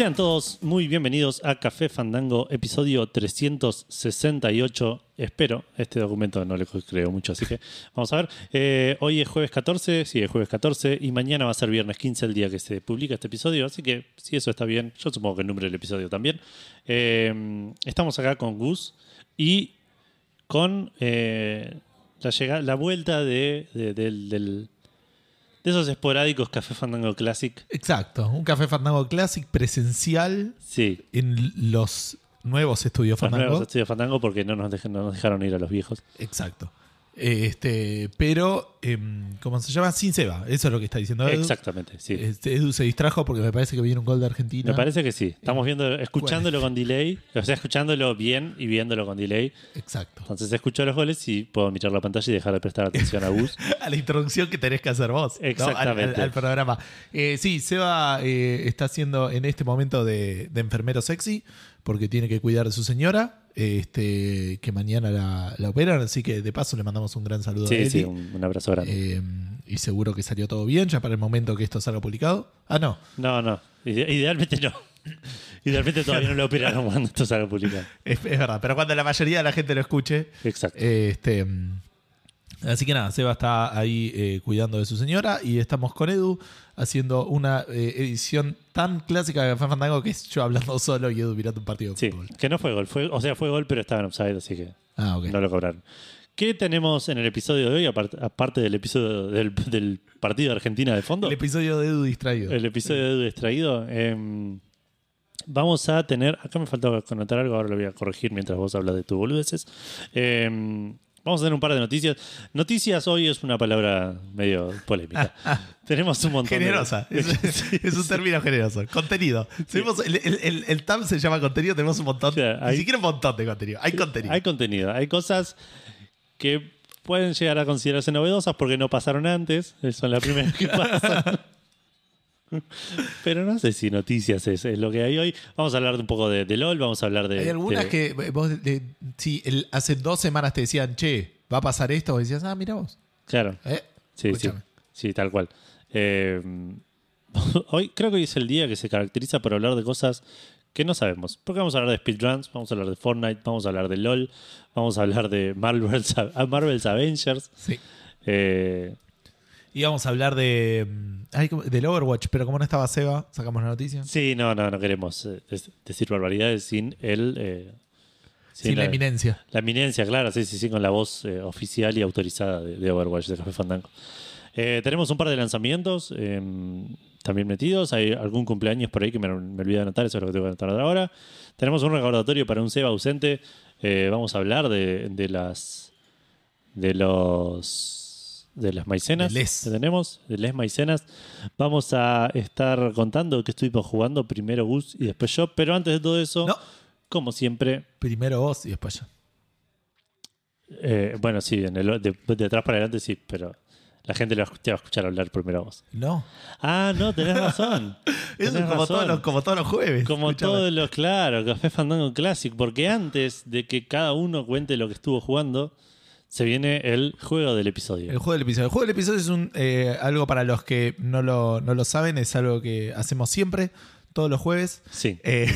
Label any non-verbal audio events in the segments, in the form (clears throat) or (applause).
Sean todos muy bienvenidos a Café Fandango, episodio 368. Espero, este documento no le creo mucho, así que vamos a ver. Eh, hoy es jueves 14, sí, es jueves 14, y mañana va a ser viernes 15, el día que se publica este episodio, así que si eso está bien, yo supongo que el número del episodio también. Eh, estamos acá con Gus y con eh, la, llegada, la vuelta de, de- del- del- de esos esporádicos Café Fandango Classic. Exacto, un café Fandango Classic presencial Sí, en los nuevos estudios los Fandango. nuevos estudios Fandango porque no nos, dej- no nos dejaron ir a los viejos. Exacto. Este, pero, em, ¿cómo se llama? Sin Seba. Eso es lo que está diciendo Edu. Exactamente, sí. Este, Edu se distrajo porque me parece que viene un gol de Argentina. Me parece que sí. Estamos viendo, escuchándolo con delay, o sea, escuchándolo bien y viéndolo con delay. Exacto. Entonces escucho los goles y puedo mirar la pantalla y dejar de prestar atención a (laughs) Gus. A la introducción que tenés que hacer vos. ¿no? Al- Exactamente. Al, al programa. Eh, sí, Seba eh, está haciendo en este momento de, de enfermero sexy porque tiene que cuidar de su señora. Este, que mañana la, la operan, así que de paso le mandamos un gran saludo a Sí, Eli. sí, un, un abrazo grande. Eh, y seguro que salió todo bien ya para el momento que esto salga publicado. Ah, no. No, no. Ide- Idealmente no. (laughs) Idealmente todavía no lo operaron cuando esto salga publicado. Es, es verdad, pero cuando la mayoría de la gente lo escuche. Exacto. Este, mm, así que nada, Seba está ahí eh, cuidando de su señora y estamos con Edu haciendo una eh, edición tan clásica de Café Fandango que es yo hablando (laughs) solo y Edu mirando un partido de Sí, fútbol. que no fue gol. Fue, o sea, fue gol, pero estaba en offside, así que Ah, no lo cobraron. ¿Qué tenemos en el episodio de hoy, aparte, aparte del episodio del, del partido de Argentina de fondo? El episodio de Edu distraído. El episodio de Edu distraído. em, vamos a tener. Acá me faltaba connotar algo, ahora lo voy a corregir mientras vos hablas de tus boludeces. Em, vamos a tener un par de noticias. Noticias hoy es una palabra medio polémica. (laughs) Tenemos un montón Generosa. de. Es, es un (laughs) término generoso. Contenido. Tenemos- el, el- el- el tab se llama contenido, tenemos un montón. O sea, hay- Ni siquiera un montón de contenido. Hay contenido. Hay contenido. Hay cosas que pueden llegar a considerarse novedosas porque no pasaron antes. Son las primeras que (laughs) pasan. (laughs) Pero no sé si noticias es, es lo que hay hoy. Vamos a hablar un poco de, de LOL, vamos a hablar de. Hay algunas de- que eh, vos, sí, el- hace dos semanas te decían, che, va a pasar esto. Vos decías, ah, mira vos. Claro. Eh, Sí, sí, sí, tal cual. Eh, (laughs) hoy creo que hoy es el día que se caracteriza por hablar de cosas que no sabemos. Porque vamos a hablar de speedruns, vamos a hablar de Fortnite, vamos a hablar de LOL, vamos a hablar de Marvel's, (laughs) Marvel's Avengers. Sí. Eh, Y vamos a hablar de mm, ay, del Overwatch, pero como no estaba Seba, sacamos la noticia. sí, no, no, no queremos eh, des- decir barbaridades sin el... eh, Sin la eminencia. La eminencia, claro, sí, sí, sí, con la voz eh, oficial y autorizada de, de Overwatch, de Café Fandango. Eh, tenemos un par de lanzamientos eh, también metidos. Hay algún cumpleaños por ahí que me, me olvidé de anotar, eso es lo que tengo que anotar ahora. Tenemos un recordatorio para un Seba ausente. Eh, vamos a hablar de, de las. de los. De las maicenas De les. que tenemos, de les maicenas. Vamos a estar contando que estuvimos jugando primero Gus y después yo, pero antes de todo eso, No, como siempre, primero vos y después yo. eh, bueno, sí, en el, de, de atrás para adelante sí, pero la gente lo- te va a escuchar hablar primero a vos. No. Ah, no, tenés (laughs) razón. Eso es como todos, los, como todos los jueves. Como todos los, claro, Café Fandango Classic, porque antes de que cada uno cuente lo que estuvo jugando, se viene el juego del episodio. El juego del episodio. El juego del episodio es un, eh, algo para los que no lo, no lo saben, es algo que hacemos siempre, todos los jueves. Sí, Eh,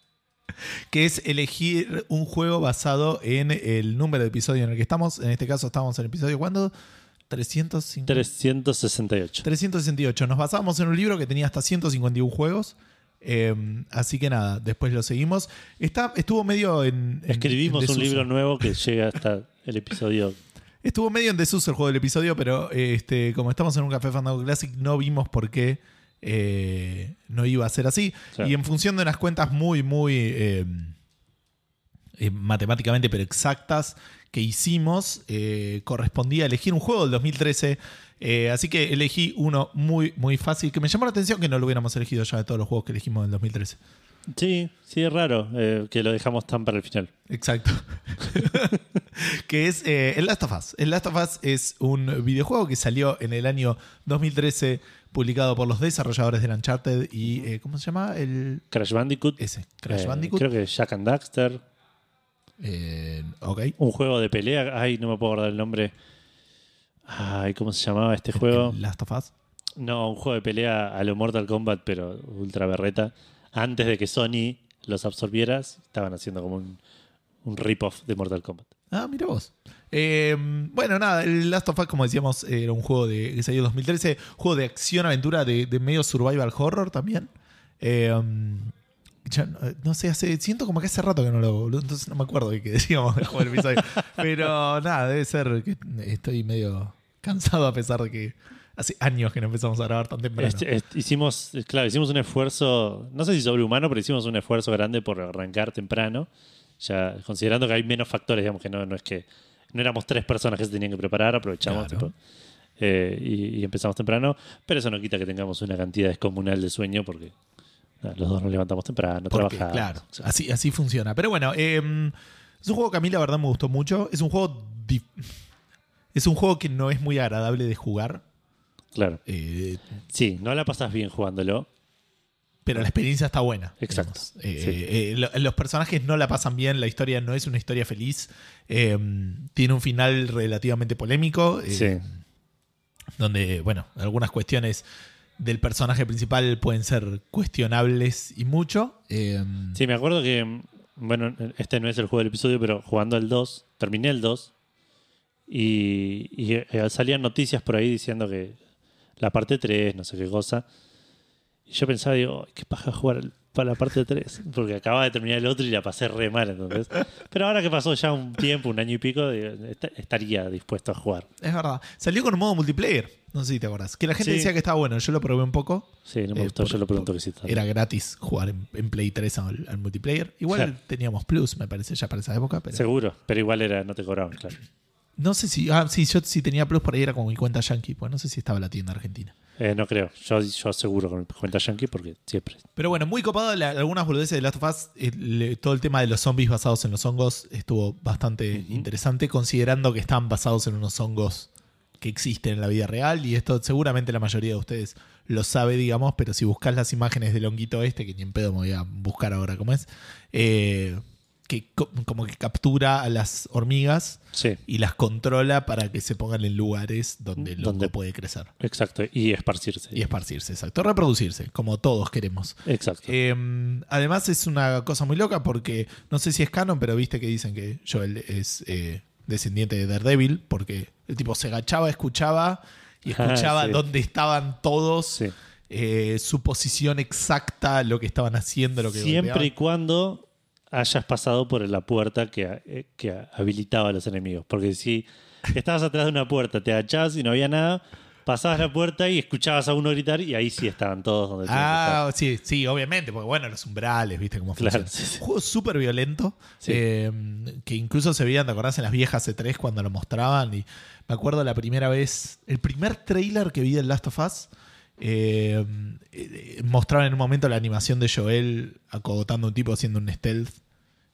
(laughs) que es elegir un juego basado en el número de episodio en el que estamos. En este caso estamos en el episodio ¿cuándo? 350. 368. 368. Nos basábamos en un libro que tenía hasta 151 juegos. Eh, así que nada, después lo seguimos. Está, estuvo medio en. Escribimos en un libro nuevo que llega hasta (laughs) el episodio. Estuvo medio en desuso el juego del episodio, pero este, como estamos en un Café Fandango Classic, no vimos por qué eh, no iba a ser así. Y en función de unas cuentas muy, muy eh, eh, matemáticamente, pero exactas que hicimos, correspondía elegir un juego del 2013. Eh, así que elegí uno muy, muy fácil, que me llamó la atención que no lo hubiéramos elegido ya de todos los juegos que elegimos del 2013. Sí, sí, es raro eh, que lo dejamos tan para el final. Exacto. (laughs) que es eh, el Last of Us. El Last of Us es un videojuego que salió en el año 2013, publicado por los desarrolladores del Uncharted y. eh, ¿Cómo se llama? El. Crash Bandicoot. Ese, Crash Bandicoot. Creo que Jack and Daxter. Ok. Un juego de pelea. Ay, no me puedo acordar el nombre. Ay, ¿cómo se llamaba este juego? El Last of Us. No, un juego de pelea a lo Mortal Kombat, pero ultra berreta. Antes de que Sony los absorbiera, estaban haciendo como un, un rip-off de Mortal Kombat. Ah, mira vos. Eh, bueno, nada, el Last of Us, como decíamos, era un juego de, que salió en 2013, juego de acción-aventura de, medio survival horror también. Eh, no, sé, hace, siento como que hace rato que no lo. Entonces no me acuerdo de qué decíamos (laughs) del episodio. Pero nada, debe ser que estoy medio cansado a pesar de que hace años que no empezamos a grabar tan temprano. Este- este- hicimos, claro, hicimos un esfuerzo, no sé si sobrehumano, pero hicimos un esfuerzo grande por arrancar temprano. Ya considerando que hay menos factores, digamos que no, no es que no éramos tres personas que se tenían que preparar, aprovechamos Claro. tipo, eh, y, y empezamos temprano. Pero eso no quita que tengamos una cantidad descomunal de sueño porque los dos nos levantamos temprano, Porque, trabajamos. claro, así, así funciona. Pero bueno, eh, es un juego que a mí la verdad me gustó mucho. Es un juego. (laughs) Es un juego que no es muy agradable de jugar. Claro. eh, Sí, no la pasas bien jugándolo. pero la experiencia está buena. Exacto. Eh, sí. eh, lo- los personajes no la pasan bien, la historia no es una historia feliz. eh, tiene un final relativamente polémico. Sí. Donde, bueno, algunas cuestiones del personaje principal pueden ser cuestionables y mucho. eh, Sí, me acuerdo que, bueno, este no es el juego del episodio, pero jugando el 2, terminé el 2 y, y, salían noticias por ahí diciendo que la parte 3, no sé qué cosa. Y yo pensaba, digo, "Ay, qué paja jugar para la parte 3, porque acababa de terminar el otro y la pasé re mal, entonces. Pero ahora que pasó ya un tiempo, un año y pico, estaría dispuesto a jugar. Es verdad. Salió con un modo multiplayer. No sé si te acordás. Que la gente Sí. decía que estaba bueno. Yo lo probé un poco. Sí, no me Eh, gustó, por- yo lo pregunto que sí. Era gratis jugar en, en Play 3 al, al multiplayer. Igual Claro. teníamos Plus, me parece, ya para esa época. Pero Seguro, pero igual era, no te cobraban, claro. No sé si. Ah, sí, yo si tenía Plus por ahí era como mi cuenta Yankee. Pues no sé si estaba la tienda argentina. Eh, no creo, yo, yo seguro con mi cuenta Yankee porque siempre. Pero bueno, muy copado. la- algunas boludeces de Last of Us. eh, todo el tema de los zombies basados en los hongos estuvo bastante interesante, considerando que están basados en unos hongos que existen en la vida real. Y esto seguramente la mayoría de ustedes lo sabe, digamos. Pero si buscas las imágenes del honguito este, que ni en pedo me voy a buscar ahora cómo es, eh, que co- como que captura a las hormigas Sí. y las controla para que se pongan en lugares donde el Donde- hongo puede crecer. Exacto, y esparcirse. Y esparcirse, exacto. Reproducirse, como todos queremos. Exacto. Eh, además es una cosa muy loca porque no sé si es canon, pero viste que dicen que Joel es eh, descendiente de Daredevil porque el tipo se agachaba, escuchaba y Ah, escuchaba sí. dónde estaban todos, Sí. eh, su posición exacta, lo que estaban haciendo, lo que Siempre y cuando hayas pasado por la puerta que, eh, que habilitaba a los enemigos. Porque si estabas atrás de una puerta, te agachabas y no había nada, pasabas la puerta y escuchabas a uno gritar y ahí sí estaban todos donde que Ah, sí, sí, obviamente, porque bueno, los umbrales, viste cómo Claro, funciona. sí, sí. Un juego súper violento, Sí. eh, que incluso se veían, ¿te acordás? En las viejas C3 cuando lo mostraban. Y me acuerdo la primera vez, el primer trailer que vi del Last of Us, eh, eh, mostraban en un momento la animación de Joel acogotando a un tipo haciendo un stealth.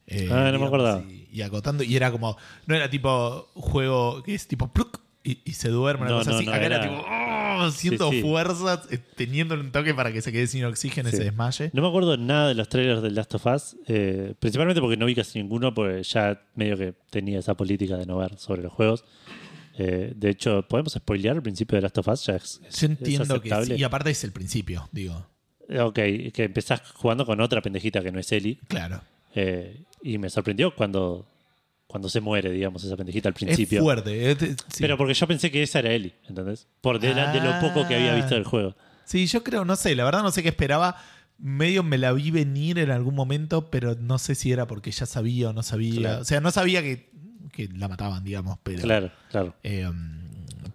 eh, Ah, no me acordaba. Y, y acotando, y era como, no era tipo juego que es tipo pluk y, y se duerme, una No, cosa no, así. no, Acá era, era- tipo, oh, Sí, sí. fuerzas, eh, teniendo un toque para que se quede sin oxígeno y Sí. se desmaye. No me acuerdo nada de los trailers del Last of Us, eh, principalmente porque no vi casi ninguno, porque ya medio que tenía esa política de no ver sobre los juegos. Eh, de hecho, ¿podemos spoilear el principio de Last of Us? Ya es, es- Yo es entiendo que sí. Y aparte es el principio, digo. Eh, Ok, que empezás jugando con otra pendejita que no es Ellie. Claro. eh, y me sorprendió cuando, cuando se muere, digamos, esa pendejita al Es principio. fuerte. eh, te- sí. Pero porque yo pensé que esa era Ellie, ¿entendés? Por de, la- de lo poco que había visto del juego. Sí, yo creo, no sé, la verdad no sé qué esperaba. Medio me la vi venir en algún momento, pero no sé si era porque ya sabía o no sabía. Claro. O sea, no sabía que, que la mataban, digamos, pero. Claro, claro. eh,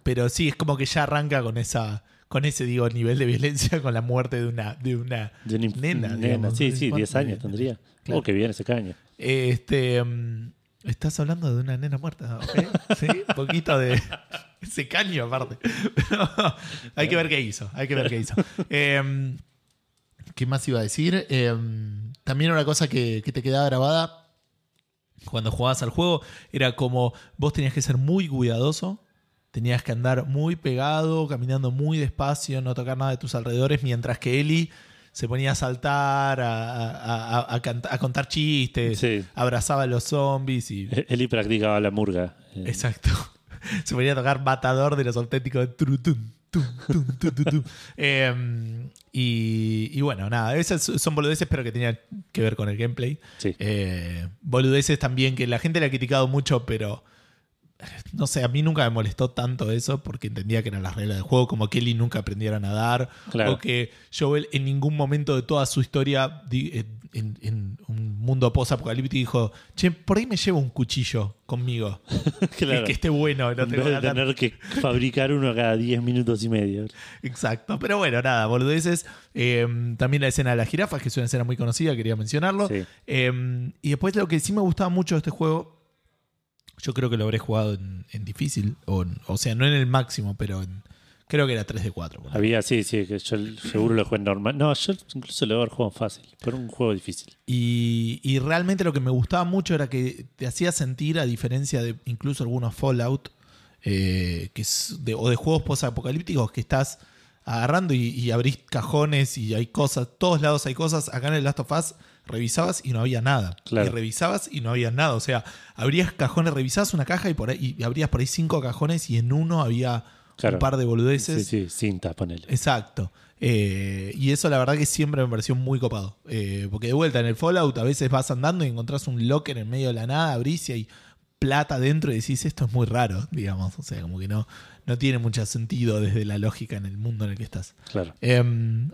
pero sí, es como que ya arranca con esa. Con ese, digo, nivel de violencia, con la muerte de una, de una De una nena. nena, digamos. sí, sí, 10 ¿Cuánto? años tendría. Claro. Oh, qué bien ese caño. Este. mm, Estás hablando de una nena muerta, ¿ok? Sí, un (laughs) poquito de. Ese caño, aparte. Pero hay que ver qué hizo. Hay que ver qué hizo. Eh, ¿Qué más iba a decir? Eh, también una cosa que, que te quedaba grabada cuando jugabas al juego era como vos tenías que ser muy cuidadoso. Tenías que andar muy pegado, caminando muy despacio, no tocar nada de tus alrededores, mientras que Eli se ponía a saltar, a, a- a- a canta- a contar chistes, Sí. abrazaba a los zombies y. Eli practicaba la murga. Eh, Exacto. (laughs) Se ponía a tocar Matador de los auténticos de Trutun. Tum, tum, tum, tum, tum. Eh, y, y bueno, nada, esas son boludeces, pero que tenían que ver con el gameplay. Sí. Eh, boludeces también que la gente le ha criticado mucho, pero no sé, a mí nunca me molestó tanto eso porque entendía que eran las reglas del juego, como Kelly nunca aprendiera a nadar, Claro. o que Joel en ningún momento de toda su historia di- eh, en, en un mundo post-apocalíptico dijo, che, por ahí me llevo un cuchillo conmigo, (laughs) que, Claro. que esté bueno. No en tengo vez de ganas". tener que fabricar uno cada 10 minutos y medio. Exacto, pero bueno, nada, boludeces. Eh, también la escena de las jirafas, que es una escena muy conocida, quería mencionarlo. Sí. Eh, y después lo que sí me gustaba mucho de este juego, yo creo que lo habré jugado en, en difícil, o, en- o sea, no en el máximo, pero en, creo que era 3 de 4. Había, sí, sí, que yo seguro lo jugué normal. No, yo incluso lo haber jugado fácil, pero un juego difícil. Y, y realmente lo que me gustaba mucho era que te hacía sentir, a diferencia de incluso algunos Fallout, eh, que es de, o de juegos post-apocalípticos, que estás agarrando y, y abrís cajones y hay cosas, todos lados hay cosas. Acá en el Last of Us revisabas y no había nada. Claro. Y revisabas y no había nada. O sea, abrías cajones, revisabas una caja y, por ahí, y abrías por ahí cinco cajones y en uno había Claro. un par de boludeces. Sí, sí, cinta, ponele. Exacto. Eh, y eso la verdad que siempre me pareció muy copado. Eh, porque de vuelta en el Fallout a veces vas andando y encontrás un locker en medio de la nada, abrís y hay plata dentro y decís esto es muy raro, digamos. O sea, como que no, no tiene mucho sentido desde la lógica en el mundo en el que estás. Claro. Eh,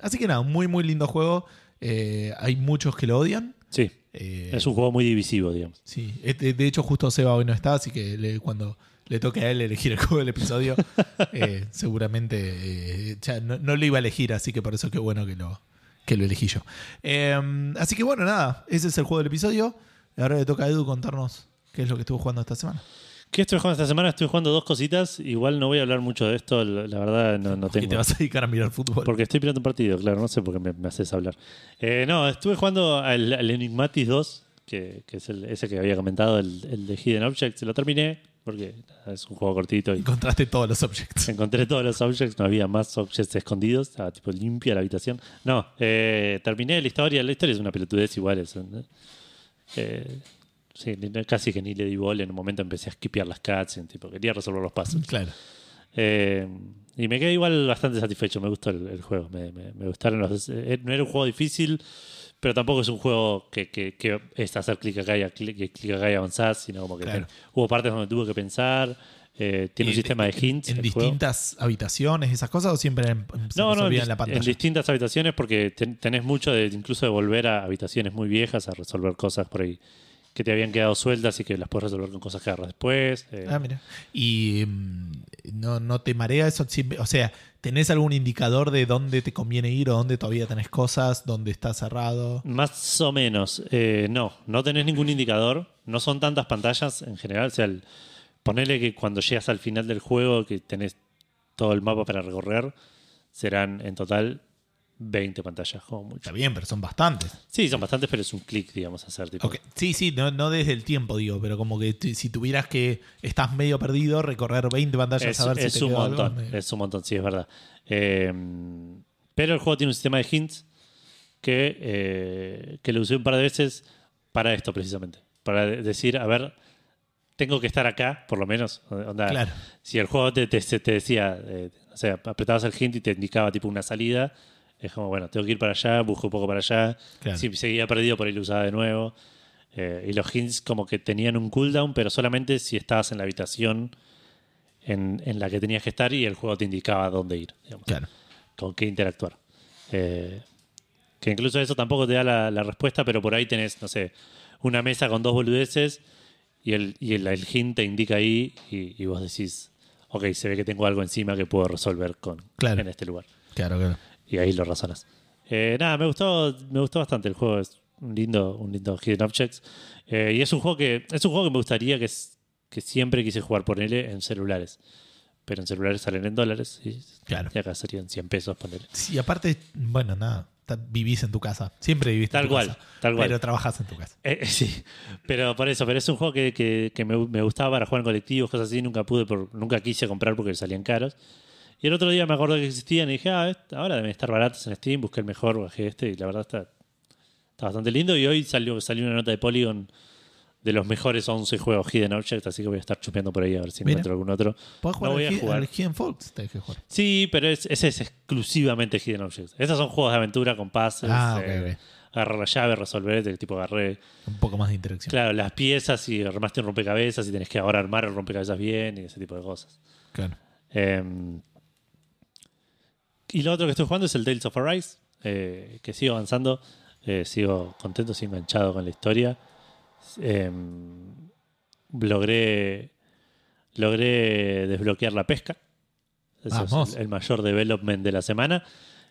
así que nada, muy muy lindo juego. Eh, hay muchos que lo odian. Sí, es un juego muy divisivo, digamos. Sí, Eh, de, de hecho justo Seba hoy no está, así que le- cuando le toque a él elegir el juego del episodio, (laughs) eh, seguramente eh, ya no, no lo iba a elegir, así que por eso qué bueno que lo, que lo elegí yo. Eh, así que bueno, nada, ese es el juego del episodio. Ahora le toca a Edu contarnos qué es lo que estuvo jugando esta semana. ¿Qué estoy jugando esta semana? Estoy jugando dos cositas. Igual no voy a hablar mucho de esto, la verdad no, no tengo. te vas a dedicar a mirar fútbol. Porque estoy pirando un partido, claro, no sé por qué me, me haces hablar. Eh, no, estuve jugando al, al Enigmatis 2, que, que es el, ese que había comentado, el, el de Hidden Objects. Lo terminé, porque es un juego cortito y Encontraste todos los objects. encontré todos los objects, no había más objects escondidos, estaba tipo limpia la habitación. No, eh, terminé la historia, la historia es una pelotudez igual. Es, un- eh, sí, casi que ni le di bola, en un momento empecé a skipear las cutscenes, tipo, quería resolver los pasos. Claro. Eh, y me quedé igual bastante satisfecho, me gustó el, el juego, me, me- me gustaron los... eh, no era un juego difícil, pero tampoco es un juego que, que, que es hacer clic acá y, clic, acá y avanzar, sino como que Claro. ten- hubo partes donde tuve que pensar, eh, tiene un sistema de hints. ¿En, el juego. distintas habitaciones, esas cosas, o siempre en, No, no, en, la pantalla? en distintas habitaciones porque ten- tenés mucho de incluso de volver a habitaciones muy viejas a resolver cosas por ahí que te habían quedado sueltas y que las puedes resolver con cosas que agarras después. eh. Ah, mira. Y mm, no, no te marea eso. O sea, ¿tenés algún indicador de dónde te conviene ir o dónde todavía tenés cosas, dónde está cerrado? Más o menos. Eh, no, no tenés ningún indicador. No son tantas pantallas en general. O sea, el- ponele que cuando llegas al final del juego, que tenés todo el mapa para recorrer, serán en total 20 pantallas, como mucho. Está bien, pero son bastantes. Sí, son bastantes, pero es un clic, digamos, hacer. Tipo. Ok, Sí, sí, no, no desde el tiempo, digo, pero como que si tuvieras que estás medio perdido, recorrer 20 pantallas Es, a ver es si te un algo, montón, me- es un montón, sí, es verdad. Eh, pero el juego tiene un sistema de hints que, eh, que lo usé un par de veces para esto precisamente. Para de- decir, a ver, tengo que estar acá, por lo menos. Onda, Claro. Si el juego te, te- te decía, eh, o sea, apretabas el hint y te indicaba tipo una salida, es como, bueno, tengo que ir para allá, busco un poco para allá. Claro. Si seguía perdido, por ahí lo usaba de nuevo. Eh, y los hints como que tenían un cooldown, pero solamente si estabas en la habitación en, en la que tenías que estar y el juego te indicaba dónde ir, digamos, Claro. con qué interactuar. Eh, que incluso eso tampoco te da la, la respuesta, pero por ahí tenés, no sé, una mesa con dos boludeces y el, y el, el hint te indica ahí y, y vos decís, ok, se ve que tengo algo encima que puedo resolver con, Claro. en este lugar. Claro, claro. Y ahí lo razonas. Eh, nada, me gustó, me gustó bastante el juego. Es un lindo, un lindo Hidden Objects. Eh, y es un juego que. Es un juego que me gustaría que, es- que siempre quise jugar por él en celulares. Pero en celulares salen en dólares. Y, Claro. y acá serían 100 pesos ponerle. Sí, aparte, bueno, nada, vivís en tu casa. Siempre viviste Tal en tu cual, casa. tal cual. Pero trabajás en tu casa. Eh, sí, pero por eso, pero es un juego que, que- que me, me gustaba para jugar en colectivos, cosas así, nunca pude, por, nunca quise comprar porque salían caros. Y el otro día me acordé que existían y dije, ah, ahora deben estar baratos en Steam, busqué el mejor, bajé este y la verdad está, está bastante lindo. Y hoy salió, salió una nota de Polygon de los mejores 11 juegos Hidden Object, así que voy a estar chupeando por ahí a ver si Mira. encuentro algún otro. Jugar No voy a jugar. al Hidden Folks, tenés que jugar. Sí, pero es- ese es exclusivamente Hidden Objects. Esos son juegos de aventura con pases. Ah, ok, eh, ok. Agarrar la llave, resolver, del tipo agarré, Un poco más de interacción. claro, las piezas y armaste un rompecabezas y tenés que ahora armar el rompecabezas bien y ese tipo de cosas. Claro. Eh, y lo otro que estoy jugando es el Tales of Arise, eh, que sigo avanzando, eh, sigo contento, sigo enganchado con la historia. Eh, logré, logré desbloquear la pesca. Eso Vamos. es el, el mayor development de la semana.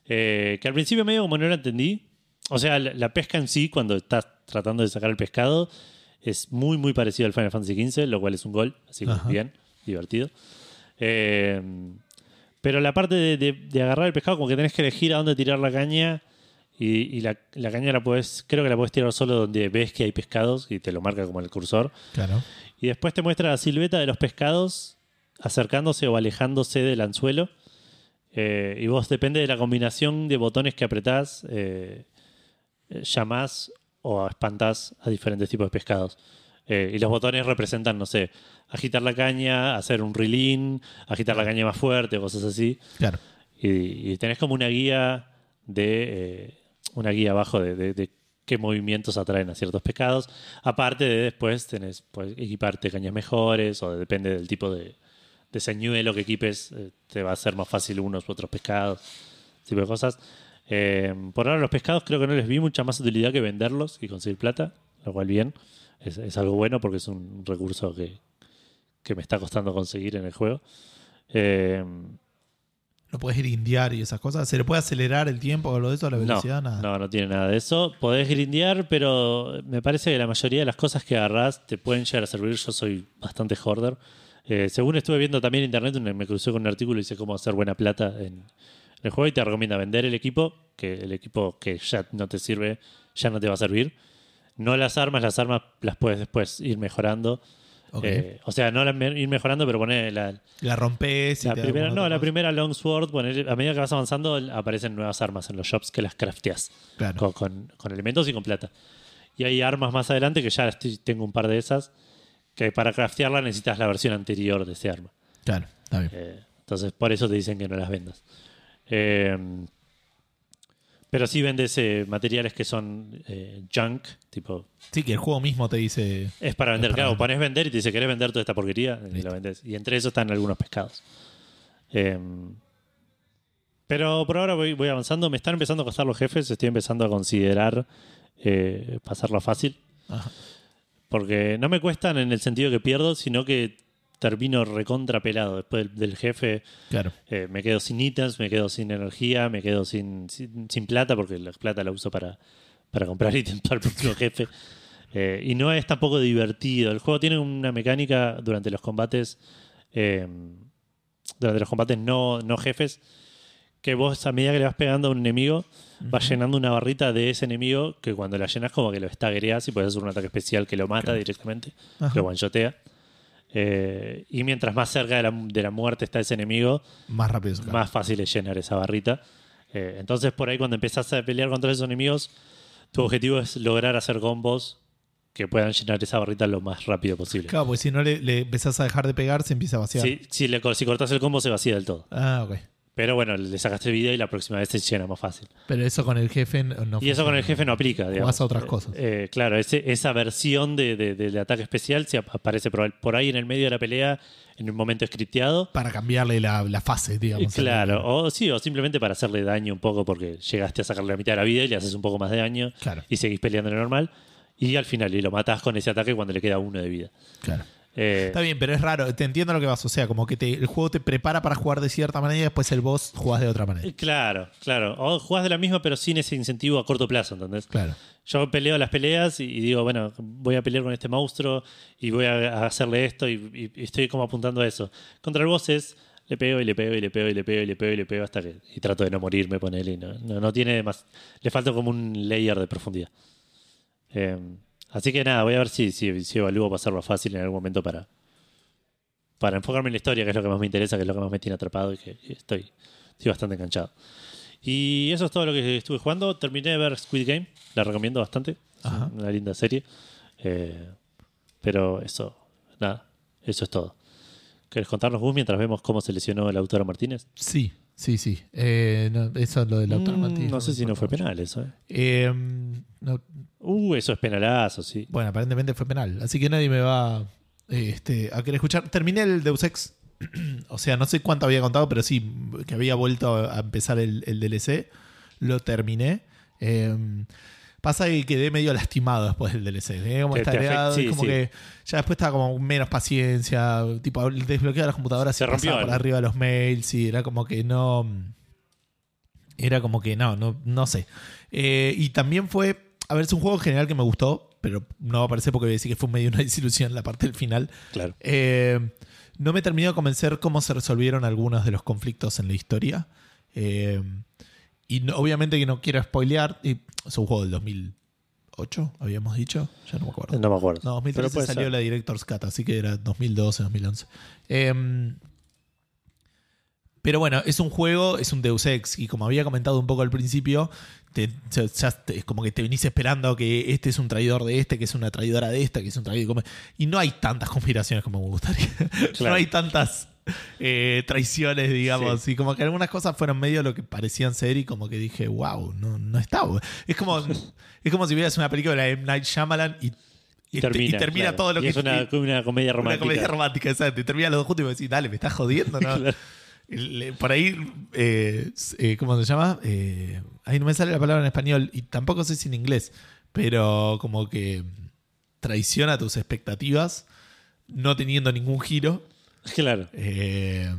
Eh, que al principio medio como no lo entendí. O sea, la, la pesca en sí, cuando estás tratando de sacar el pescado, es muy, muy parecido al Final Fantasy XV, lo cual es un gol, así que Ajá. bien, divertido. Eh, pero la parte de, de- de agarrar el pescado, como que tenés que elegir a dónde tirar la caña. Y, y la, la caña la puedes, creo que la puedes tirar solo donde ves que hay pescados y te lo marca como el cursor. Claro. Y después te muestra la silueta de los pescados acercándose o alejándose del anzuelo. Eh, y vos, depende de la combinación de botones que apretás, eh, eh, llamás o espantás a diferentes tipos de pescados. Eh, y los botones representan, no sé, agitar la caña, hacer un rilín, agitar la caña más fuerte, cosas así. Claro. Y, y tenés como una guía de eh, una guía abajo de, de- de qué movimientos atraen a ciertos pescados. Aparte de después tenés puedes equiparte cañas mejores o depende del tipo de, de señuelo que equipes, eh, te va a ser más fácil unos u otros pescados, tipo de cosas. Eh, por ahora los pescados creo que no les vi mucha más utilidad que venderlos y conseguir plata, lo cual bien. Es, es algo bueno porque es un recurso que, que me está costando conseguir en el juego. Eh, No puedes grindear y esas cosas. ¿Se le puede acelerar el tiempo o lo de eso, la velocidad? no, Nada. no, no tiene nada de eso. Podés grindear, pero me parece que la mayoría de las cosas que agarrás te pueden llegar a servir. Yo soy bastante hoarder. Eh, según estuve viendo también en internet, me crucé con un artículo y dice cómo hacer buena plata en, en el juego y te recomienda vender el equipo, que el equipo que ya no te sirve ya no te va a servir. No las armas, las armas las puedes después ir mejorando. Eh, o sea, no las me- ir mejorando, pero poner la, la rompes y la te primera, no, la primera Longsword, poner- a medida que vas avanzando, aparecen nuevas armas en los shops que las crafteas Claro. con, con- con elementos y con plata. Y hay armas más adelante que ya estoy- tengo un par de esas, que para craftearla necesitas la versión anterior de ese arma. Claro, está bien. Eh, entonces, por eso te dicen que no las vendas. Eh, pero sí vendes eh, materiales que son eh, junk, tipo, Sí, que el juego mismo te dice. es para vender. para Claro, pones vender y te dice, ¿querés vender toda esta porquería? Y la vendes. Y entre esos están algunos pescados. Eh, pero por ahora voy, voy avanzando. Me están empezando a costar los jefes. Estoy empezando a considerar eh, pasarlo fácil. Ajá. Porque no me cuestan en el sentido que pierdo, sino que termino recontrapelado. Después del, jefe Claro. eh, me quedo sin ítems, me quedo sin energía, me quedo sin, sin, sin plata, porque la plata la uso para, para comprar (laughs) ítems para el próximo (laughs) jefe. Eh, y no es tampoco divertido. El juego tiene una mecánica durante los combates, eh, durante los combates no, no jefes, que vos a medida que le vas pegando a un enemigo, vas llenando una barrita de ese enemigo que cuando la llenas como que lo estaguereas y puedes hacer un ataque especial que lo mata Claro. directamente, Ajá. lo one-shotea. Eh, y mientras más cerca de la, de la muerte está ese enemigo, Más rápido más fácil es llenar esa barrita. Eh, entonces, por ahí, cuando empezás a pelear contra esos enemigos, tu objetivo es lograr hacer combos que puedan llenar esa barrita lo más rápido posible. Claro, porque si no le, le empezás a dejar de pegar, se empieza a vaciar. Si, si, le, si cortas el combo, se vacía del todo. Ah, ok. Pero bueno, le sacaste vida y la próxima vez se llena más fácil. Pero eso con el jefe no no y eso con el funciona. jefe no aplica. digamos. A otras Eh, cosas. eh, claro, ese- esa versión de, de- ataque especial se ap- aparece por, por ahí en el medio de la pelea, en un momento scripteado. Para cambiarle la, la fase, digamos. Claro, o sí, o simplemente para hacerle daño un poco porque llegaste a sacarle la mitad de la vida y le haces un poco más de daño Claro. y seguís peleando de normal. Y al final, y lo matás con ese ataque cuando le queda uno de vida. Claro. Eh, Está bien, pero es raro. Te entiendo lo que vas. O sea, como que te- el juego te prepara para jugar de cierta manera y después el boss jugás de otra manera. eh, claro, claro. O jugás de la misma, pero sin ese incentivo a corto plazo, ¿entendés? Claro. Yo peleo las peleas y, y digo, bueno, voy a pelear con este monstruo y voy a, a hacerle esto y estoy como apuntando a eso. Contra el boss es, le pego y le pego y le pego y le pego y le pego y le pego hasta que... Y trato de no morirme, ponele. y No, no, no tiene más... Le falta como un layer de profundidad. Eh, así que nada, voy a ver si, si, si evalúo pasarlo fácil en algún momento para, para enfocarme en la historia, que es lo que más me interesa, que es lo que más me tiene atrapado y que estoy, estoy bastante enganchado. Y eso es todo lo que estuve jugando. Terminé de ver Squid Game, la recomiendo bastante. Ajá. una linda serie. Eh, Pero eso, nada, eso es todo. ¿Querés contarnos vos mientras vemos cómo se lesionó el autor Martínez? Sí, sí, sí. Eh, no, eso es lo del autor Mm, no sé si no fue penal eso, ¿eh? Eh, no- Uh, eso es penalazo, sí. bueno, aparentemente fue penal. Así que nadie me va este, a querer escuchar. Terminé el Deus Ex. (clears throat) o sea, no sé cuánto había contado, pero sí, que había vuelto a empezar el, el DLC. Lo terminé. Eh, pasa que quedé medio lastimado después del DLC. Como Te- te tareado, afect- sí, como sí. que ya después estaba como menos paciencia. Tipo, desbloqueaba las computadoras Se y rompió pasaba por arriba los mails. Y era como que no. Era como que no, no, no sé. Eh, y también fue. A ver, es un juego en general que me gustó, pero no va a parecer porque voy a decir que fue medio una (laughs) desilusión la parte del final. Claro. Eh, no me terminó de convencer cómo se resolvieron algunos de los conflictos en la historia. Eh, y no- obviamente que no quiero spoilear. y es un juego del 2008, habíamos dicho. Ya no me acuerdo. No me acuerdo. No, Pero 2013 puede salió ser. la Director's Cut, así que era 2012, 2011. Eh, pero bueno, es un juego, es un Deus Ex, y como había comentado un poco al principio, te- ya- ya te- es como que te venís esperando que este es un traidor de este, que es una traidora de esta, que es un traidor. como- Y no hay tantas conspiraciones como me gustaría. (laughs) Claro. no hay tantas eh, traiciones, digamos. Y como que algunas cosas fueron medio lo que parecían ser, y como que dije, wow, no, no está. bu-". Es como, es como si vieras una película de M. Night Shyamalan y, y termina, y termina claro. todo lo Y que es una, una comedia una romántica. comedia romántica, exacto. Y termina los dos juntos y me decís, dale, me estás jodiendo, ¿no? (laughs) Claro. Por ahí, eh, eh, ¿cómo se llama? Eh, ahí no me sale la palabra en español y tampoco sé si en inglés, pero como que traiciona tus expectativas no teniendo ningún giro. (laughs) Claro. Eh,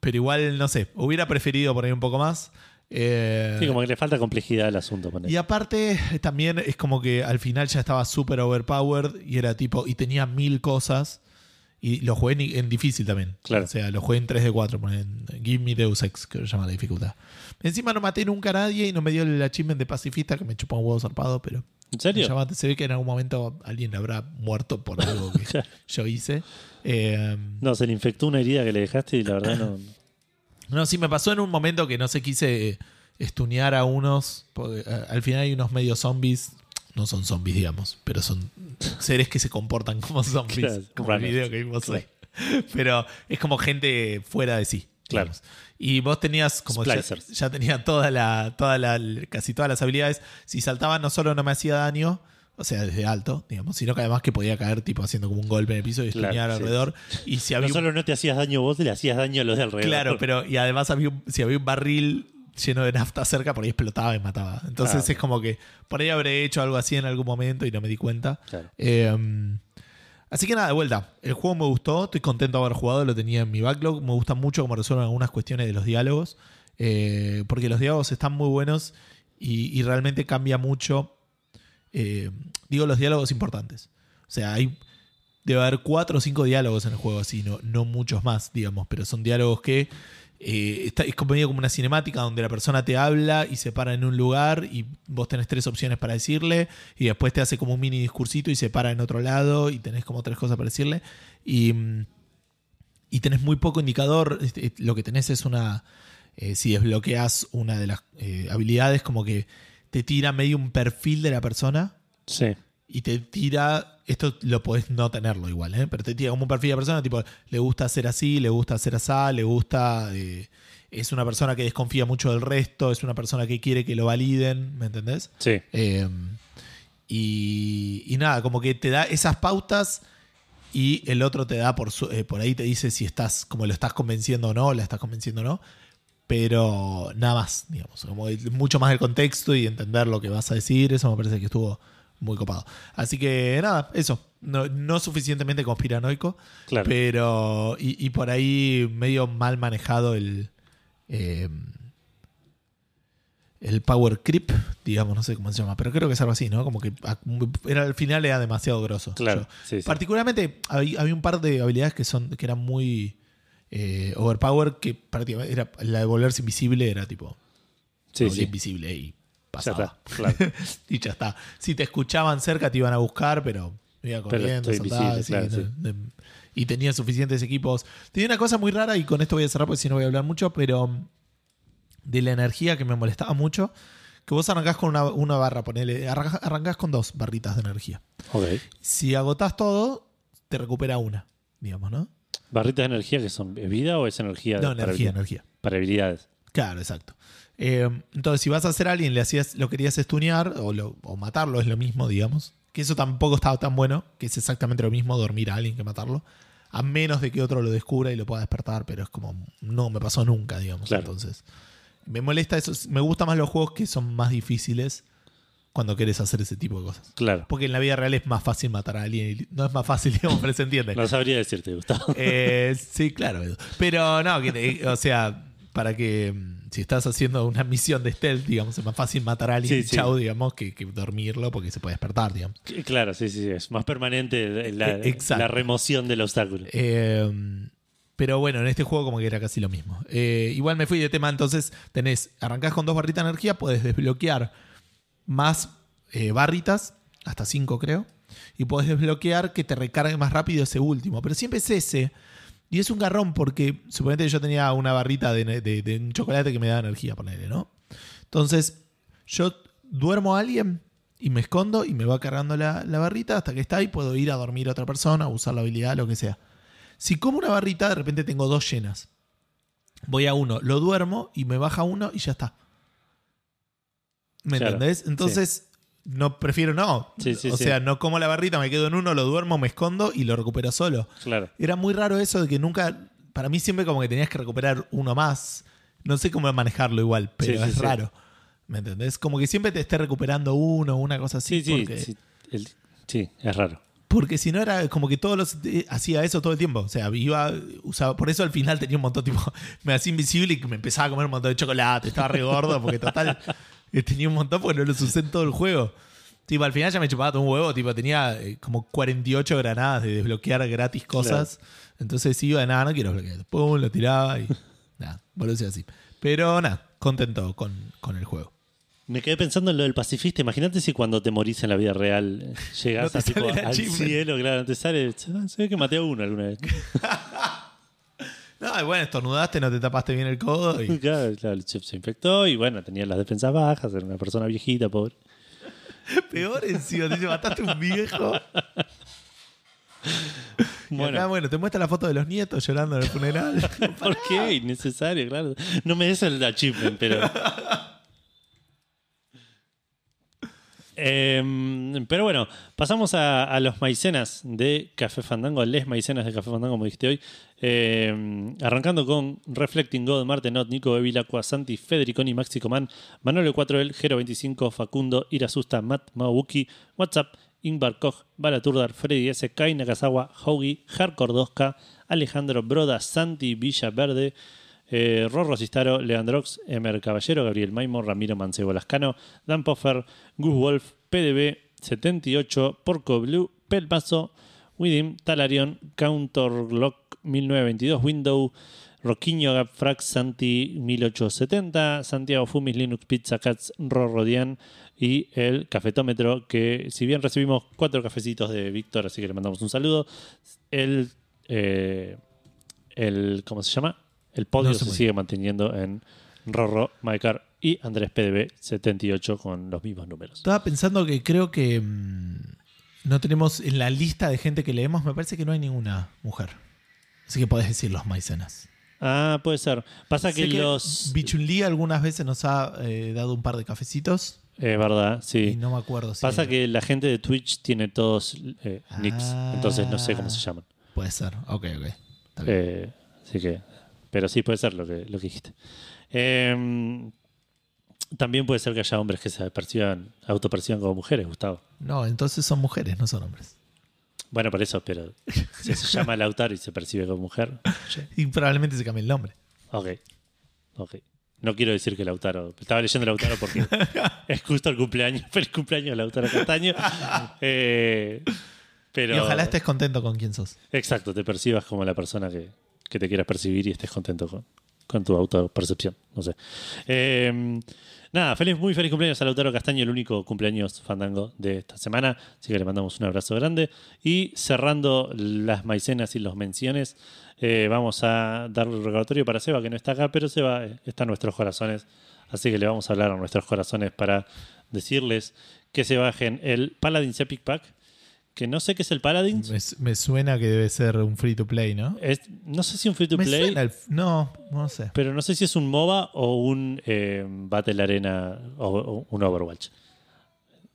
pero igual, no sé, hubiera preferido por ahí un poco más. Eh, Sí, como que le falta complejidad al asunto. y aparte, también es como que al final ya estaba súper overpowered y era tipo, y tenía mil cosas. Y lo jugué en, en difícil también. Claro. O sea, lo jugué en 3 de 4, en Give Me Deus Ex, que se llama la dificultad. Encima no maté nunca a nadie y no me dio el achievement de pacifista, que me chupó un huevo zarpado, pero. ¿En serio? se ve que en algún momento alguien habrá muerto por algo que (laughs) yo hice. Eh, No, se le infectó una herida que le dejaste y la verdad no. (clears throat) No, sí, me pasó en un momento que no sé, quise estunear a unos. porque, eh, al final hay unos medio zombies. No son zombies, digamos, pero son seres que se comportan como zombies. (laughs) Claro, como el video que vimos hoy. (laughs) Pero es como gente fuera de sí. Claro. digamos. Y vos tenías como ya, ya tenía toda la, toda la, casi todas las habilidades. Si saltaba no solo no me hacía daño, o sea, desde alto, digamos, sino que además que podía caer tipo haciendo como un golpe en el piso y Claro, estunear sí. alrededor. Y si No había un solo no te hacías daño vos, le hacías daño a los de alrededor. Claro, pero y además había un- si había un barril lleno de nafta cerca, por ahí explotaba y mataba. Entonces es como que por ahí habré hecho algo así en algún momento y no me di cuenta. Claro. Eh, así que nada, de vuelta. El juego me gustó, estoy contento de haber jugado, lo tenía en mi backlog. Me gusta mucho cómo resuelven algunas cuestiones de los diálogos, eh, porque los diálogos están muy buenos y, realmente cambia mucho. eh, digo, los diálogos importantes. O sea, hay debe haber cuatro o cinco diálogos en el juego así, no, no muchos más, digamos, pero son diálogos que eh, está- es como una cinemática donde la persona te habla y se para en un lugar y vos tenés tres opciones para decirle y después te hace como un mini discursito y se para en otro lado y tenés como tres cosas para decirle y, y tenés muy poco indicador, este, lo que tenés es una, eh, si desbloqueas una de las eh, habilidades como que te tira medio un perfil de la persona Sí. Y te tira, esto lo podés no tenerlo igual, ¿eh? pero te tira como un perfil de persona, tipo, le gusta hacer así, le gusta hacer así, le gusta, eh, es una persona que desconfía mucho del resto, es una persona que quiere que lo validen, ¿me entendés? Sí. Eh, y, y nada, como que te da esas pautas y el otro te da por, su- eh, por ahí te dice si estás, como lo estás convenciendo o no, la estás convenciendo o no. Pero nada más, digamos, como mucho más el contexto y entender lo que vas a decir, eso me parece que estuvo muy copado. Así que nada, eso, no, no suficientemente conspiranoico, Claro. pero y, y por ahí medio mal manejado el eh, el power creep, digamos, no sé cómo se llama, pero creo que es algo así, ¿no? Como que a- era al final era demasiado grosso. Claro. Yo- Sí, sí. Particularmente había, había un par de habilidades que son que eran muy eh, overpower que prácticamente era la de volverse invisible era tipo sí. invisible y Ya pasaba. está. Claro. (laughs) y ya está. Si te escuchaban cerca te iban a buscar, pero Pero corriendo, sí, no- y tenía suficientes equipos. Tenía una cosa muy rara y con esto voy a cerrar porque si no voy a hablar mucho, pero mm, de la energía que me molestaba mucho, que vos arrancás con una, una barra, ponele, arrancás, con dos barritas de energía. Ok. Si agotás todo, te recupera una, digamos, ¿no? ¿Barritas de energía que son ¿es vida o es energía? No, energía, energía. Para habilidades. Claro, exacto. Eh, entonces, si vas a hacer a alguien, le hacías, lo querías estunear o, lo- o matarlo, es lo mismo, digamos. Que eso tampoco estaba tan bueno, que es exactamente lo mismo dormir a alguien que matarlo. A menos de que otro lo descubra y lo pueda despertar, pero es como, no me pasó nunca, digamos. Claro. Entonces, me molesta eso. Me gustan más los juegos que son más difíciles cuando querés hacer ese tipo de cosas. Claro. Porque en la vida real es más fácil matar a alguien. y No es más fácil, (laughs) digamos, pero se entiende. No sabría decirte, Gustavo. Eh, sí, claro. Edu. Pero no, que te- o sea, para que mm, si estás haciendo una misión de stealth, digamos, es más fácil matar a alguien, Sí, sí. chau, digamos, que, que dormirlo porque se puede despertar, digamos. Claro, sí, sí, es más permanente la, Eh, la remoción del obstáculo. Eh, pero bueno, en este juego como que era casi lo mismo. Eh, igual me fui de tema, entonces tenés, arrancás con dos barritas de energía, puedes desbloquear más eh, barritas, hasta cinco creo, y puedes desbloquear que te recargue más rápido ese último. Pero siempre es ese. Y es un garrón porque suponete que yo tenía una barrita de, de- de un chocolate que me da energía, ponerle, ¿no? Entonces, yo duermo a alguien y me escondo y me va cargando la, la barrita hasta que está y puedo ir a dormir a otra persona, usar la habilidad, lo que sea. Si como una barrita, de repente tengo dos llenas. Voy a uno, lo duermo y me baja uno y ya está. ¿Me Claro, entendés? Entonces, no prefiero no. Sí, sí, o sí. sea, no como la barrita, me quedo en uno, lo duermo, me escondo y lo recupero solo. Claro. Era muy raro eso de que nunca. Para mí siempre como que tenías que recuperar uno más. No sé cómo manejarlo igual, pero es raro. ¿Me entendés? Como que siempre te esté recuperando uno, una cosa así. Sí, sí, porque, sí, el- sí, es raro. porque si no era como que todos los eh, hacía eso todo el tiempo. O sea, iba, usaba. Por eso al final tenía un montón, tipo, (laughs) me hacía invisible y me empezaba a comer un montón de chocolate. Estaba re gordo, porque total, (laughs) tenía un montón porque no los usé en todo el juego. Tipo, al final ya me chupaba todo un huevo, tipo, tenía eh, como 48 granadas de desbloquear gratis cosas. Entonces iba, nada, no quiero desbloquear. Pum, lo tiraba y (laughs) nada, volvió así. Pero nada, contento con, con el juego. Me quedé pensando en lo del pacifista. Imagínate si cuando te morís en la vida real eh, (laughs) No llegas te a, tipo, al achievement. cielo, claro, no te sale. "Ah, Se ve que maté a uno alguna vez. No, bueno, estornudaste, no te tapaste bien el codo y (laughs) claro, claro, el chef se infectó y bueno, tenía las defensas bajas, era una persona viejita, pobre. peor encima, te dice, mataste un viejo. (laughs) Bueno, acá, bueno, te muestra la foto de los nietos llorando en el funeral. (laughs) ¿por qué? Innecesario, claro. No me des el achievement, pero. Em, pero bueno, pasamos a, los maicenas de Café Fandango, les maicenas de Café Fandango, como dijiste hoy. Em, arrancando con Reflecting God, Martenot, Nico Bevilacqua, Santi, Federiconi, Maxi Coman, Manolo 4L, Gero 25, Facundo, Irasusta, Matt Mawuki, WhatsApp, Ingvar Koch, Balaturdar, Freddy S, Kai Nakazawa, Hoagie, Hardcore 2K, Alejandro Broda, Santi Villaverde, eh, Rorro Cistaro, Leandrox, Emer Caballero, Gabriel Maimo, Ramiro Mancebo Lascano, Dan Poffer, Gus Wolf, PDB 78, Porco Blue, Pelpaso, Widim, Talarion, Counterlock 1922, Window, Roquinho Gapfrax, Santi 1870, Santiago Fumis, Linux Pizza Cats, Rorrodian y el cafetómetro que si bien recibimos cuatro cafecitos de Víctor, así que le mandamos un saludo, el, eh, el ¿cómo se llama? El podio No se sigue manteniendo en Rorro, Maikar y Andrés PDB 78 con los mismos números. Estaba pensando que creo que mm, no tenemos en la lista de gente que leemos, me parece que no hay ninguna mujer. Así que podés decir los maicenas. Ah, puede ser. Pasa que, que los... Bichunli algunas veces nos ha eh, dado un par de cafecitos Es verdad, y sí. no me acuerdo si. Pasa era. que la gente de Twitch tiene todos eh, nicks, Ah. entonces no sé cómo se llaman. Puede ser, ok, ok. Eh, así que, pero sí puede ser lo que, lo que dijiste. Eh, también puede ser que haya hombres que se perciban, autoperciban como mujeres, Gustavo. No, entonces son mujeres, no son hombres. Bueno, por eso, pero si se llama Lautaro y se percibe como mujer. Y probablemente se cambie el nombre. Ok. Ok. No quiero decir que Lautaro. Estaba leyendo Lautaro porque (laughs) es justo el cumpleaños. Feliz cumpleaños, Lautaro Castaño. Eh, pero, Y ojalá estés contento con quien sos. Exacto, te percibas como la persona que, que te quieras percibir y estés contento con, tu autopercepción. No sé. Eh, nada, feliz, muy feliz cumpleaños a Lautaro Castaño, el único cumpleaños fandango de esta semana. Así que le mandamos un abrazo grande. Y cerrando las maicenas y los menciones, eh, vamos a dar el recordatorio para Seba, que no está acá, pero Seba eh, está en nuestros corazones. Así que le vamos a hablar a nuestros corazones para decirles que se bajen el Paladins Epic Pack. Que no sé qué es el Paladins. Me, me suena que debe ser un free to play, ¿no? Es- no sé si un free to Me play. suena el- no, no sé. Pero no sé si es un MOBA o un eh, Battle Arena o, o un Overwatch.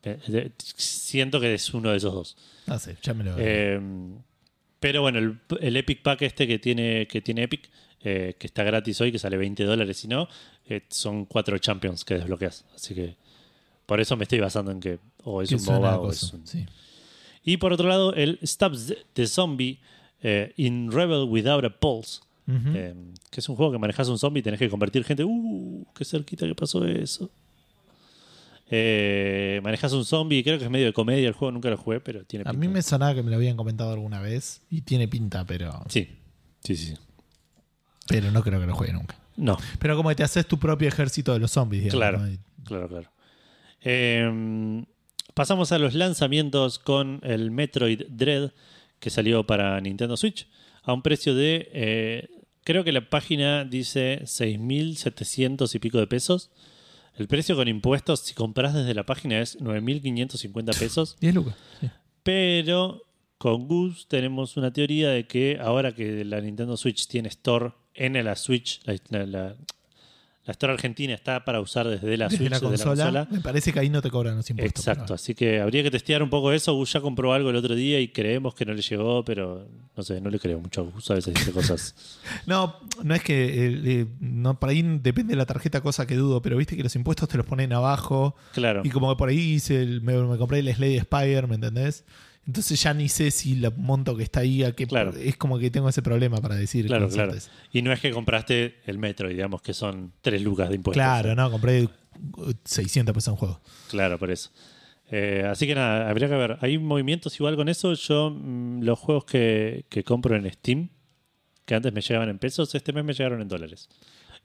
Eh, Siento que es uno de esos dos. No sé, ya me lo Eh, pero bueno, el, el Epic Pack este que tiene, que tiene Epic, eh, que está gratis hoy, que sale 20 dólares, si no, son cuatro Champions que desbloqueas. Así que por eso me estoy basando en que o es que un MOBA o cosa, es un... sí. Y por otro lado, el Stabs the Zombie eh, in Rebel Without a Pulse. Eh, que es un juego que manejas un zombie y tenés que convertir gente. ¡Uh! ¡Qué cerquita que pasó eso! Eh, manejas un zombie, creo que es medio de comedia el juego, nunca lo jugué, pero tiene A pinta. mí me sonaba que me lo habían comentado alguna vez y tiene pinta, pero, Sí, sí, sí. sí. pero no creo que lo juegue nunca. No, Pero como que te haces tu propio ejército de los zombies, digamos. Claro. claro, claro. Eh, pasamos a los lanzamientos con el Metroid Dread que salió para Nintendo Switch a un precio de, eh, creo que la página dice 6.700 y pico de pesos. El precio con impuestos, si compras desde la página, es 9.550 pesos. 10 lucas. sí. Pero con Gus tenemos una teoría de que ahora que la Nintendo Switch tiene Store en la Switch, la, la- la- Store argentina está para usar desde la Desde Switch, la desde consola, la consola. me parece que ahí no te cobran los impuestos. Exacto, así que habría que testear un poco eso. Gus ya compró algo el otro día y creemos que no le llegó, pero no sé, no le creo mucho a Gus. A veces dice cosas. (laughs) No, no es que eh, eh, no, por ahí depende de la tarjeta, cosa que dudo, pero viste que los impuestos te los ponen abajo. Claro, Y como que por ahí hice el- me, me compré el Slade Spire, ¿me entendés? Entonces ya ni sé si el monto que está ahí, a qué- Claro. es como que tengo ese problema para decir. claro, claro. certeza. Y no es que compraste el Metro, digamos que son 3 lucas de impuestos. Claro, no, compré uh, 600 pesos en juego. Claro, por eso. Eh, así que nada, habría que ver. Hay movimientos igual con eso. Yo, mm, los juegos que, que compro en Steam, que antes me llegaban en pesos, este mes me llegaron en dólares.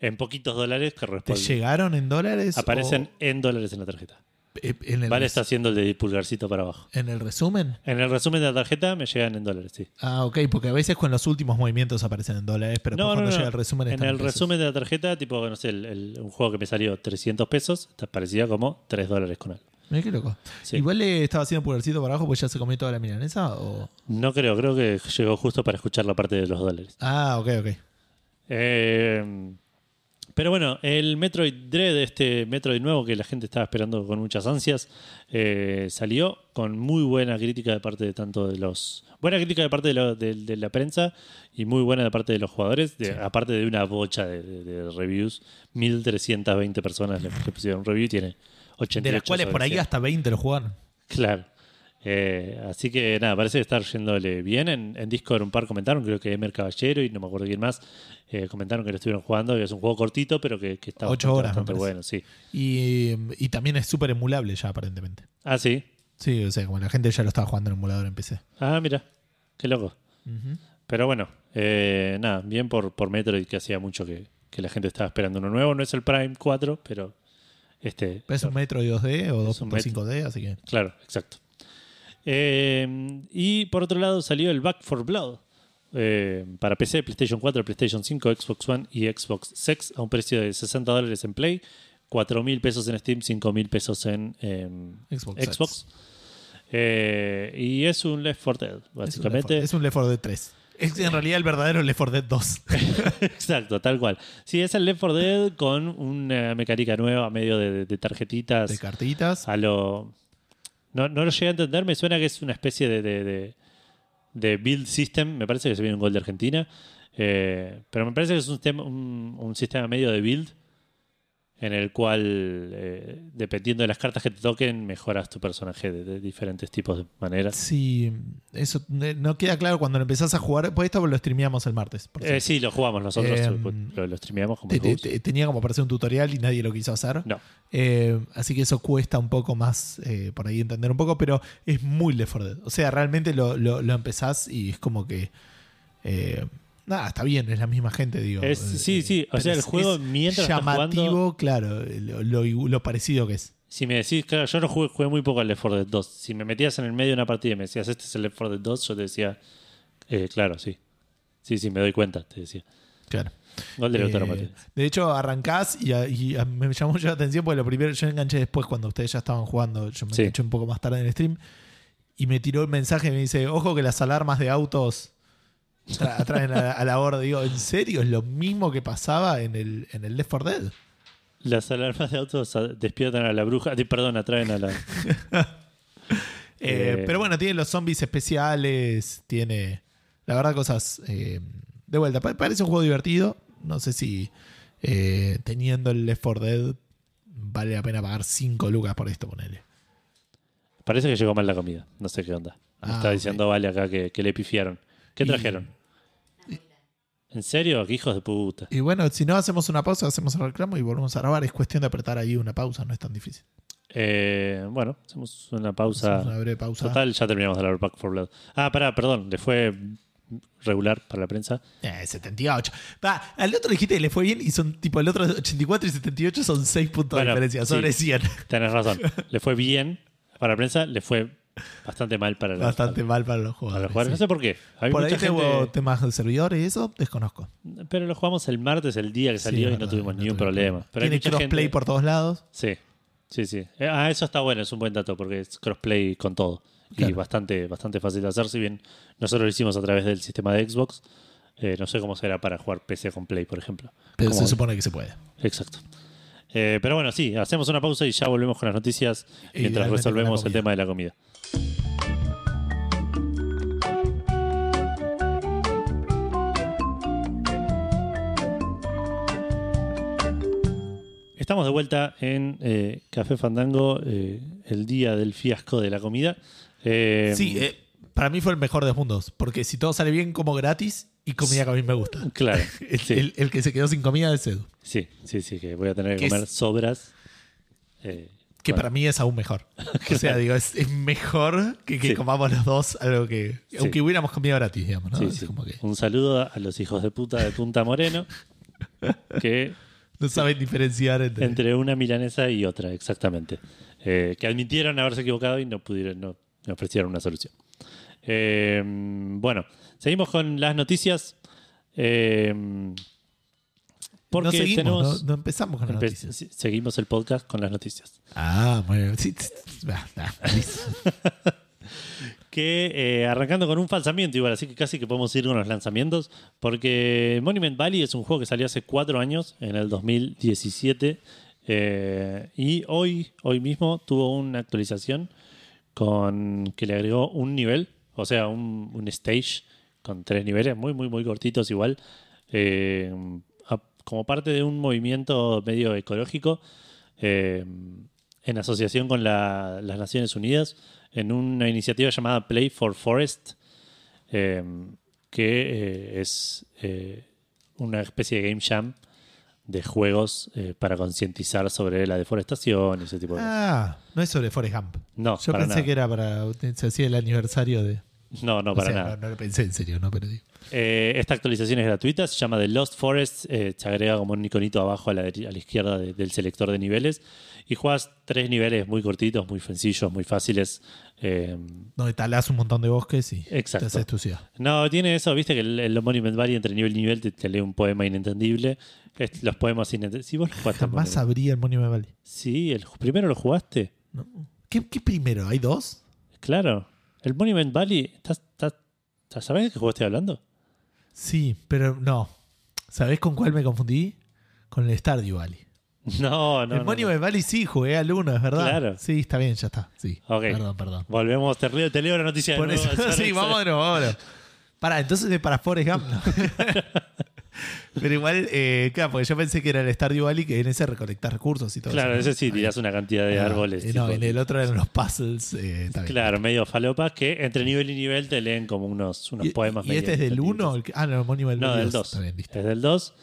En poquitos dólares que ¿Te responden. llegaron en dólares? Aparecen o- en dólares en la tarjeta. Eh, en el, Vale está haciendo el de pulgarcito para abajo. en el resumen? En el resumen de la tarjeta me llegan en dólares, sí. Ah, ok, porque a veces con los últimos movimientos aparecen en dólares, pero cuando llega el resumen En el pesos. resumen de la tarjeta, tipo, no sé, el- el- un juego que me salió 300 pesos, te parecía como 3 dólares con él. Mirá qué loco. Sí. Igual le estaba haciendo pulgarcito para abajo porque ya se comió toda la milanesa o... No creo, creo que llegó justo para escuchar la parte de los dólares. Ah, ok, ok. Eh, pero bueno, el Metroid Dread, este Metroid nuevo que la gente estaba esperando con muchas ansias, eh, salió con muy buena crítica de parte de tanto de los. Buena crítica de parte de, lo- de- de la prensa y muy buena de parte de los jugadores, de- aparte de una bocha de, reviews. 1320 personas le, pusieron un review y tiene 88 De las cuales por ahí 100. hasta 20 lo jugaron. Claro. Eh, así que nada, parece que está yéndole bien. En, en Discord un par comentaron, creo que Emer Caballero y no me acuerdo quién más, eh, comentaron que lo estuvieron jugando, es un juego cortito, pero que, que está Ocho bastante, horas, bastante bueno, sí. Y, y también es súper emulable ya aparentemente. Ah, sí. Sí, o sea, como la gente ya lo estaba jugando en emulador en PC. Ah, mira, qué loco. Pero bueno, eh, nada, bien por, por Metroid, que hacía mucho que, que la gente estaba esperando uno nuevo. No es el Prime 4, pero este. Es un Metro 2D o Es un 2.5D, así que... Claro, exacto. Eh, y por otro lado salió el Back for Blood eh, para PC, PlayStation 4, PlayStation 5, Xbox One y Xbox Sex a un precio de 60 dólares en Play, 4 mil pesos en Steam, 5 mil pesos en em, Xbox Xbox. Eh, y es un Left 4 Dead, básicamente. 4 Es un Left 4 Dead 3. Es en realidad el verdadero Left 4 Dead 2. (laughs) Exacto, tal cual. Sí, es el Left 4 Dead con una mecánica nueva, medio de, de tarjetitas. de cartitas. a lo. No, no lo llegué a entender, me suena que es una especie de, de, de- build system. Me parece que se viene un gol de Argentina. Eh, pero me parece que es un, un, un sistema medio de build en el cual, eh, dependiendo de las cartas que te toquen, mejoras tu personaje de, de diferentes tipos de maneras. Sí, eso no queda claro cuando lo empezás a jugar. Pues esto lo streameamos el martes. por Eh, sí, lo jugamos nosotros, Em, lo, lo streameamos como Te- tenía como para hacer un tutorial y nadie lo quiso hacer. No, Eh, así que eso cuesta un poco más eh, por ahí entender un poco, pero es muy Left 4 Dead. O sea, realmente lo, lo- lo empezás y es como que. Eh, Nada, está bien, es la misma gente, digo. Es- sí, Eh, sí, o sea, el es- juego es mientras estás llamativo, jugando- claro, lo, lo- lo parecido que es. Si me decís, claro, yo no jugué, jugué muy poco al Left 4 Dead 2. Si me metías en el medio de una partida y me decías, este es el Left 4 Dead 2, yo te decía, eh, claro, sí. Sí, sí, me doy cuenta, te decía. Claro. Gol de Eh, de hecho, arrancás y, a- y a- me llamó mucho la atención porque lo primero yo enganché después cuando ustedes ya estaban jugando. Yo me Sí. enganché un poco más tarde en el stream y me tiró el mensaje y me dice: Ojo que las alarmas de autos tra- atraen a, a la borda. Digo, ¿en serio? Es lo mismo que pasaba en el, en el Left 4 Dead. Las alarmas de autos despiertan a la bruja, perdón, atraen a la... (laughs) Eh, Eh. pero bueno, tiene los zombies especiales, tiene, la verdad, cosas eh, de vuelta. Pa- parece un juego divertido. No sé si teniendo el Left 4 Dead vale la pena pagar 5 lucas por esto, ponele. Parece que llegó mal la comida, no sé qué onda. Me Ah, está diciendo Vale acá que, que le pifiaron. ¿Qué Y- trajeron? ¿En serio? ¿Qué hijos de puta? Y bueno, si no hacemos una pausa, hacemos el reclamo y volvemos a grabar. Es cuestión de apretar ahí una pausa, no es tan difícil. Eh, bueno, hacemos una pausa. Hacemos una breve pausa. Total, ya terminamos de hablar Back for Blood. Ah, pará, perdón, le fue regular para la prensa. Eh, 78. Va, al otro dijiste que le fue bien y son tipo el otro 84 y 78 son 6 puntos Bueno, de diferencia, sobre sí. 100. Tenés razón. (laughs) Le fue bien para la prensa, le fue bastante mal para la, Bastante mal para los para jugadores. los jugadores. No sé por qué. Por ahí mucha hubo gente, temas de servidores y eso, desconozco. pero lo jugamos el martes, el día que Sí, salió, y no tuvimos no ni un problema. Pero Tiene crossplay gente- por todos lados. Sí, sí, sí. Eh, Ah, eso está bueno, es un buen dato porque es crossplay con todo. Y bastante, bastante fácil de hacer. Si bien nosotros lo hicimos a través del sistema de Xbox, eh, no sé cómo será para jugar PC con Play, por ejemplo. Pero se supone que se puede. Exacto. Eh, pero bueno, sí, hacemos una pausa y ya volvemos con las noticias mientras resolvemos el tema de la comida. Estamos de vuelta en eh, Café Fandango, eh, el día del fiasco de la comida. Eh, Sí, para mí fue el mejor de los mundos. Porque si todo sale bien, como gratis y comida que a mí me gusta. Claro. (laughs) El, sí, el- el que se quedó sin comida es Edu. sí, sí, sí, que voy a tener que Que comer es- sobras. Que para mí es aún mejor. O sea, (laughs) digo, es, es mejor que, que Sí. comamos los dos algo que. Sí. Aunque hubiéramos comido gratis, digamos, ¿no? sí. como que Un saludo a los hijos de puta de Punta Moreno, que no saben diferenciar entre. entre una milanesa y otra, exactamente. Eh, que admitieron haberse equivocado y no pudieron, no, no ofrecieron una solución. Eh, bueno, seguimos con las noticias. Eh, porque no seguimos, tenemos. no, no empezamos con las empe- noticias. seguimos el podcast con las noticias. Ah, muy bien. Sí. Ah, (laughs) ah. Que eh, arrancando con un falsamiento igual, así que casi que podemos ir con los lanzamientos, porque Monument Valley es un juego que salió hace cuatro años, en el 2017, eh, y hoy, hoy mismo tuvo una actualización con que le agregó un nivel, o sea, un, un stage con tres niveles, muy, muy, muy cortitos igual, eh, como parte de un movimiento medio ecológico, eh, en asociación con la- las Naciones Unidas, en una iniciativa llamada Play for Forest, eh, que eh, es una especie de game jam de juegos eh, para concientizar sobre la deforestación y ese tipo de cosas. Ah, no es sobre Forrest Gump. No, Yo para pensé nada. que era para. Se hacía el aniversario de. No, no, o para sea, nada. No, no lo pensé en serio, ¿no? Pero digo. Eh, esta actualización es gratuita, se llama The Lost Forest, eh, se agrega como un iconito abajo a la, deri- a la izquierda de- del selector de niveles y juegas tres niveles muy cortitos, muy sencillos, muy fáciles. eh, Donde talás un montón de bosques y Exacto. te haces tu ciudad. no, tiene eso, viste que el, el Monument Valley entre nivel y nivel te, te lee un poema inentendible. Es- los poemas inentendibles. Si vos. Jamás sabría el Monument Valley. Sí, el, primero lo jugaste. ¿no? ¿Qué, qué primero? ¿Hay dos? Claro. El Monument Valley, ¿estás, estás, estás- ¿sabés de qué juego estoy hablando? Sí, pero no. ¿Sabés con cuál me confundí? Con el Stardew Valley. (laughs) No, no. el no, Monument Valley sí, jugué al uno, es verdad. Claro. Sí, está bien, ya está. Sí. Ok. Perdón, perdón. no. Volvemos, te leo, te leo la noticia de Por nuevo, eso, Sara, (laughs) sí, (laughs) de nuevo, vámonos. Pará, entonces es para Forrest Gump. ¿no? Pero igual, eh, claro, porque yo pensé que era el Stardew Valley que en ese recolectar recursos y todo Claro, eso. ¿no? ese sí, tirás una cantidad de Ah, árboles. eh, no, tipo- en el otro eran los puzzles. eh, está bien. Claro, medio falopas que entre nivel y nivel te leen como unos, unos ¿Y, poemas. y medio este es del inentendibles. 1? Ah, no, el Monument No, del 2. 2. Está bien, listo. Es del 2.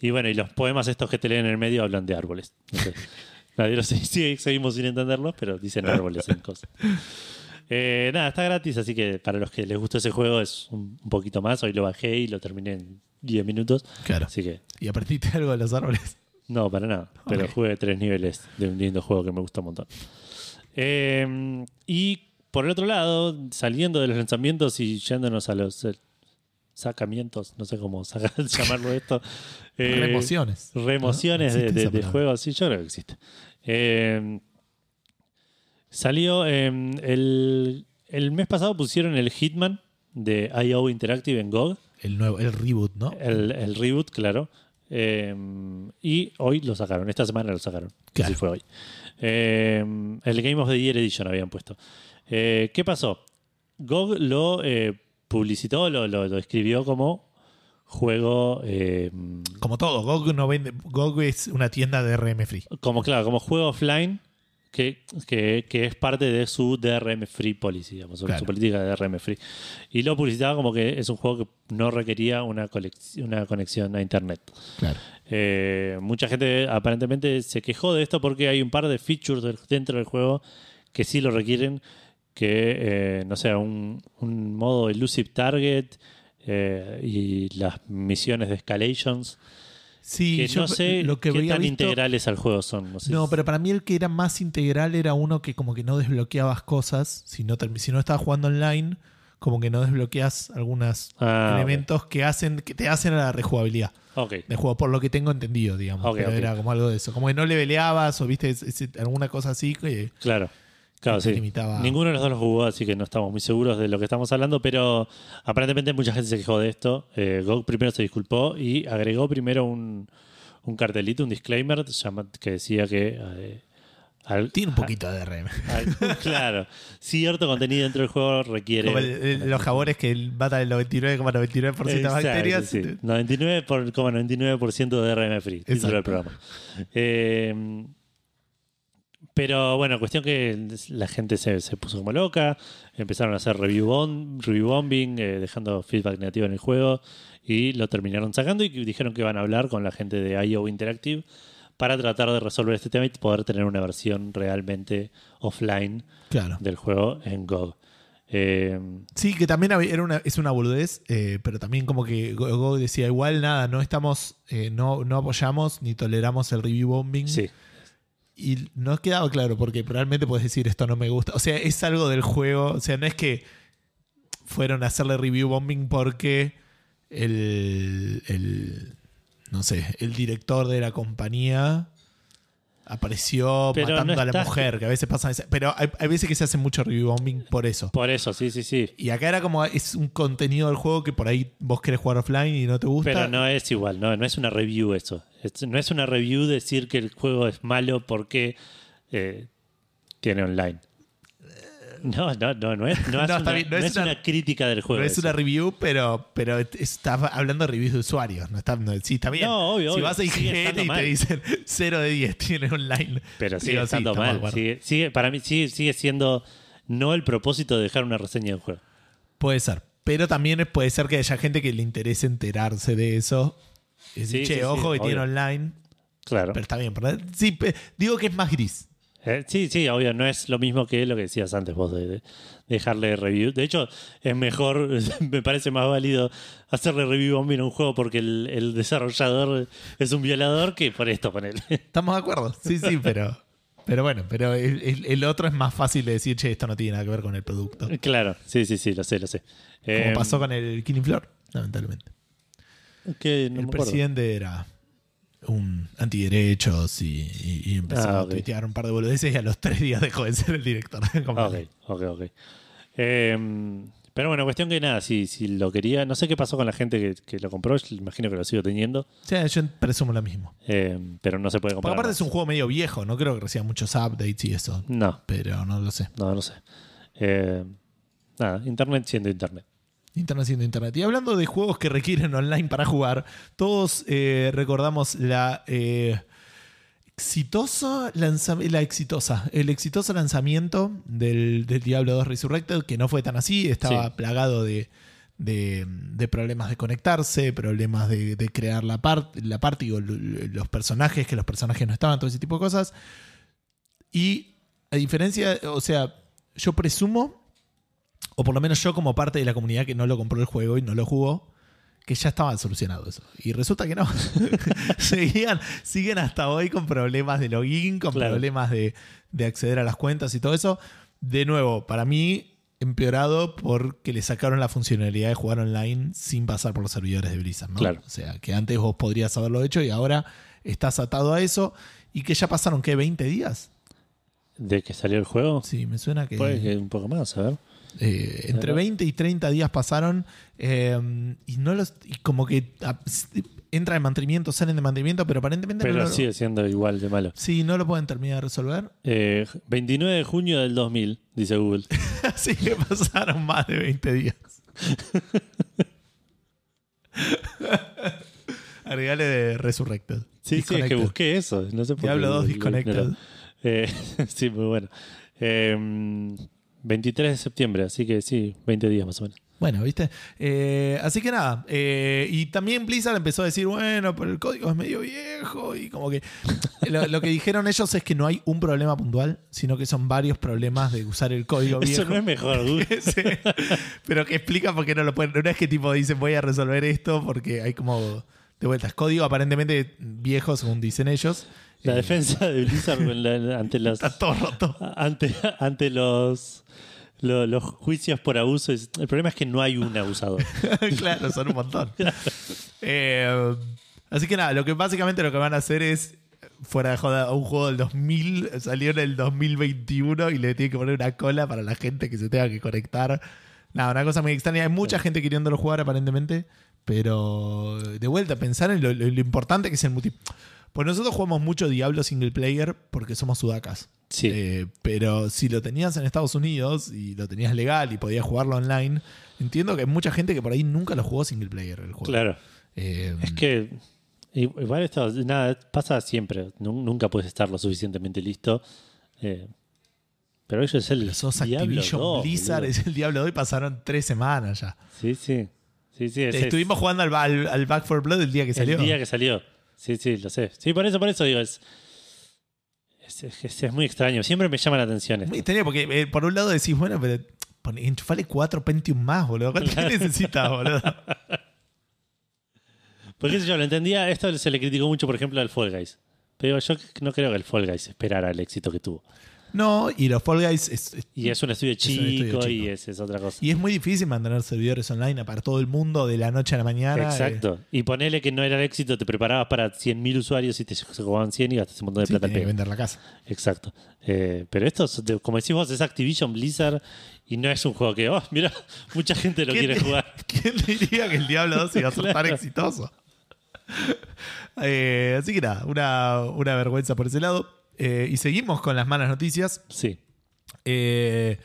Y bueno, y los poemas estos que te leen en el medio hablan de árboles. No sé. (laughs) Nadie lo sé, sí, seguimos sin entenderlos, pero dicen árboles en cosas. Eh, nada, está gratis, así que para los que les gustó ese juego es un, un poquito más. Hoy lo bajé y lo terminé en 10 minutos. Claro. Así que ¿Y aprendiste algo de los árboles? no, para nada. Pero Ok. jugué tres niveles de un lindo juego que me gusta un montón. Eh, y por el otro lado, saliendo de los lanzamientos y yéndonos a los eh, sacamientos, no sé cómo (laughs) llamarlo esto. eh, Remociones. Remociones ¿No? de, ¿Existe de- juegos, sí, yo creo que existe. Eh, salió eh, el, el mes pasado pusieron el Hitman de IO Interactive en GOG, El nuevo, el reboot, ¿no? el, el reboot, claro. Eh, y hoy lo sacaron, esta semana lo sacaron. Claro. Así fue hoy. Eh, el Game of the Year Edition habían puesto. Eh, ¿Qué pasó? GOG lo publicitó, lo, lo, lo escribió como juego. Como todo, GOG no vende. GOG es una tienda de RM free. como claro, como juego offline que, que, que es parte de su DRM free policy, digamos, su- Claro. su política de DRM free. Y lo publicitaba como que es un juego que no requería una, una conexión a internet. Claro. Eh, mucha gente aparentemente se quejó de esto porque hay un par de features del- dentro del juego que sí lo requieren, que eh, no sé, un, un modo elusive target eh, y las misiones de escalations, Sí, que yo no sé lo que qué tan visto- integrales al juego son. No, sé No, pero para mí el que era más integral era uno que como que no desbloqueabas cosas. Si no, si no estabas jugando online, como que no desbloqueas algunos Ah, elementos que hacen que te hacen a la rejugabilidad ok. del juego, por lo que tengo entendido, digamos. Pero era como algo de eso. Como que no le peleabas o viste es- es- alguna cosa así que Claro. Claro, sí. limitaba. Ninguno de los dos lo jugó, así que no estamos muy seguros de lo que estamos hablando, pero aparentemente mucha gente se quejó de esto. Eh, GOG primero se disculpó y agregó primero un, un cartelito, un disclaimer que decía que... eh, al- tiene un poquito de RM. al- (laughs) claro, cierto contenido dentro del juego requiere... Como el- el- los jabones que matan el 99,99% de bacterias. sí. 99 por, como 99% de DRM free, título del programa. Eh, pero bueno, cuestión que la gente se, se puso como loca, empezaron a hacer review, bomb, review bombing, eh, dejando feedback negativo en el juego y lo terminaron sacando y dijeron que van a hablar con la gente de IO Interactive para tratar de resolver este tema y poder tener una versión realmente offline Claro. del juego en GOG. Eh, Sí, que también era una, es una boludez, eh, pero también como que Go- Go decía igual nada, no estamos, eh, no, no apoyamos ni toleramos el review bombing. sí, Y no quedaba claro porque probablemente puedes decir esto no me gusta. O sea, es algo del juego. O sea, no es que fueron a hacerle review bombing porque el, el no sé, el director de la compañía apareció Pero matando no a la mujer, que a veces pasa esa- Pero hay, hay veces que se hace mucho review bombing por eso. por eso, sí, sí, sí. Y acá era como, es un contenido del juego que por ahí vos querés jugar offline y no te gusta. Pero no es igual, no, no es una review eso. Es- no es una review decir que el juego es malo porque eh, tiene online. (laughs) No, no, no, no es, no (laughs) es, una, bien, no es es una- una crítica del juego. No es eso. una review, pero, pero está hablando de reviews de usuarios. No está, no- sí, está bien. No, obvio, si obvio. vas a IGN y mal. te dicen (laughs) 0 de 10 tiene online. Pero sigue Digo, sí, estando de mal. Sigue, sigue- para mí sigue, sigue siendo no el propósito de dejar una reseña del juego. Puede ser. Pero también puede ser que haya gente que le interese enterarse de eso. Decir, Sí, che, sí, sí, ojo que obvio. tiene online. Claro. Pero está bien. ¿verdad? Sí, digo que es más gris. Eh, sí, sí, obvio, no es lo mismo que lo que decías antes vos de, de dejarle review. De hecho, es mejor, (laughs) me parece más válido hacerle review a un juego porque el, el desarrollador es un violador que por esto, ponele. (laughs) ¿Estamos de acuerdo? Sí, sí, pero. Pero bueno, pero el, otro es más fácil de decir, che, esto no tiene nada que ver con el producto. claro, sí, sí, sí, lo sé, lo sé. Como Eh, pasó con el Killing Floor, lamentablemente. que no el me presidente era un antiderechos y, y- y empezó Ah, a tuitear un par de boludeces y a los tres días dejó de ser el director. Ok, ok, ok. Eh, pero bueno, cuestión que nada, si, si lo quería, no sé qué pasó con la gente que, que lo compró, yo imagino que lo sigo teniendo, sea, yo presumo lo mismo. eh, pero no se puede Porque comprar. aparte más. es un juego medio viejo, no creo que reciba muchos updates y eso. No, Pero no lo sé. no, no sé. Eh, nada, internet siendo internet. Internet siendo internet. Y hablando de juegos que requieren online para jugar, todos eh, recordamos la eh, exitosa lanza- la exitosa, el exitoso lanzamiento del, del Diablo 2 Resurrected, que no fue tan así, estaba Sí. plagado de, de- de problemas de conectarse, problemas de, de crear la parte, la lo- lo- los personajes, que los personajes no estaban, todo ese tipo de cosas. Y a diferencia, o sea, yo presumo o por lo menos yo como parte de la comunidad que no lo compró el juego y no lo jugó, que ya estaba solucionado eso. Y resulta que no. (laughs) Seguían, siguen hasta hoy con problemas de login, con Claro. problemas de, de acceder a las cuentas y todo eso. De nuevo, para mí, empeorado porque le sacaron la funcionalidad de jugar online sin pasar por los servidores de Blizzard. ¿no? Claro. O sea, que antes vos podrías haberlo hecho y ahora estás atado a eso. Y que ya pasaron, ¿qué? ¿20 días? ¿De que salió el juego? Sí, me suena que. Que un poco más, a ver. Eh, entre Claro. 20 y 30 días pasaron eh, y no los y como que s- entra en mantenimiento, salen de mantenimiento, pero aparentemente Pero no, lo, sigue siendo igual de malo. sí, no lo pueden terminar de resolver. Eh, 29 de junio del 2000, dice Google. (laughs) Así que pasaron más de 20 días. (laughs) Agregale de Resurrected. Sí, sí, es que busqué eso. No sé por Diablo 2 lo- lo Disconnected. Eh, (laughs) sí, muy bueno. Eh, 23 de septiembre, así que sí, 20 días más o menos. Bueno, ¿viste? Eh, así que nada. eh, y también Blizzard empezó a decir, bueno, pero el código es medio viejo. Y como que (laughs) lo, lo que dijeron ellos es que no hay un problema puntual, sino que son varios problemas de usar el código viejo. Eso no es mejor, (laughs) Google. Sí. Pero que explica por qué no lo pueden. No es que tipo dicen voy a resolver esto porque hay como de vueltas código aparentemente viejo según dicen ellos. La defensa de Blizzard la- ante los Está todo roto. ante, ante los, lo- los juicios por abuso. es- El problema es que no hay un abusador. (laughs) claro, son un montón. Eh, así que nada, lo que básicamente lo que van a hacer es fuera de joda, un juego del 2000 salió en el 2021 y le tienen que poner una cola para la gente que se tenga que conectar. Nada, una cosa muy extraña. Hay mucha gente queriéndolo jugar aparentemente, pero de vuelta, pensar en lo, lo- lo importante que es el multi. Pues nosotros jugamos mucho Diablo single player porque somos sudacas. Sí. Eh, pero si lo tenías en Estados Unidos y lo tenías legal y podías jugarlo online, entiendo que hay mucha gente que por ahí nunca lo jugó single player el juego. Claro. Eh, Es que igual esto nada, pasa siempre. Nu- Nunca puedes estar lo suficientemente listo. Eh, pero ellos es el sos Diablo 2, Blizzard, boludo. es el Diablo de hoy, pasaron tres semanas ya. Sí, sí. Sí, sí, es- es- Estuvimos jugando al, al- al Back for Blood el día que salió. El día que salió. Sí, sí, lo sé. Sí, por eso, por eso digo, es, es, es- es muy extraño. Siempre me llama la atención esto. Muy extraño porque eh, por un lado decís, bueno, pero enchufale cuatro Pentium más, boludo. ¿Cuánto (laughs) necesitas, boludo? Porque eso yo lo entendía, esto se le criticó mucho, por ejemplo, al Fall Guys. Pero yo no creo que el Fall Guys esperara el éxito que tuvo. No, y los Fall Guys es, es- Y es un estudio un chico, estudio y chico. es, es otra cosa. y es muy difícil mantener servidores online para todo el mundo de la noche a la mañana. Exacto. Y ponele que no era el éxito, te preparabas para 100.000 usuarios y te jugaban 100 y gastas un montón Eh, de sí, plata al tenía que vender la casa. Exacto. Eh, pero esto, es como decís vos, es Activision Blizzard y no es un juego que, oh, mira, (laughs) mucha gente lo ¿Quién quiere te- jugar. (laughs) ¿Quién diría que el Diablo 2 iba a ser tan Claro. exitoso? (laughs) Eh, así que nada, una, una vergüenza por ese lado. Eh, y seguimos con las malas noticias. Sí. Eh,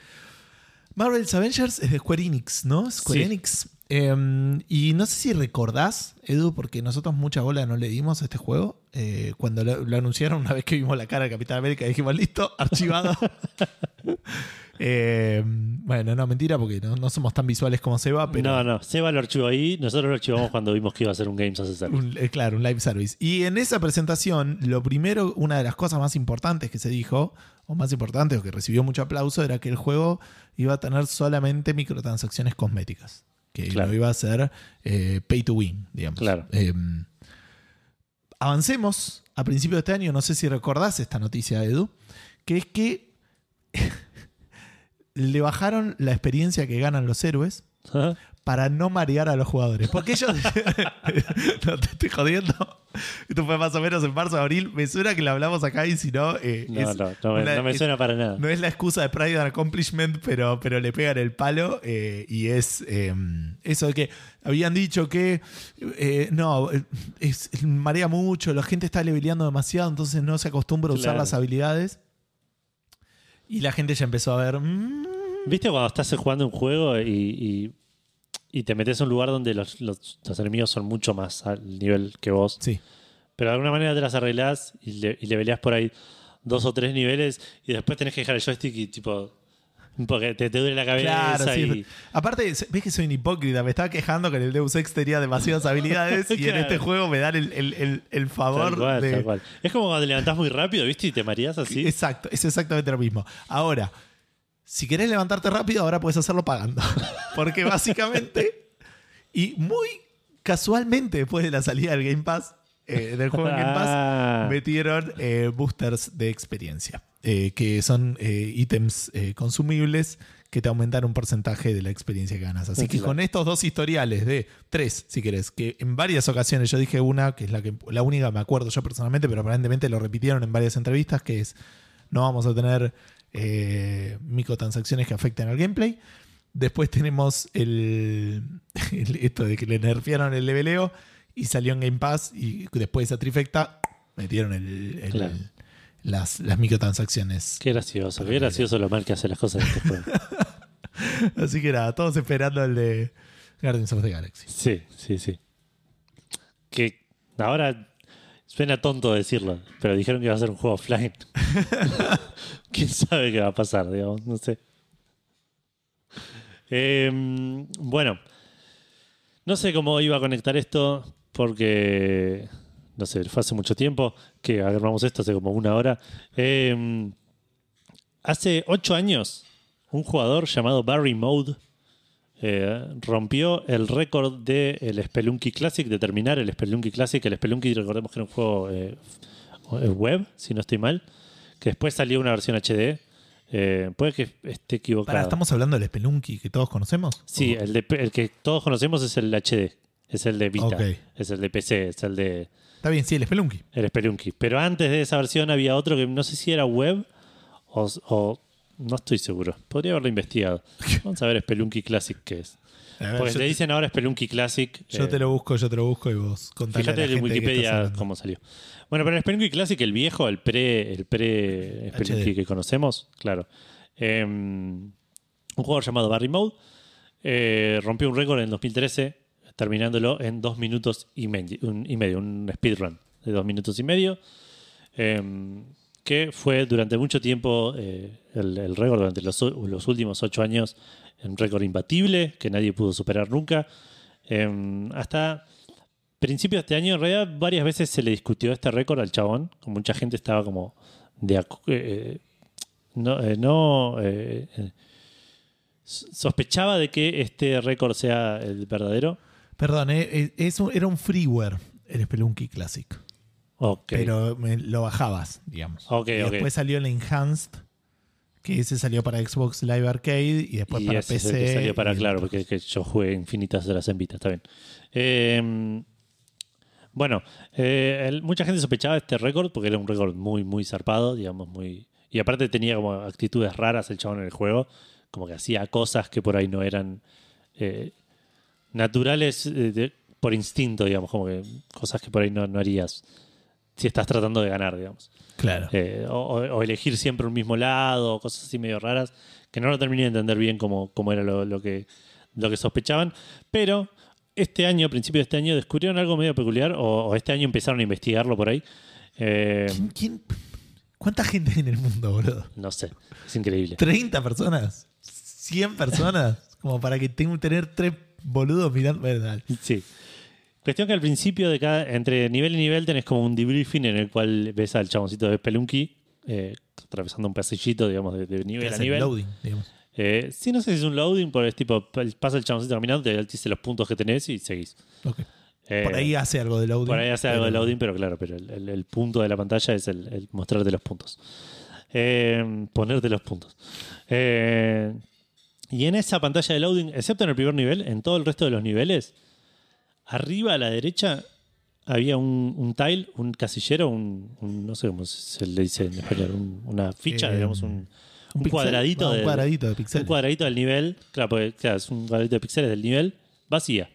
Marvel's Avengers es de Square Enix, ¿no? Square Sí. Enix. Eh, y no sé si recordás, Edu, porque nosotros mucha bola no le dimos a este juego. Eh, cuando lo, lo anunciaron, una vez que vimos la cara de Capitán América, dijimos, listo, archivado. (laughs) Eh, bueno, no, mentira, porque no, no somos tan visuales como Seba, pero No, no. Seba lo archivó ahí. Nosotros lo archivamos cuando vimos que iba a ser un Games as a Service. Un- eh, claro, un live service. Y en esa presentación, lo primero, una de las cosas más importantes que se dijo, o más importantes, o que recibió mucho aplauso, era que el juego iba a tener solamente microtransacciones cosméticas. Que Claro. no iba a ser eh, pay to win, digamos. Claro. Eh, avancemos a principios de este año, no sé si recordás esta noticia, Edu, que es que (laughs) le bajaron la experiencia que ganan los héroes para no marear a los jugadores. Porque ellos. (laughs) (laughs) no te estoy jodiendo. Esto fue más o menos en marzo, abril. Me suena que lo hablamos acá y si no. eh, No, es no, no, me- una- no me es- suena para nada. no es la excusa de Pride and Accomplishment, pero, pero le pegan el palo. eh, y es eh, eso de que habían dicho que eh, no, es, marea mucho, la gente está leveleando demasiado, entonces no se acostumbra a usar Claro. las habilidades. Y la gente ya empezó a ver. mm, ¿Viste cuando estás jugando un juego y, y- y te metes a un lugar donde los, los- los enemigos son mucho más al nivel que vos? sí. Pero de alguna manera te las arreglás y le, y le peleás por ahí dos o tres niveles y después tenés que dejar el joystick y tipo. Porque te, te duele la cabeza Claro, sí. y. Aparte, ves que soy un hipócrita. Me estaba quejando que en el Deus Ex tenía demasiadas habilidades y en este juego me dan el, el- el- el favor Tal cual, de. tal cual. Es como cuando te levantás muy rápido, ¿viste? Y te mareás así. Exacto, es exactamente lo mismo. Ahora, si querés levantarte rápido, ahora puedes hacerlo pagando. (laughs) Porque básicamente, y muy casualmente después de la salida del Game Pass, eh, del juego en Game Pass, Ah. metieron eh, boosters de experiencia, eh, que son eh, ítems consumibles que te aumentan un porcentaje de la experiencia que ganas. Así Sí, que claro. con estos dos historiales de tres, si querés, que en varias ocasiones yo dije una, que es la, que, la única me acuerdo yo personalmente, pero aparentemente lo repitieron en varias entrevistas, que es no vamos a tener microtransacciones que afecten al gameplay. Después tenemos el, (laughs) el- esto de que le nerfearon el leveleo y salió en Game Pass y después de esa trifecta metieron el- el- Claro. las, las microtransacciones. Qué gracioso, qué gracioso lo mal que hace las cosas de este juego. (laughs) Así que nada, todos esperando el de Guardians of the Galaxy. Sí, sí, sí. Que ahora suena tonto decirlo, pero dijeron que iba a ser un juego offline. (laughs) ¿Quién sabe qué va a pasar, digamos? No sé. Eh, bueno, no sé cómo iba a conectar esto porque, no sé, fue hace mucho tiempo que agarramos esto, hace como una hora. Eh, hace ocho años, un jugador llamado Barry Mode eh, rompió el récord del Spelunky Classic, de terminar el Spelunky Classic. El Spelunky, recordemos que era un juego eh, f- web, si no estoy mal, que después salió una versión HD. Eh, puede que esté equivocado. Pará, ¿estamos hablando del Spelunky que todos conocemos? Sí, ¿O- el, de- el que todos conocemos es el HD, es el de Vita, es el de PC, es el de Está bien, sí, el Spelunky. el Spelunky. Pero antes de esa versión había otro que no sé si era web o, o- no estoy seguro. Podría haberlo investigado. (laughs) Vamos a ver Spelunky Classic qué es. Ver, Porque te dicen ahora Spelunky Classic. Yo eh, te lo busco, yo te lo busco y vos contale Fíjate en Wikipedia cómo salió. Bueno, pero el Spelunky Classic, el viejo, el pre, el pre Spelunky HD. que conocemos, claro. Eh, un jugador llamado Barry Mode eh, rompió un récord en 2013, terminándolo en dos minutos y, medio, un, y medio, un speedrun de dos minutos y medio. eh, que fue durante mucho tiempo eh, el, récord, durante los, últimos ocho años, un récord imbatible que nadie pudo superar nunca. Eh, hasta principios de este año, en realidad, varias veces se le discutió este récord al chabón. Mucha gente estaba como de eh, no, eh, no eh, sospechaba de que este récord sea el verdadero. Perdón, eh, eh, es un- era un freeware el Spelunky Classic. Ok. Pero me- lo bajabas, digamos. Ok, y después salió el Enhanced, que ese salió para Xbox Live Arcade y después y para ese es PC. el que salió para, claro, porque que yo jugué infinitas horas en Vita, está bien. Eh, bueno, eh, el- mucha gente sospechaba de este récord porque era un récord muy, muy zarpado, digamos, muy. Y aparte tenía como actitudes raras el chabón en el juego, como que hacía cosas que por ahí no eran eh, naturales eh, de- por instinto, digamos, como que cosas que por ahí no, no harías si estás tratando de ganar, digamos. Claro. Eh, o, o elegir siempre un mismo lado, o cosas así medio raras, que no lo terminé de entender bien cómo, cómo era lo, lo que, lo que sospechaban. Pero este año, a principios de este año, descubrieron algo medio peculiar, o, o este año empezaron a investigarlo por ahí. Eh, ¿Quién- quién- ¿Cuánta gente hay en el mundo, boludo? no sé, es increíble. ¿30 personas? ¿100 personas? Como para que tenga tener tres boludos mirando. Bueno, dale. Sí. Cuestión que al principio de cada, entre nivel y nivel tenés como un debriefing en el cual ves al chaboncito de Spelunky eh, atravesando un pasillito, digamos, de, de nivel a nivel. loading, digamos. Eh, sí, no sé si es un loading, pero es tipo, pasa el chaboncito caminando, te dice los puntos que tenés y seguís. Ok. Eh, Por ahí hace algo de loading. por ahí hace algo de loading, pero claro, pero el, el- el punto de la pantalla es el, el mostrarte los puntos. Eh, ponerte los puntos. Eh, y en esa pantalla de loading, excepto en el primer nivel, en todo el resto de los niveles, arriba a la derecha había un, un tile, un casillero, un, un- no sé cómo se le dice en español, un- una ficha, Eh, digamos, un, pixel? cuadradito, de, un cuadradito de un cuadradito del nivel, claro, porque, claro, es un cuadradito de píxeles del nivel, vacía.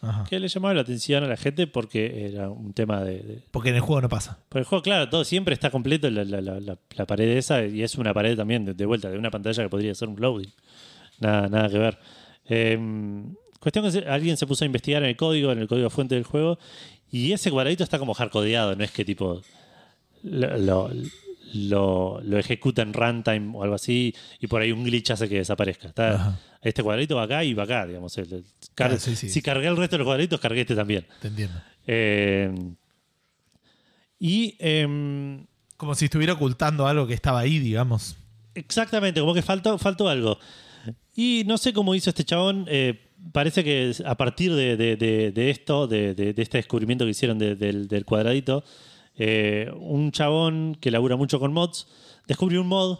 Ajá. Que le llamaba la atención a la gente porque era un tema de, de- Porque en el juego no pasa. Por el juego, claro, todo siempre está completo la, la- la- la- la pared esa y es una pared también de, de vuelta, de una pantalla que podría ser un loading. Nada, nada que ver. Eh, cuestión que alguien se puso a investigar en el código, en el código fuente del juego, y ese cuadradito está como hardcodeado, no es que tipo lo, lo, lo- lo ejecuta en runtime o algo así y por ahí un glitch hace que desaparezca. Está, Ajá. este cuadradito va acá y va acá, digamos. el- el- car- Claro, sí, sí. Si cargué el resto de los cuadraditos, cargué este también. Te entiendo. Eh, y em, Como si estuviera ocultando algo que estaba ahí, digamos. Exactamente, como que faltó, faltó algo. Y no sé cómo hizo este chabón. eh, parece que a partir de, de- de- de esto, de, este descubrimiento que hicieron de- del, del cuadradito, eh, un chabón que labura mucho con mods descubrió un mod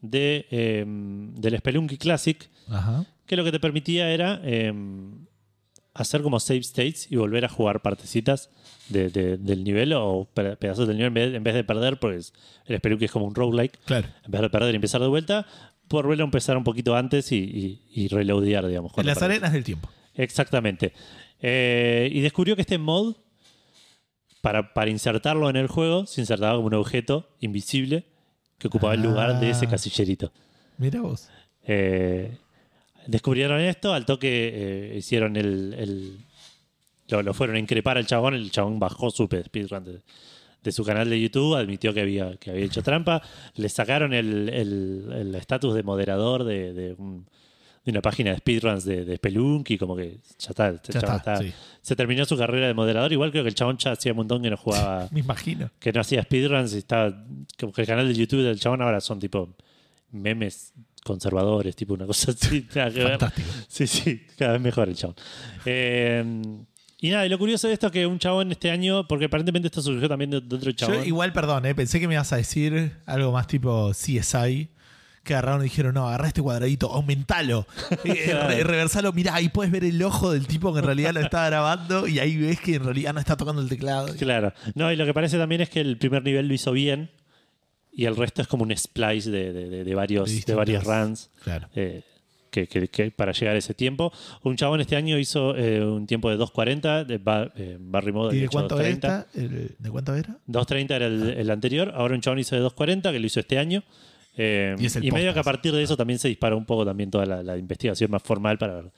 de, eh, del Spelunky Classic Ajá. que lo que te permitía era eh, hacer como save states y volver a jugar partecitas de- de- del nivel o pe- pedazos del nivel en vez, de perder, pues el Spelunky es como un roguelike Claro. en vez de perder y empezar de vuelta, por volver a empezar un poquito antes y, y, y reloadear, digamos. En las arenas del tiempo. Exactamente. Eh, y descubrió que este mod, para, para insertarlo en el juego, se insertaba como un objeto invisible que ocupaba el lugar de ese Ah. casillerito. Mira vos. Eh, descubrieron esto, al toque eh, hicieron el. el- lo, lo fueron a increpar al chabón, el chabón bajó su speedrun de, de su canal de YouTube, admitió que había, que había hecho trampa, le sacaron el el- el estatus de moderador de, de un- de una página de speedruns de, de Spelunky, como que ya está, el Ya está, está- sí. se terminó su carrera de moderador, igual creo que el chabón ya hacía un montón que no jugaba (laughs) Me imagino. que no hacía speedruns y estaba. Como que el canal de YouTube del chabón ahora son tipo memes conservadores, tipo una cosa así. Fantástico. Sí, sí, cada vez mejor el chabón. Eh, y nada, y lo curioso de esto es que un chabón este año, porque aparentemente esto surgió también de, de otro chabón. Yo igual, perdón, eh, pensé que me ibas a decir algo más tipo CSI. Que agarraron y dijeron, no, agarrá este cuadradito, aumentalo, (laughs) eh, re- reversalo, mirá, ahí puedes ver el ojo del tipo que en realidad lo está grabando y ahí ves que en realidad no está tocando el teclado. Claro. No, y lo que parece también es que el primer nivel lo hizo bien y el resto es como un splice de, de- de- de varios, De varios runs. Claro. eh, que, que- que para llegar a ese tiempo. Un chabón este año hizo eh, un tiempo de 2.40, de Ba- eh, Barry Mode ¿Y de cuánto 2.30. era? ¿El- ¿De cuánto era? 2.30 era el, el anterior, ahora un chabón hizo de 2.40, que lo hizo este año. Eh, Y y es el medio que a partir de eso también se disparó un poco también toda la, la investigación más formal para ver.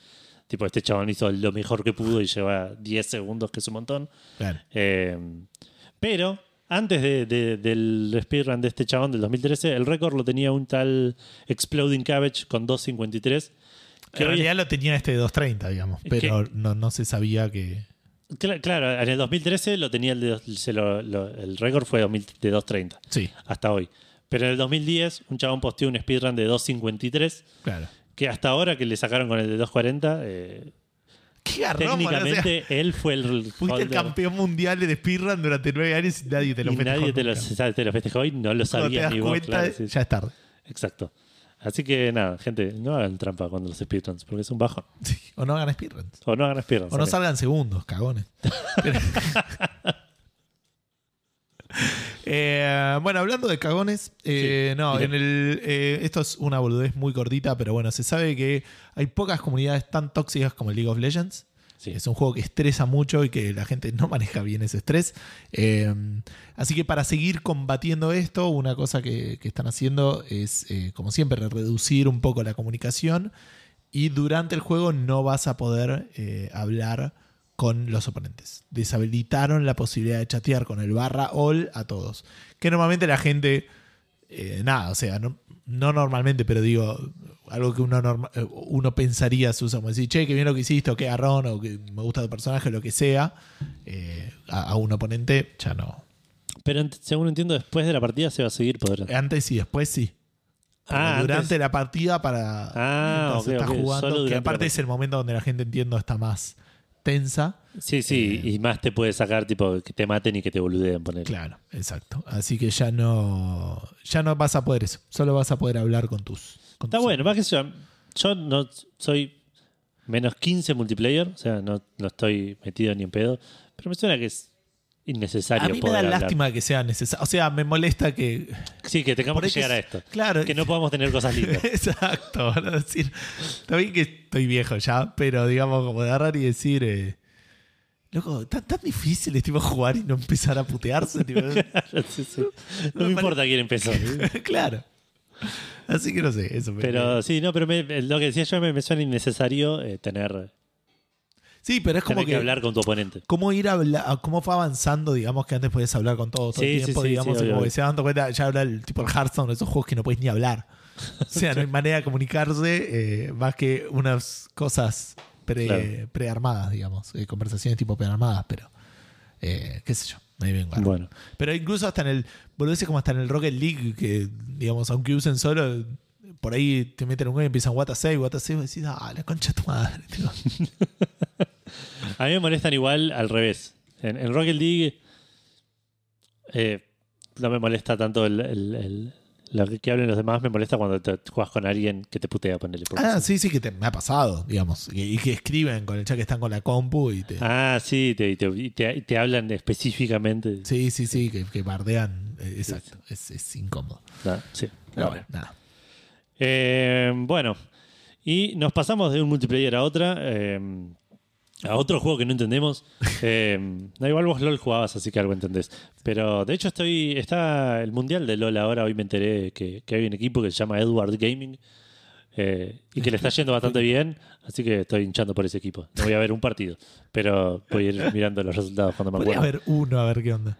Tipo, este chabón hizo lo mejor que pudo y lleva 10 segundos, que es un montón. Claro. Eh, pero antes de- de- del speedrun de este chabón del 2013, el récord lo tenía un tal Exploding Cabbage con 2.53. Que en hoy realidad lo tenía este de 230, digamos, pero no, no se sabía que... Cla- Claro, en el 2013 lo tenía el, de, se lo- lo- el récord fue 2000 de 2.30 Sí, hasta hoy. Pero en el 2010 un chabón posteó un speedrun de 2.53 claro. que hasta ahora que le sacaron con el de 2.40 eh, Qué garrón, boludo, o sea, técnicamente él fue el fuiste el campeón mundial de speedrun durante nueve años y nadie te lo y festejó nadie te lo, te lo festejó y no lo Cuando te sabía das ni vos. cuenta, claro, sí, sí. ya es tarde. Exacto. Así que nada, gente, no hagan trampa cuando los speedruns porque es un. Sí, O no hagan speedruns. O no hagan speedruns. O no salgan segundos, cagones. Pero- (laughs) (laughs) (laughs) Eh, bueno, hablando de cagones, eh, Sí, no, dime. en el, eh, esto es una boludez muy cortita, pero bueno, se sabe que hay pocas comunidades tan tóxicas como el League of Legends. Sí. Es un juego que estresa mucho y que la gente no maneja bien ese estrés. Eh, así que para seguir combatiendo esto, una cosa que, que están haciendo es, eh, como siempre, reducir un poco la comunicación. Y durante el juego no vas a poder eh, hablar con los oponentes. Deshabilitaron la posibilidad de chatear con el barra all a todos. Que normalmente la gente, eh, nada, o sea, no, no normalmente, pero digo, algo que uno, norma- eh, uno pensaría se usa como decir, che, que bien lo que hiciste, o qué garrón, o que me gusta tu personaje, lo que sea, eh, a, a un oponente ya no. Pero según entiendo, después de la partida se va a seguir poder. Antes y después sí. Ah, durante antes- la partida para Ah, mientras ok, estás ok, jugando, que aparte es el momento donde la gente entiendo está más tensa. Sí, sí, Eh, y más te puede sacar tipo que te maten y que te boludeen poner. Claro, exacto. Así que ya no ya no vas a poder eso. Solo vas a poder hablar con tus. con Está tus- bueno, más que yo, yo no soy menos 15 multiplayer, o sea, no, no estoy metido ni en pedo, pero me suena que es innecesario A mí me da hablar. lástima que sea necesario. O sea, me molesta que. Sí, que tengamos que llegar a es- esto. Claro. Que no podamos tener cosas lindas. (laughs) Exacto. ¿no? decir, está bien que estoy viejo ya, pero digamos, como de agarrar y decir. eh, Loco, tan, tan difícil es tipo jugar y no empezar a putearse. tipo, (laughs) Sí, sí. No me importa quién empezó. (laughs) claro. Así que no sé, eso me- Pero sí, no, pero me- lo que decía yo me, me suena innecesario eh, tener, Sí, pero es como que, que. hablar con tu oponente. cómo ir a hablar, cómo fue avanzando, digamos que antes podías hablar con todos todo Sí, el tiempo, sí, digamos, sí, y como que se dan cuenta, ya habla el tipo el Hearthstone, esos juegos que no puedes ni hablar. O sea, no hay manera de comunicarse eh, más que unas cosas pre, Claro. prearmadas, digamos, eh, conversaciones tipo prearmadas, pero eh, qué sé yo. Ahí vengo. Bueno. Pero incluso hasta en el. Boludeces como hasta en el Rocket League, que digamos, aunque usen solo, por ahí te meten un gol y empiezan what a save, what a save, y decís, ah, la concha de tu madre. (laughs) tío". A mí me molestan igual al revés. En, en Rocket League eh, no me molesta tanto el, el- el- lo que, hablen los demás, me molesta cuando te juegas con alguien que te putea, ponerle. Ah, sí, sí, que te- me ha pasado, digamos. Y, y que escriben con el chat que están con la compu y te. Ah, sí, te, te, y te- te hablan específicamente. Sí, sí, sí, que, que bardean. Eh, Exacto. Es, es incómodo. Ah, sí. Pero bueno, nada. Eh, bueno, y nos pasamos de un multiplayer a otra. eh, a otro juego que no entendemos. (laughs) Eh, no, igual vos LOL jugabas, así que algo entendés. Pero de hecho estoy está el mundial de LOL ahora. Hoy me enteré que, que hay un equipo que se llama Edward Gaming eh, y que le está yendo bastante bien. Así que estoy hinchando por ese equipo. No voy a ver un partido, pero voy a ir mirando los resultados cuando me acuerdo. haber uno a ver qué onda.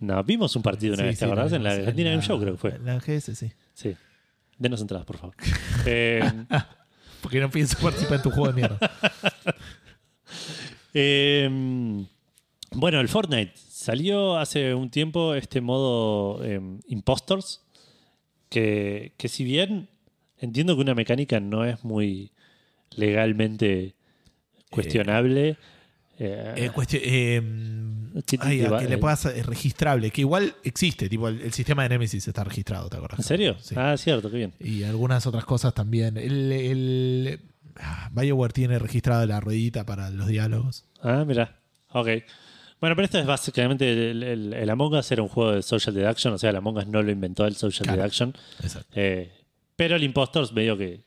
No, vimos un partido una Sí, vez, ¿te sí, acordás? lo En la Argentina Game Show creo que fue. en La GS, sí. Sí. Denos entradas, por favor. (laughs) Eh, Porque no pienso participar en tu juego de mierda. (laughs) Eh, bueno, el Fortnite salió hace un tiempo este modo eh, Impostors, que, que si bien entiendo que una mecánica no es muy legalmente cuestionable, eh, Eh, cuestión- eh, ¿Qué ay, te a va- que le puedas eh, registrable, que igual existe, tipo el, el sistema de Nemesis está registrado, ¿te acuerdas? ¿en serio? Sí. Ah, cierto, qué bien. Y algunas otras cosas también. El, el- BioWare tiene registrada la ruedita para los diálogos. Ah, mira. Ok. Bueno, pero esto es básicamente el, el- el Among Us era un juego de social deduction, o sea, el Among Us no lo inventó el social Claro. deduction. Exacto. Eh, pero el Impostors medio que,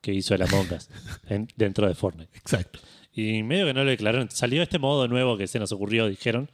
que hizo el Among Us (laughs) en- dentro de Fortnite. Exacto. Y medio que no lo declararon. Salió este modo nuevo que se nos ocurrió, dijeron.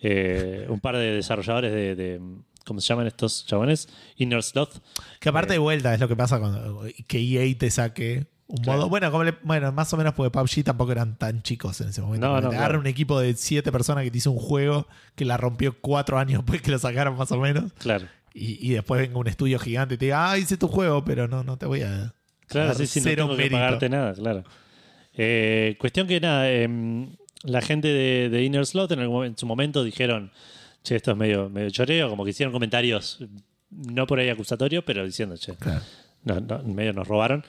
Eh, un par de desarrolladores de, de- ¿Cómo se llaman estos chabones? Inner Sloth. Que aparte Eh. de vuelta es lo que pasa cuando que EA te saque un Claro. modo. Bueno, como le- bueno, más o menos porque PUBG tampoco eran tan chicos en ese momento. No, no, claro. un equipo de siete personas que te hizo un juego que la rompió cuatro años después que lo sacaron más o menos. Claro. Y, y después venga un estudio gigante y te diga, ah, hice tu juego, pero no, no te voy a. Claro, sí, sí, no tengo que pagarte nada, claro. Eh, cuestión que nada, em, la gente de, de Inner Slot en, momen- en su momento dijeron, che, esto es medio, medio choreo, como que hicieron comentarios, no por ahí acusatorios, pero diciendo, che, Claro. no, no, medio nos robaron.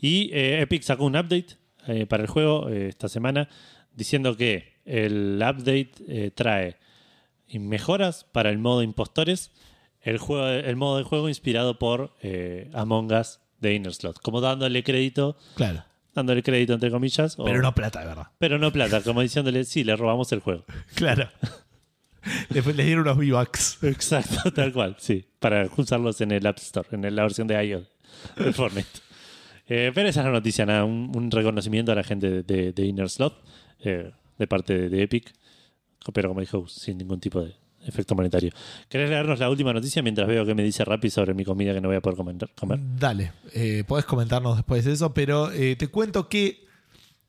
Y eh, Epic sacó un update eh, para el juego eh, esta semana diciendo que el update trae mejoras para el modo impostores, el, juego, el modo de juego inspirado por Among Us de Inner Slot, como dándole crédito, Claro. dándole crédito entre comillas, o- Pero no plata, de verdad. pero no plata, como diciéndole, sí, le robamos el juego. (laughs) Claro. Después les dieron unos V-Bucks. Exacto, tal cual, sí, para usarlos en el App Store, en la versión de iOS de Fortnite. Eh, pero esa es la noticia, nada, un, reconocimiento a la gente de, de- de Inner Slot eh, de parte de, de Epic, pero como dijo, sin ningún tipo de efecto monetario. ¿Querés leernos la última noticia mientras veo que me dice Rappi sobre mi comida que no voy a poder comer? Dale, eh, podés comentarnos después de eso, pero eh, te cuento que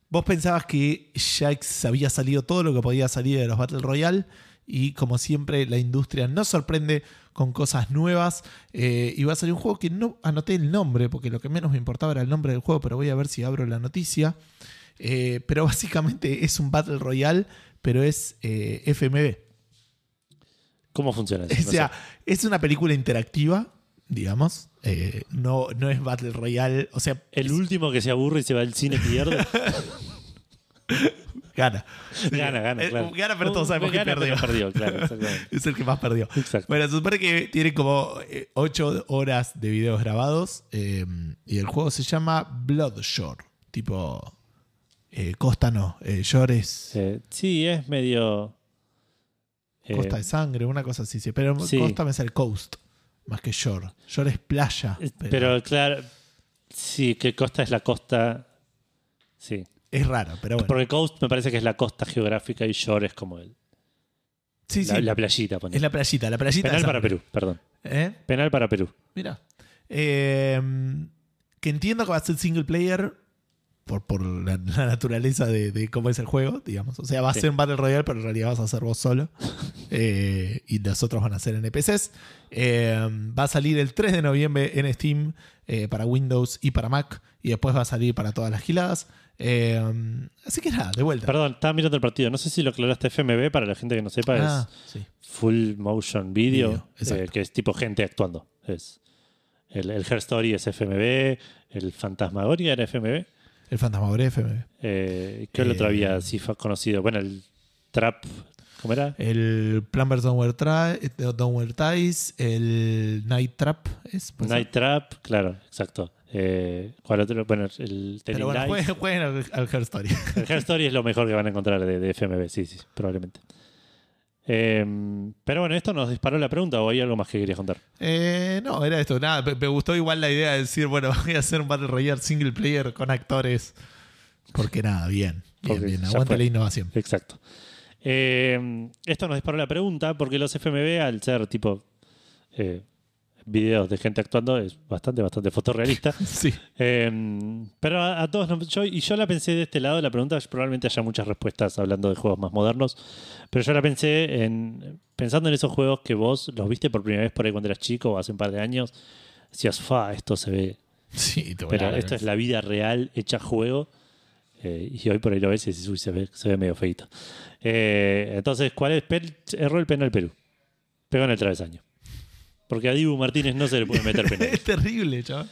vos pensabas que ya había salido todo lo que podía salir de los Battle Royale y como siempre la industria nos sorprende con cosas nuevas eh, y va a salir un juego que no anoté el nombre porque lo que menos me importaba era el nombre del juego, pero voy a ver si abro la noticia. Eh, pero (laughs) básicamente es un Battle Royale, pero es eh, FMV. ¿Cómo funciona (laughs) eso? O No sea, sé. es una película interactiva, digamos. Eh, no, no es Battle Royale. O sea, el último que se aburre y se va al cine pierde. (laughs) gana. gana, gana, Eh, claro. Gana, pero todos sabemos que Gana, pero perdió. perdió, claro. (laughs) Es el que más perdió. Exacto. Bueno, se supone que tiene como 8 horas de videos grabados eh, y el juego se llama Bloodshore. Tipo, eh, Costa no, eh, Shore es Eh, sí, es medio. eh, Costa de Sangre, una cosa así. sí, Pero sí. Costa me sale Coast, más que Shore. Shore es playa. eh, Pero, pero claro, sí, que costa es la costa. Sí. Es raro, pero bueno. Porque coast me parece que es la costa geográfica y shore es como el, Sí, la, sí, la playita. es la playita, la playita. Penal para. Perú, perdón. ¿Eh? Penal para Perú. Mira. Eh, que entiendo que va a ser single player por, por la, la naturaleza de, de cómo es el juego, digamos. O sea, va a Sí. ser un Battle Royale, pero en realidad vas a ser vos solo. (laughs) Eh, y los otros van a ser NPCs. Eh, va a salir el 3 de noviembre en Steam eh, para Windows y para Mac. Y después va a salir para todas las giladas. Eh, así que nada, de vuelta. Perdón, estaba mirando el partido. No sé si lo aclaraste FMV, para la gente que no sepa, Ah, es sí. Full Motion Video, eh, que es tipo gente actuando. Es el, el Her Story es FMV, el Fantasmagoria era FMV. El Fantasmagoria FMV. Eh, ¿Qué otro Eh, había así fa- conocido? Bueno, el Trap, ¿cómo era? El Plumbers Downward, eh, Ties, el Night Trap, ¿es? Night Trap, claro, exacto. Eh, ¿Cuál otro? Bueno, el Telling Pero bueno, Lies. jueguen, al, al Her Story. (laughs) El Her Story es lo mejor que van a encontrar de, de FMV, sí, sí, probablemente. Eh, pero bueno, esto nos disparó la pregunta o hay algo más que querías contar. Eh, no, era esto. Nada, me, me gustó igual la idea de decir, bueno, (laughs) voy a hacer un Battle Royale single player con actores. Porque nada, bien. Bien, bien. fue. la innovación. Exacto. Eh, esto nos disparó la pregunta porque los FMV, al ser tipo eh, videos de gente actuando, es bastante, bastante fotorrealista. (laughs) Sí. Eh, pero a, a todos, nos- yo, y yo la pensé de este lado, la pregunta probablemente haya muchas respuestas hablando de juegos más modernos, pero yo la pensé en pensando en esos juegos que vos los viste por primera vez por ahí cuando eras chico o hace un par de años, decías, fa, esto se ve, Sí, te pero esto es la vida real hecha juego. eh, y hoy por ahí lo ves y uy, se ve, se ve medio feito. Eh, entonces, ¿cuál es? Pel- erró el penal Perú. Pegó en el travesaño. Porque a Dibu Martínez no se le puede meter (laughs) penal. Es terrible, chaval.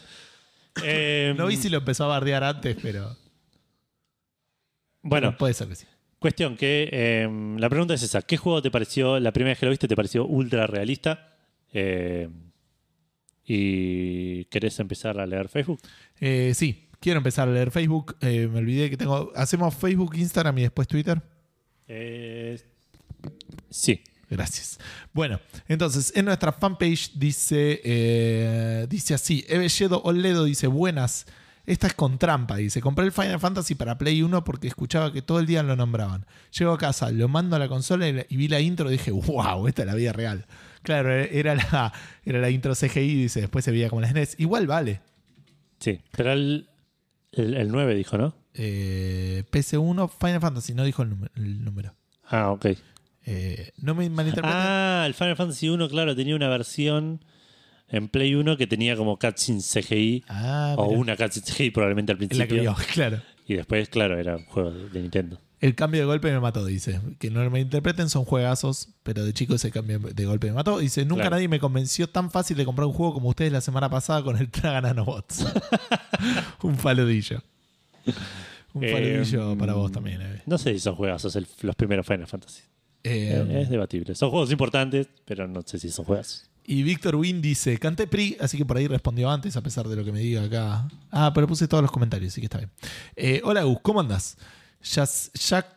Eh, No vi si lo empezó a bardear antes, pero. bueno, puede ser que sí. Cuestión que eh, la pregunta es esa. ¿Qué juego te pareció, la primera vez que lo viste, te pareció ultra realista? Eh, ¿Y querés empezar a leer Facebook? Eh, sí, quiero empezar a leer Facebook. Me olvidé que tengo. Hacemos Facebook, Instagram y después Twitter. Sí. Gracias. Bueno, entonces en nuestra fanpage dice, eh, dice así, Evelledo Oledo dice, buenas, esta es con trampa, dice, compré el Final Fantasy para Play 1 porque escuchaba que todo el día lo nombraban. Llego a casa, lo mando a la consola y, la- y vi la intro y dije, wow, esta es la vida real. Claro, era la, era la intro CGI, dice, después se veía como la SNES. Igual vale. Sí. Pero el, el, el 9 dijo, ¿no? Eh, PC1 Final Fantasy, no dijo el, número- el número. Ah, ok. Eh, no me malinterpreten. Ah, el Final Fantasy 1, claro, tenía una versión en Play 1 que tenía como cutscene CGI. Ah, o mirá. una cutscene CGI probablemente al la que principio. vio, (laughs) claro. Y después, claro, era un juego de, Nintendo. El cambio de golpe me mató, dice. Que no me interpreten, son juegazos, pero de chico ese cambio de golpe me mató. Dice, nunca Claro. nadie me convenció tan fácil de comprar un juego como ustedes la semana pasada con el (laughs) Traga Nanobots. (laughs) un faludillo. Un Eh, faludillo para vos también, Eve. No sé si son juegazos el- los primeros Final Fantasy. Eh, Eh, es debatible. Son juegos importantes, pero no sé si son juegos. y Víctor Win dice, canté PRI, así que por ahí respondió antes, a pesar de lo que me diga acá. Ah, pero puse todos los comentarios, así que está bien. Eh, hola Gus, ¿cómo andás? Ya, ya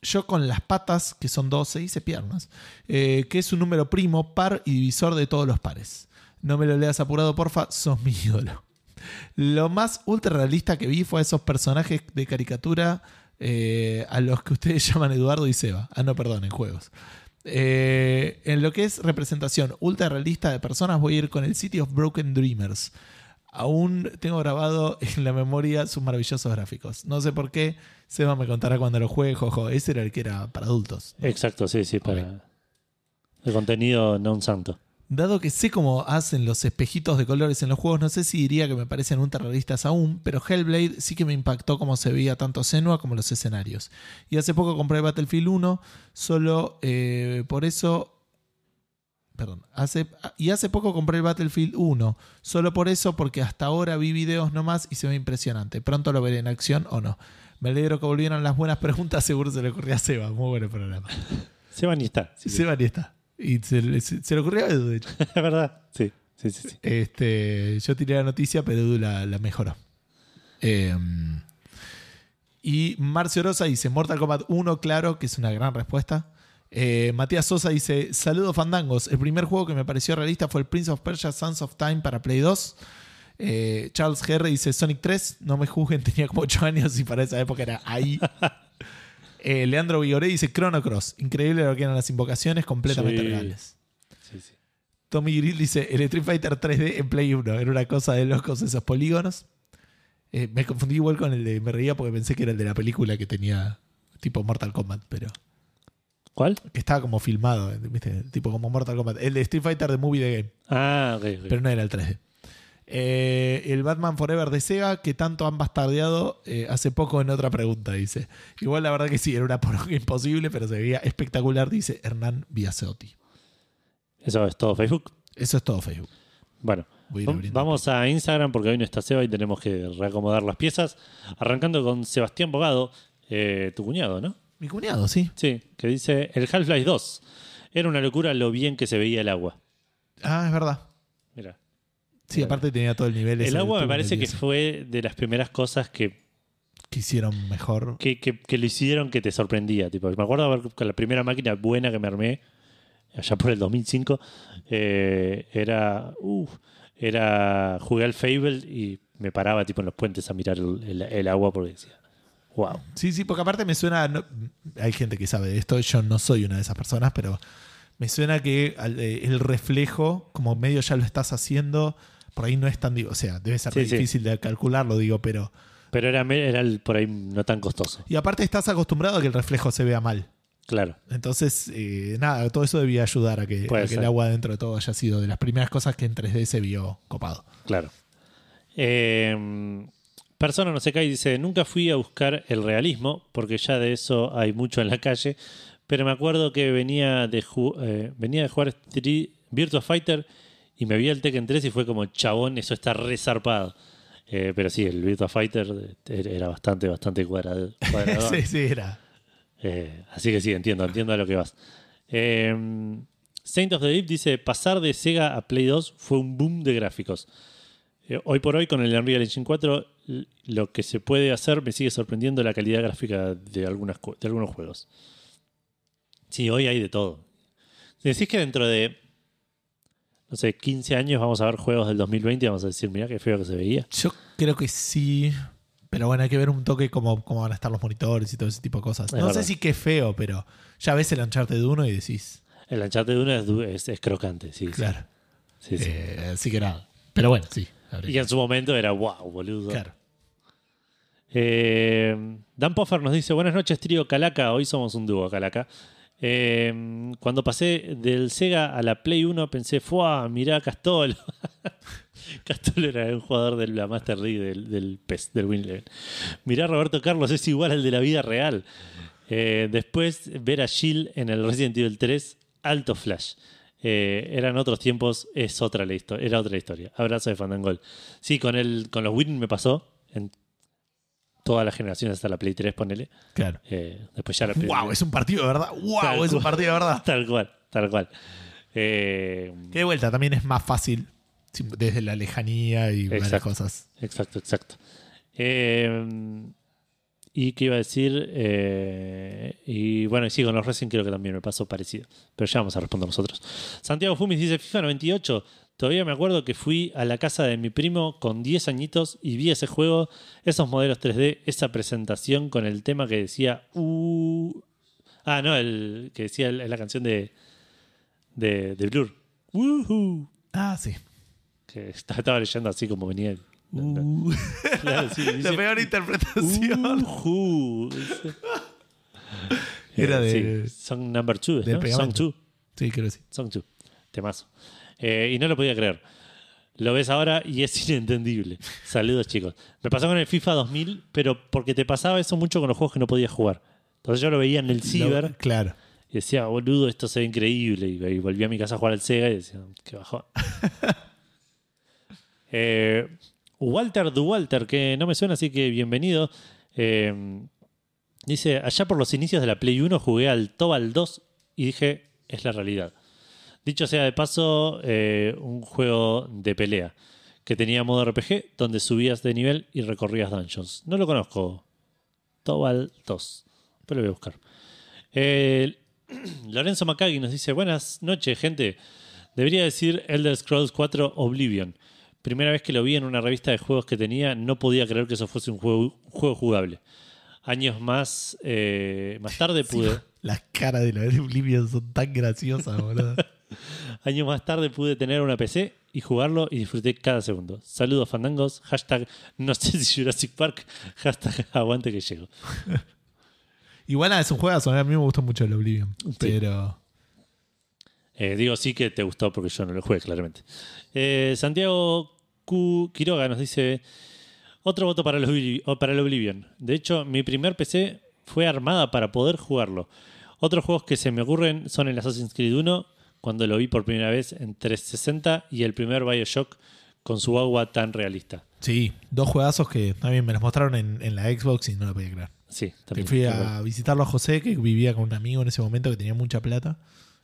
yo con las patas, que son 12, hice piernas, eh, que es un número primo, par y divisor de todos los pares. No me lo leas apurado, porfa, sos mi ídolo. Lo más ultra realista que vi fue a esos personajes de caricatura eh, a los que ustedes (laughs) llaman Eduardo y Seba. Ah, no, perdón, en juegos. Eh, en lo que es representación ultra realista de personas, voy a ir con el City of Broken Dreamers. Aún tengo grabado en la memoria sus maravillosos gráficos. No sé por qué, Seba me contará cuando lo juegue, jojo. Ese era el que era para adultos. Exacto, sí, sí, para el contenido no un santo. Dado que sé cómo hacen los espejitos de colores en los juegos, no sé si diría que me parecen ultra realistas aún, pero Hellblade sí que me impactó cómo se veía tanto Senua como los escenarios. Y hace poco compré Battlefield 1, solo eh, por eso. Perdón, hace, y hace poco compré el Battlefield 1, solo por eso, porque hasta ahora vi videos nomás y se ve impresionante. Pronto lo veré en acción o no. Me alegro que volvieran las buenas preguntas, (laughs) seguro se le ocurría a Seba. Muy buen programa. Seban y está. Sí. Seba ni está. Y se, le- se- se le ocurrió a Edu, de hecho. (laughs) Es verdad. Sí, sí, sí. sí. Este, yo tiré la noticia, pero Edu la, la mejoró. Eh, y Marcio Rosa dice: Mortal Kombat 1, claro, que es una gran respuesta. Eh, Matías Sosa dice: Saludos fandangos. El primer juego que me pareció realista fue el Prince of Persia Sons of Time para Play 2. Eh, Charles GR dice: Sonic 3. No me juzguen, (laughs) tenía como 8 años y para esa época era ahí. (laughs) Eh, Leandro Vigoré dice: Chrono Cross. Increíble lo que eran las invocaciones, completamente Sí. reales. sí, sí. Tommy Grill dice el Street Fighter 3D en Play 1. Era una cosa de locos esos polígonos. Eh, me confundí igual con el de. Me reía porque pensé que era el de la película que tenía tipo Mortal Kombat, pero. ¿Cuál? Que estaba como filmado, ¿viste? Tipo como Mortal Kombat. El de Street Fighter de Movie the Game, Ah, ok, ok. pero no era el 3D. Eh, el Batman Forever de Sega, que tanto han bastardeado eh, hace poco en otra pregunta, dice. Igual la verdad que sí, era una poronga (laughs) imposible, pero se veía espectacular, dice Hernán Biasotti. Eso es todo Facebook. Eso es todo Facebook. Bueno, a vamos a Instagram porque hoy no está Seba y tenemos que reacomodar las piezas. Arrancando con Sebastián Bogado, eh, tu cuñado, ¿no? Mi cuñado, sí. Sí, que dice el Half-Life 2. Era una locura lo bien que se veía el agua. Ah, es verdad. Mira. Sí, aparte tenía todo el nivel. El agua me parece que fue de las primeras cosas que, que hicieron mejor. que, que- que lo hicieron que te sorprendía. Tipo, me acuerdo haber- con la primera máquina buena que me armé, allá por el 2005, eh, era. uf, era. Jugué al Fable y me paraba tipo en los puentes a mirar el, el- el agua porque decía. Wow. Sí, sí, porque aparte me suena. no- hay gente que sabe de esto, yo no soy una de esas personas, pero me suena que eh, el reflejo, como medio ya lo estás haciendo, por ahí no es tan. O sea, debe ser Sí, difícil de calcularlo, digo, pero. Pero era, era el- por ahí no tan costoso. Y aparte estás acostumbrado a que el reflejo se vea mal. Claro. Entonces, eh, nada, todo eso debía ayudar a que, a el agua dentro de todo haya sido de las primeras cosas que en 3D se vio copado. Claro. Eh, persona no se cae y dice, nunca fui a buscar el realismo, porque ya de eso hay mucho en la calle, pero me acuerdo que venía de, ju- eh, venía de jugar Street- Virtua Fighter y me vi el Tekken 3 y fue como, chabón, eso está resarpado. Eh, pero sí, el Virtua Fighter era bastante, bastante cuadrado. (laughs) sí, sí, era. Eh, así que sí, entiendo, entiendo a lo que vas. Eh, Saint of the Deep dice: pasar de Sega a Play 2 fue un boom de gráficos. Eh, hoy por hoy, con el Unreal Engine 4, l- lo que se puede hacer me sigue sorprendiendo la calidad gráfica de, algunas, de algunos juegos. Sí, hoy hay de todo. Decís que dentro de, no sé, 15 años vamos a ver juegos del 2020 y vamos a decir, mira qué feo que se veía. Yo creo que sí. Pero bueno, hay que ver un toque cómo, cómo van a estar los monitores y todo ese tipo de cosas. Es no verdad. sé si qué feo, pero ya ves el Uncharted 1 y decís, El Uncharted 1 es, es, es crocante, sí. claro. Sí, sí. Eh, así que nada. Pero bueno, sí. habría Y en su momento era wow, boludo. Claro. Eh, Dan Poffer nos dice: Buenas noches, trío Calaca. Hoy somos un dúo, Calaca. Eh, cuando pasé del Sega a la Play 1 pensé, ¡fuah! Mirá Castolo. (laughs) Castolo era un jugador de la Master League del, del PES, del Win Eleven. Mirá, Roberto Carlos es igual al de la vida real. Eh, después, ver a Jill en el Resident Evil 3, alto flash. Eh, eran otros tiempos, es otra historia, era otra historia. Abrazo de Fandangol. Sí, con, el, con los Win me pasó todas las generaciones hasta la Play 3, ponele. Claro. Eh, después ya la Play ¡Wow! Es un partido de verdad. ¡Wow! Tal Es un partido de verdad. Tal cual, tal cual. Eh, Que de vuelta también es más fácil desde la lejanía y varias cosas. exacto, exacto. Eh, y qué iba a decir, Eh, y bueno, y sí, con los Resident creo que también me pasó parecido. Pero ya vamos a responder nosotros. Santiago Fumis dice, FIFA 98, todavía me acuerdo que fui a la casa de mi primo con 10 añitos y vi ese juego, esos modelos 3D, esa presentación con el tema que decía... "Uh". ah, no, el que decía el- la canción de, de, de Blur. Woohoo. Ah, sí. Que estaba, leyendo así como venía. el- Uh. (laughs) Claro, sí, (laughs) dice, la peor interpretación. Era Eh, de- sí, Song number two, del ¿no? Song two. Sí, creo que sí. Song two. Temazo. Eh, y no lo podía creer. Lo ves ahora y es (laughs) inentendible. Saludos, chicos. Me pasó con el FIFA 2000, pero porque te pasaba eso mucho con los juegos que no podías jugar. Entonces yo lo veía en el Ciber claro. y decía, boludo, esto se ve increíble. Y, volví a mi casa a jugar al Sega y decía, qué bajón. (laughs) eh, Walter Du Walter, que no me suena, así que bienvenido. Eh, dice, allá por los inicios de la Play 1 jugué al Tobal 2 y dije, es la realidad. Dicho sea de paso, eh, un juego de pelea que tenía modo RPG donde subías de nivel y recorrías dungeons. No lo conozco. Tobal 2. Pero lo voy a buscar. Eh, (clears throat) Lorenzo Macagui nos dice: Buenas noches, gente. Debería decir Elder Scrolls 4 Oblivion. Primera vez que lo vi en una revista de juegos que tenía, no podía creer que eso fuese un juego, un juego jugable. Años más, eh, más tarde (laughs) pude. Las caras de los Oblivion son tan graciosas, boludo. (laughs) (laughs) Años más tarde pude tener una PC y jugarlo y disfruté cada segundo. Saludos fandangos, hashtag no sé si Jurassic Park, (laughs) hashtag aguante que llego. (laughs) Igual nada, es un juegazo. A mí me gustó mucho el Oblivion. Pero. Eh, digo sí que te gustó porque yo no lo jugué, claramente. Eh, Santiago Q Quiroga nos dice: Otro voto para el, para el Oblivion. De hecho, mi primer PC fue armada para poder jugarlo. Otros juegos que se me ocurren son el Assassin's Creed 1, cuando lo vi por primera vez en 360, y el primer Bioshock con su agua tan realista. Sí, dos juegazos que también me los mostraron en, en la Xbox y no lo podía creer. Sí, Que también. fui a visitarlo a José, que vivía con un amigo en ese momento que tenía mucha plata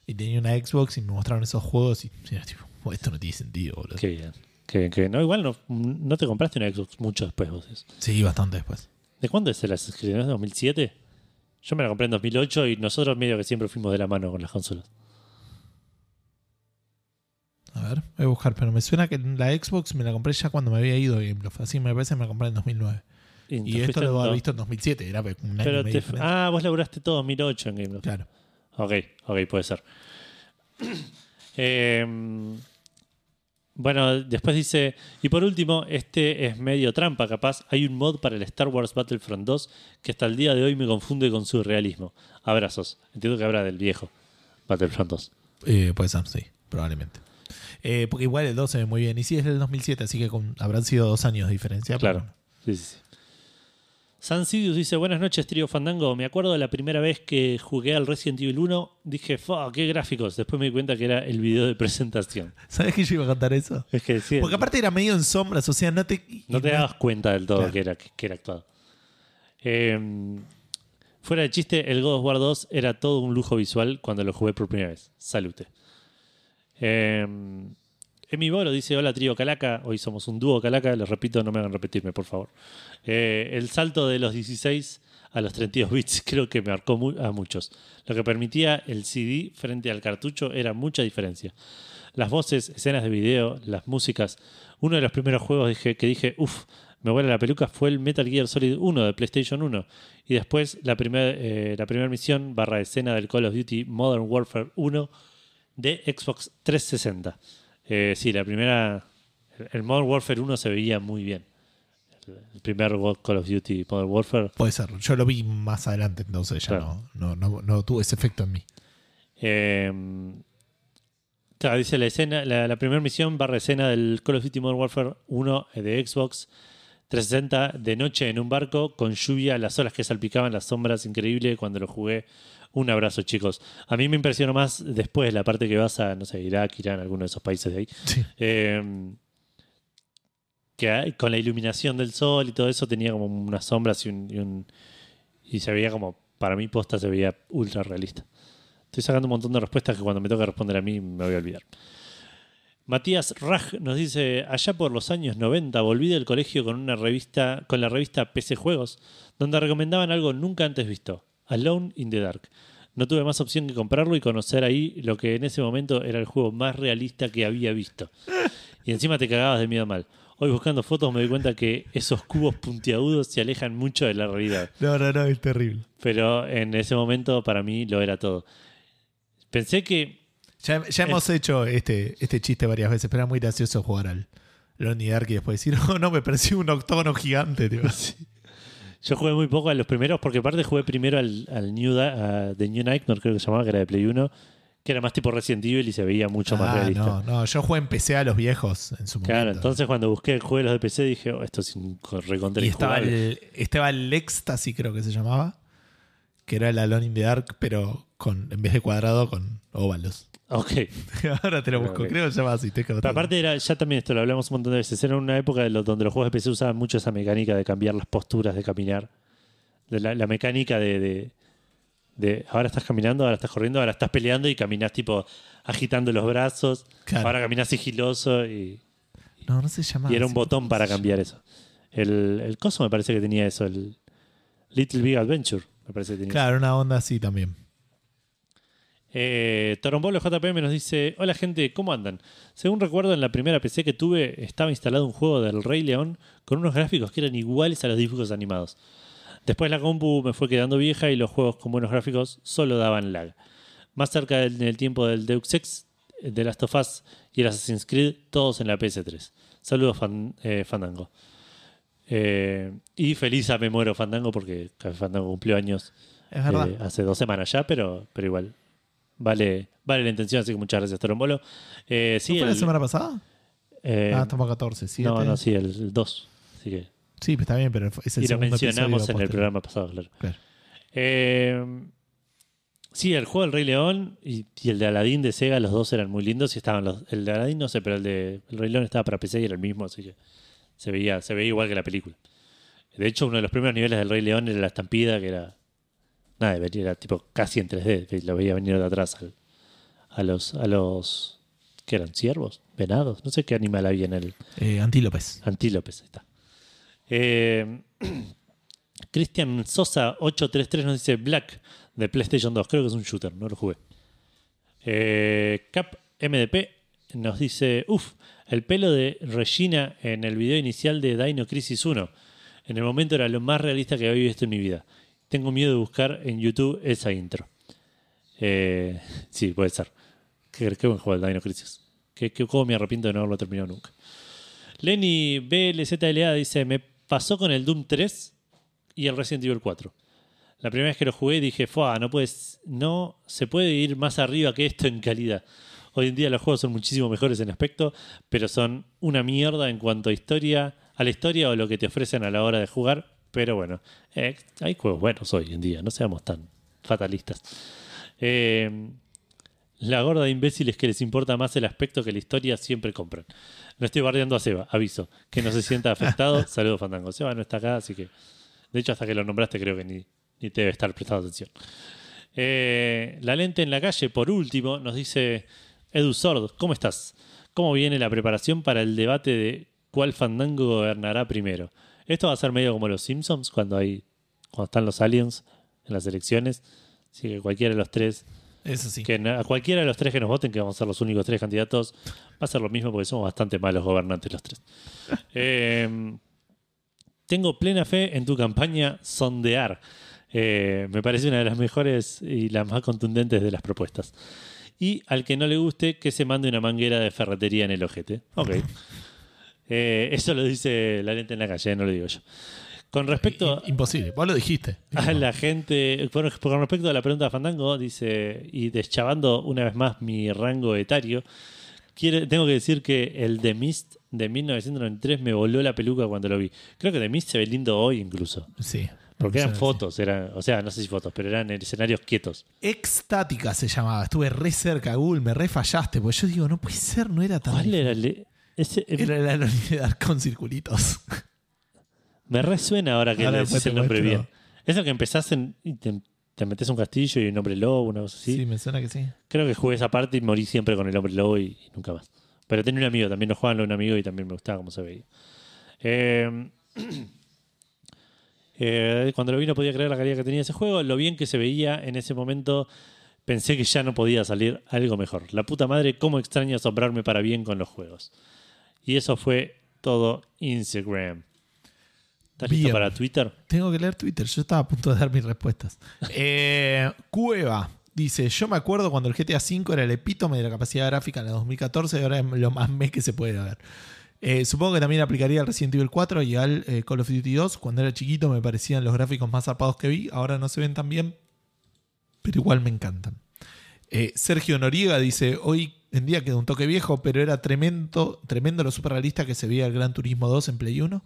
y tenía una Xbox y me mostraron esos juegos y era tipo, "Oh, esto no tiene sentido, boludo. Qué bien. Qué bien, qué bien. No, igual no, no te compraste una Xbox mucho después vos. eso. Sí, bastante después. ¿De cuándo es el Assassin's Creed? ¿No es de 2007? Yo me la compré en 2008 y nosotros medio que siempre fuimos de la mano con las consolas. A ver, voy a buscar, pero me suena que la Xbox me la compré ya cuando me había ido a Gameloft. Así me parece que me la compré en 2009. te Y esto lo había visto en 2007, era un año Pero te- ah, vos laburaste todo 2008 en Game Loft. Claro. Ok, ok, puede ser. Eh, (clears throat) bueno, después dice, y por último, este es medio trampa, capaz. Hay un mod para el Star Wars Battlefront 2 que hasta el día de hoy me confunde con su realismo. Abrazos. Entiendo que habrá del viejo Battlefront 2. Eh, puede ser, sí, probablemente. Eh, porque igual el 2 se ve muy bien. Y sí, es del 2007, así que con- habrán sido dos años de diferencia. pero Claro. Sí, sí, sí. San Sidious dice, buenas noches, Trio Fandango. Me acuerdo de la primera vez que jugué al Resident Evil 1, dije, fuck, qué gráficos. Después me di cuenta que era el video de presentación. (laughs) ¿Sabes que yo iba a contar eso? Es que sí, Porque aparte era medio en sombras, o sea, no te. no te dabas cuenta del todo Claro. que, era, que era actuado. Eh, fuera de chiste, el God of War 2 era todo un lujo visual cuando lo jugué por primera vez. Salute. Eh, Emi Boro dice: Hola, trío Calaca. Hoy somos un dúo Calaca. Les repito, no me hagan repetirme, por favor. Eh, el salto de los 16 a los 32 bits (laughs) creo que marcó a muchos. Lo que permitía el CD frente al cartucho era mucha diferencia. Las voces, escenas de video, las músicas. Uno de los primeros juegos dije, que dije, uff, me vuela la peluca fue el Metal Gear Solid 1 de PlayStation 1. Y después la primera la primera misión barra escena del Call of Duty Modern Warfare 1 de Xbox 360. Eh, sí, la primera. el- Modern Warfare 1 se veía muy bien. El, el primer Call of Duty Modern Warfare. Puede ser. Yo lo vi más adelante, entonces ya Claro. no, no, no, no tuvo ese efecto en mí. Eh, claro, dice la escena, la, la primera misión barra escena del Call of Duty Modern Warfare 1 de Xbox 360 de noche en un barco con lluvia, las olas que salpicaban las sombras, increíble cuando lo jugué. Un abrazo, chicos. A mí me impresionó más después la parte que vas a, no sé, Irak, Irán, alguno de esos países de ahí. Sí. Eh, que con la iluminación del sol y todo eso tenía como unas sombras y un, y un- y se veía como para mí posta se veía ultra realista estoy sacando un montón de respuestas que cuando me toca responder a mí me voy a olvidar Matías Raj nos dice allá por los años 90 volví del colegio con una revista con la revista PC Juegos donde recomendaban algo nunca antes visto Alone in the Dark no tuve más opción que comprarlo y conocer ahí lo que en ese momento era el juego más realista que había visto y encima te cagabas de miedo mal. Hoy buscando fotos me doy cuenta que esos cubos puntiagudos se alejan mucho de la realidad. No, no, no, es terrible. Pero en ese momento para mí lo era todo. Pensé que... Ya, ya hemos hecho este, este chiste varias veces, pero era muy gracioso jugar al Lonnie Dark y después decir, (laughs) oh, no, me pareció un octógono gigante. Tío. (laughs) Yo jugué muy poco a los primeros, porque aparte jugué primero al, al New, Da- a The New Nightmare, creo que se llamaba, que era de Play 1, que era más tipo Resident Evil y se veía mucho más Ah, realista. no, no, yo jugué en PC a los viejos en su momento. Claro, entonces cuando busqué juegos de PC dije, oh, esto es un recontra y estaba el, estaba el Ecstasy, creo que se llamaba, que era el Alone in the Dark, pero con en vez de cuadrado, con óvalos. Ok. (laughs) Ahora te lo busco, creo que se llama así. te- Pero aparte era, ya también esto lo hablamos un montón de veces, era una época de donde los juegos de PC usaban mucho esa mecánica de cambiar las posturas de caminar. De la, la mecánica de, de- de ahora estás caminando, ahora estás corriendo, ahora estás peleando y caminas tipo agitando los brazos. Claro. Ahora caminas sigiloso y, No, no se llama y era un botón para cambiar eso. El, el coso me parece que tenía eso, el Little Big Adventure, me parece que tenía. Claro, una onda así también. Eh, Torombolo JPM nos dice: Hola gente, ¿cómo andan? Según recuerdo, en la primera PC que tuve estaba instalado un juego del Rey León con unos gráficos que eran iguales a los dibujos animados. Después la compu me fue quedando vieja y los juegos con buenos gráficos solo daban lag. Más cerca del, del tiempo del Deus Ex, de Last of Us y el Assassin's Creed, todos en la PS3. Saludos, fan- eh, Fandango. Eh, y feliz a me muero Fandango porque Fandango cumplió años eh, hace dos semanas ya, pero, pero igual. Vale, vale la intención, así que muchas gracias, Torombolo. Eh, sí, ¿No fue la semana pasada? Eh, ah, estamos a 14. ¿siete? no, no, sí, el 2. Así que. Sí, pues está bien, pero es el y lo segundo mencionamos episodio en el posterior. programa pasado, claro. Claro. Eh, sí, el juego del Rey León y, y el de Aladdin de Sega, los dos eran muy lindos y estaban los. El de Aladdin no sé, pero el de el Rey León estaba para PC y era el mismo, así que se veía, se veía igual que la película. De hecho, uno de los primeros niveles del Rey León era la estampida, que era. Nada, era tipo casi en 3D, que lo veía venir de atrás al- a los. a los. ¿Qué eran? ¿Ciervos? ¿Venados? No sé qué animal había en el. Eh, Antílopes. Antílopes, ahí está. Eh, (clears throat) Cristian Sosa 833 nos dice Black de PlayStation 2. Creo que es un shooter, no lo jugué. Eh, Cap MDP nos dice, uff, el pelo de Regina en el video inicial de Dino Crisis 1. En el momento era lo más realista que había visto en mi vida. Tengo miedo de buscar en YouTube esa intro. Eh, sí, puede ser. Qué, buen juego el Dino Crisis. Qué, qué me arrepiento de no haberlo terminado nunca. Lenny BLZLA dice: Me pasó con el Doom 3 y el Resident Evil 4. La primera vez que lo jugué dije: Fua, no, puedes, no se puede ir más arriba que esto en calidad. Hoy en día los juegos son muchísimo mejores en aspecto, pero son una mierda en cuanto a historia, a la historia o lo que te ofrecen a la hora de jugar. Pero bueno, eh, hay juegos buenos hoy en día, no seamos tan fatalistas. Eh, la gorda de imbéciles que les importa más el aspecto que la historia siempre compran. No estoy bardeando a Seba, aviso. Que no se sienta afectado. (laughs) Saludos, Fandango. Seba no está acá, así que. De hecho, hasta que lo nombraste, creo que ni, ni te debe estar prestando atención. Eh, la lente en la calle, por último, nos dice Edu Sord, ¿cómo estás? ¿Cómo viene la preparación para el debate de cuál Fandango gobernará primero? Esto va a ser medio como los Simpsons, cuando hay cuando están los aliens en las elecciones. Así que cualquiera de los tres Eso sí. que a cualquiera de los tres que nos voten, que vamos a ser los únicos tres candidatos, va a ser lo mismo porque somos bastante malos gobernantes los tres. (laughs) Eh, tengo plena fe en tu campaña Sondear. Eh, me parece una de las mejores y las más contundentes de las propuestas. Y al que no le guste, que se mande una manguera de ferretería en el ojete. Ok. (laughs) Eh, eso lo dice la lente en la calle, no lo digo yo. Con respecto Imposible. Vos lo dijiste. a la gente, con con respecto a la pregunta de Fandango, dice, y deschavando una vez más mi rango etario, quiere- tengo que decir que el The Mist de 1993 me voló la peluca cuando lo vi. Creo que The Mist se ve lindo hoy incluso, Sí. porque eran fotos, eran, o sea, no sé si fotos, pero eran escenarios quietos. Extática se llamaba. Estuve re cerca, Google. Me re fallaste. Porque yo digo, no puede ser, no era tan. ¿Cuál era el...? Ese, Era la unidad (laughs) con circulitos. Me resuena ahora que Ahora le después decís te el nombre muestro. bien. Es el que empezás en, y te, te metes un castillo y un hombre lobo, una cosa así. Sí. me suena que sí. Creo que jugué esa parte y morí siempre con el hombre lobo y, y nunca más. Pero tenía un amigo, también lo jugaban un amigo y también me gustaba cómo se veía. Eh, (clears throat) eh, cuando lo vi no podía creer la calidad que tenía ese juego, lo bien que se veía en ese momento, pensé que ya no podía salir algo mejor. La puta madre, cómo extraño asombrarme para bien con los juegos. Y eso fue todo Instagram. ¿Estás listo para Twitter? Tengo que leer Twitter. Yo estaba a punto de dar mis respuestas. (laughs) Eh, Cueva dice: Yo me acuerdo cuando el GTA V era el epítome de la capacidad gráfica en el 2014 y ahora es lo más me que se puede ver. Eh, supongo que también aplicaría al Resident Evil 4 y al eh, Call of Duty 2. Cuando era chiquito me parecían los gráficos más zarpados que vi. Ahora no se ven tan bien, pero igual me encantan. Sergio Noriega dice: Hoy en día queda un toque viejo, pero era tremendo, tremendo lo super realista que se veía el Gran Turismo 2 en Play 1.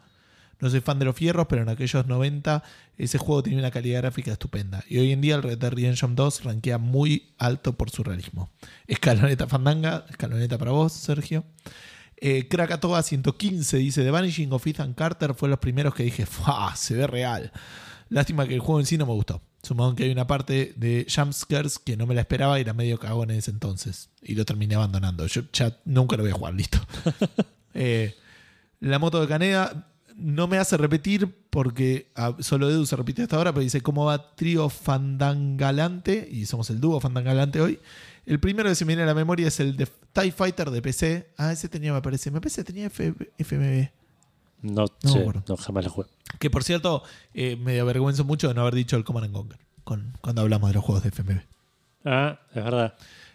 No soy fan de los fierros, pero en aquellos 90 ese juego tenía una calidad gráfica estupenda. Y hoy en día el Red Dead Redemption 2 rankea muy alto por su realismo. Escaloneta Fandanga, escaloneta para vos, Sergio. Eh, Krakatoa 115 dice: The Vanishing of Ethan Carter fue los primeros que dije, ¡Fua! Se ve real. Lástima que el juego en sí no me gustó. Sumado que hay una parte de jumpscares que no me la esperaba y era medio cagón en ese entonces. Y lo terminé abandonando. Yo ya nunca lo voy a jugar, listo. (laughs) Eh, la moto de Caneda no me hace repetir porque ah, solo Edu se repite hasta ahora, pero dice cómo va trío Fandangalante, y somos el dúo Fandangalante hoy. El primero que se me viene a la memoria es el de TIE Fighter de PC. Ah, ese tenía, me parece. Me parece que tenía F- FMV. No, No, sé, bueno. no, jamás lo jugué. Que por cierto, eh, me avergüenzo mucho de no haber dicho el Command and Conquer con- cuando hablamos de los juegos de FMV. Ah, es verdad.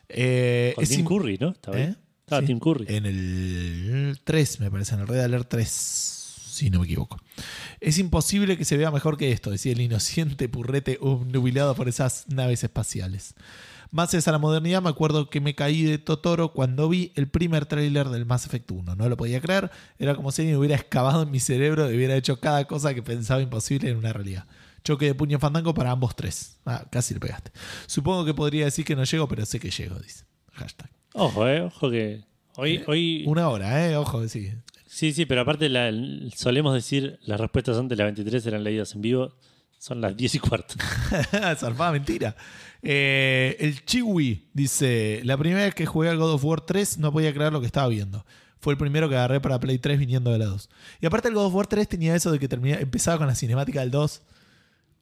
Eh, Con es Tim im- Curry, ¿no? Estaba. ¿Eh? Estaba Sí. Tim Curry. En el 3, me parece, en el Red Alert 3, si no me equivoco. Es imposible que se vea mejor que esto, decía el inocente purrete obnubilado por esas naves espaciales. Más es a la modernidad, me acuerdo que me caí de Totoro cuando vi el primer tráiler del Mass Effect 1. No lo podía creer, era como si alguien hubiera excavado en mi cerebro y hubiera hecho cada cosa que pensaba imposible en una realidad. Choque de puño fandango para ambos tres. Ah, casi le pegaste. Supongo que podría decir que no llego, pero sé que llego, dice. Hashtag. Ojo, eh, ojo que. Hoy, hoy Una hora, ¿eh? Ojo, sí. Sí, sí, pero aparte la- solemos decir las respuestas antes de las 23 eran leídas en vivo. Son las 10 y cuarto. (laughs) Zarpada mentira. Eh, el Chiwi dice: La primera vez que jugué al God of War 3 no podía creer lo que estaba viendo. Fue el primero que agarré para Play 3 viniendo de la 2. Y aparte, el God of War 3 tenía eso de que terminaba, empezaba con la cinemática del 2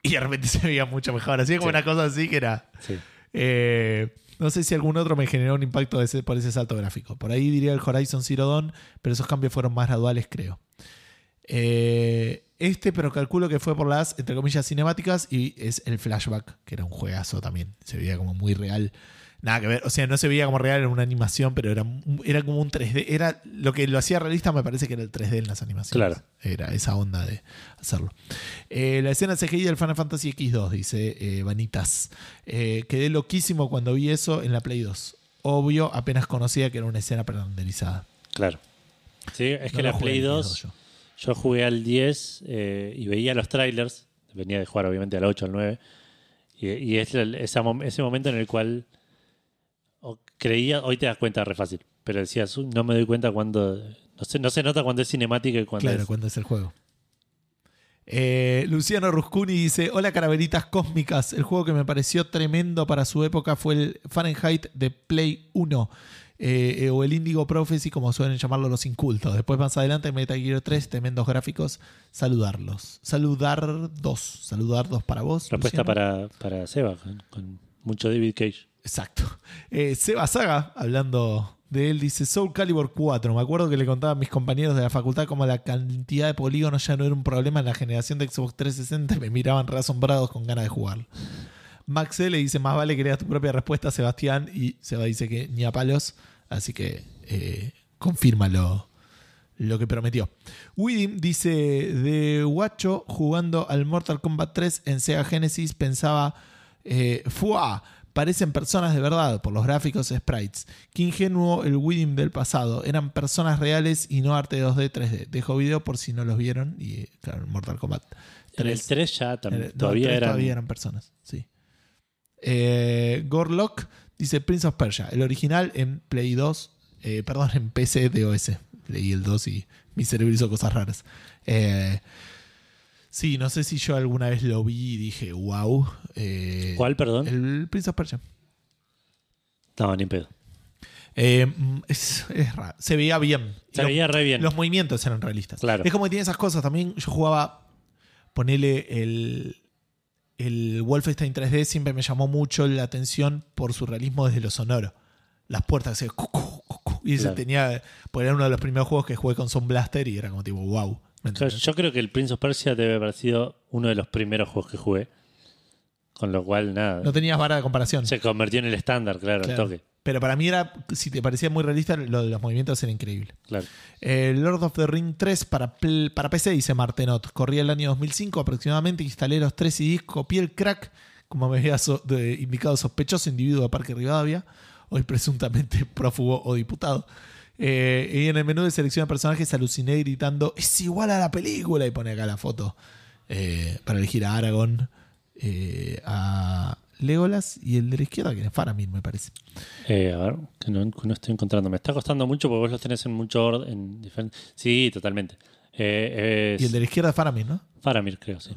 y de repente (laughs) se veía mucho mejor. Así como Sí. una cosa así que era. Sí. Eh, no sé si algún otro me generó un impacto de ese- por ese salto gráfico. Por ahí diría el Horizon Zero Dawn, pero esos cambios fueron más graduales, creo. Eh, este, pero calculo que fue por las, entre comillas, cinemáticas y es el flashback, que era un juegazo también. Se veía como muy real. Nada que ver, o sea, no se veía como real en una animación, pero era, era como un 3D. Era lo que lo hacía realista, me parece que era el 3D en las animaciones. Claro. Era esa onda de hacerlo. Eh, la escena CGI del Final Fantasy X2, dice eh, Vanitas. Eh, quedé loquísimo cuando vi eso en la Play 2. Obvio, apenas conocía que era una escena prerenderizada. Claro. Sí, es No que la Play en 2, yo. jugué al 10 eh, y veía los trailers. Venía de jugar, obviamente, al 8, al 9. Y, y es el- esa ese momento en el cual creía, hoy te das cuenta re fácil, pero decías, "Uy, no me doy cuenta cuando. No se, no se nota cuando es cinemática y cuando Claro, es. cuando es el juego. Eh, Luciano Ruscuni dice: Hola, caraveritas cósmicas. El juego que me pareció tremendo para su época fue el Fahrenheit de Play 1. Eh, eh, o el Indigo Prophecy, como suelen llamarlo los incultos. Después, más adelante, Metal Gear 3, tremendos gráficos. Saludarlos. Saludar dos. Saludar dos para vos. Respuesta para, para Seba, con, con mucho David Cage. Exacto. Eh, Seba Saga, hablando de él, dice Soul Calibur 4. Me acuerdo que le contaba a mis compañeros de la facultad como la cantidad de polígonos ya no era un problema en la generación de Xbox 360 y me miraban re asombrados con ganas de jugar. Max L dice, más vale que leas tu propia respuesta, Sebastián. Y Seba dice que ni a palos. Así que eh, confirma lo, que prometió. Widim dice, de Guacho jugando al Mortal Kombat 3 en Sega Genesis pensaba, eh, ¡fua! Parecen personas de verdad por los gráficos sprites. Qué ingenuo el Widim del pasado. Eran personas reales y no arte 2D, 3D. Dejo video por si no los vieron. Y eh, claro, Mortal Kombat En el 3 ya también. no, todavía, eran, todavía eran personas, sí. Eh, Gorlock dice Prince of Persia, el original en Play 2, eh, perdón, en PC de OS. Leí el 2 y mi cerebro hizo cosas raras. Eh, sí, no sé si yo alguna vez lo vi y dije, wow. ¿Cuál, perdón? El Prince of Persia. No, ni pedo. Eh, es, es raro. Se veía bien. Se los- veía re bien. Los movimientos eran realistas. Claro. Es como que tiene esas cosas. También yo jugaba, ponele el, el Wolfenstein 3D, siempre me llamó mucho la atención por su realismo desde lo sonoro. Las puertas cu, y Claro. tenía, porque era uno de los primeros juegos que jugué con Sound Blaster y era como tipo, wow. ¿me Yo, yo creo que el Prince of Persia debe haber sido uno de los primeros juegos que jugué. Con lo cual, nada. No tenías vara de comparación. se convirtió en el estándar, claro, Claro. al toque. Pero para mí era, si te parecía muy realista, lo de los movimientos era increíble. Claro. Eh, Lord of the Ring 3 para, para PC, dice Martenot. Corría el año 2005 aproximadamente. Instalé los 3 CDs, copié el crack, como me había so- de- indicado sospechoso individuo de Parque Rivadavia, hoy presuntamente (laughs) prófugo o diputado. Eh, y en el menú de selección de personajes aluciné gritando: Es igual a la película. Y pone acá la foto eh, para elegir a Aragorn, eh, a Legolas y el de la izquierda, que es Faramir, me parece. Eh, a ver, que no, que no estoy encontrando. Me está costando mucho porque vos los tenés en mucho orden. En. Sí, totalmente. Eh, es Y el de la izquierda Faramir, ¿no? Faramir, creo, sí.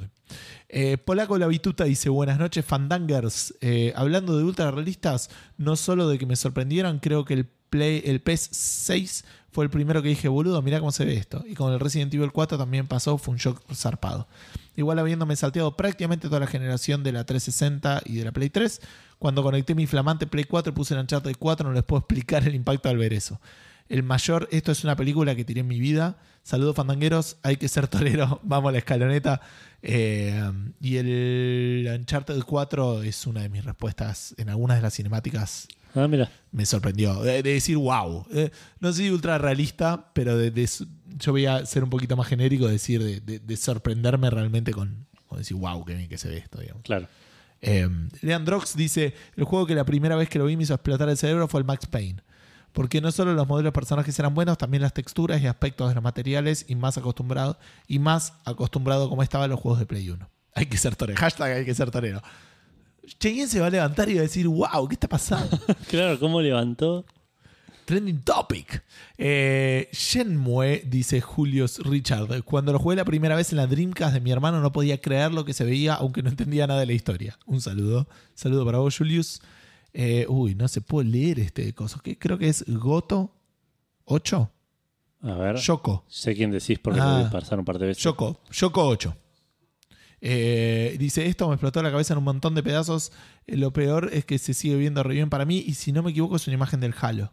Eh, Polaco La Bituta dice: Buenas noches, Fandangers. Eh, hablando de ultra realistas, no solo de que me sorprendieron, creo que el, Play, el PES 6 fue el primero que dije, boludo, mirá cómo se ve esto. Y con el Resident Evil 4 también pasó, fue un shock zarpado. Igual habiéndome salteado prácticamente toda la generación de la 360 y de la Play 3, cuando conecté mi flamante Play 4 y puse el Uncharted 4, no les puedo (laughs) explicar el impacto al ver eso. El mayor, esto es una película que tiré en mi vida. Saludos fandangueros, hay que ser torero, (laughs) vamos a la escaloneta. Eh, y el Uncharted 4 es una de mis respuestas en algunas de las cinemáticas. Ah, mira. Me sorprendió. De, de decir, wow. Eh, no soy ultra realista, pero de, de- yo voy a ser un poquito más genérico, decir, de, de- de sorprenderme realmente con, con decir, wow, qué bien que se ve esto, digamos. Claro. Eh, Leandrox dice: El juego que la primera vez que lo vi me hizo explotar el cerebro fue el Max Payne. Porque no solo los modelos de personajes eran buenos, también las texturas y aspectos de los materiales y más acostumbrado, y más acostumbrado como estaba a los juegos de Play 1. Hay que ser torero. Hashtag hay que ser torero. Cheyenne se va a levantar y va a decir, wow, ¿qué está pasando? (laughs) Claro, ¿cómo levantó? Trending topic. Eh, Shenmue, dice Julius Richard. Cuando lo jugué la primera vez en la Dreamcast de mi hermano no podía creer lo que se veía, aunque no entendía nada de la historia. Un saludo. Saludo para vos, Julius. Eh, uy, no se puede leer este coso. ¿Qué? Creo que es Goto 8. A ver. Shoko. Sé quién decís porque Ah. lo vi pasar un par de veces. Shoko. Shoko 8. Eh, dice, esto me explotó la cabeza en un montón de pedazos. Eh, lo peor es que se sigue viendo re bien para mí y si no me equivoco es una imagen del Halo.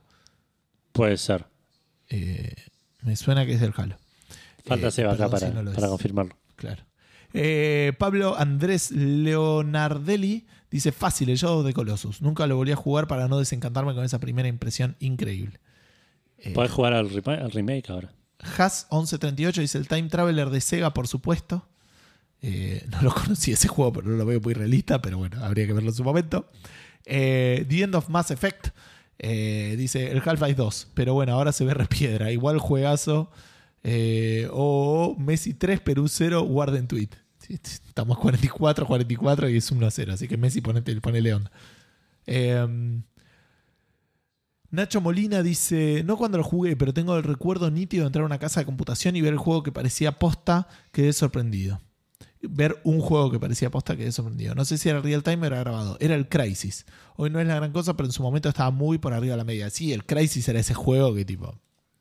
Puede ser. Eh, me suena que es del Halo. Falta Seba acá para, si no lo para confirmarlo. Claro. Pablo Andrés Leonardelli dice fácil el Shadow de Colossus. Nunca lo volví a jugar para no desencantarme con esa primera impresión increíble. Podés jugar al, al remake ahora. Has 1138 dice el Time Traveler de Sega, por supuesto. Eh, no lo conocí ese juego, pero no lo veo muy realista, pero bueno, habría que verlo en su momento. Eh, The End of Mass Effect eh, dice el Half-Life 2, pero bueno, ahora se ve repiedra. Igual juegazo. O Messi 3, Perú 0, Warden Tweet. Estamos 44, 44 y es 1 a 0, así que Messi ponete, ponele onda. Eh, Nacho Molina dice, no cuando lo jugué, pero tengo el recuerdo nítido de entrar a una casa de computación y ver el juego que parecía posta, quedé sorprendido. Ver un juego que parecía posta, quedé sorprendido. No sé si era real time o era grabado. Era el Crisis. Hoy no es la gran cosa, pero en su momento estaba muy por arriba de la media. Sí, el Crisis era ese juego que tipo...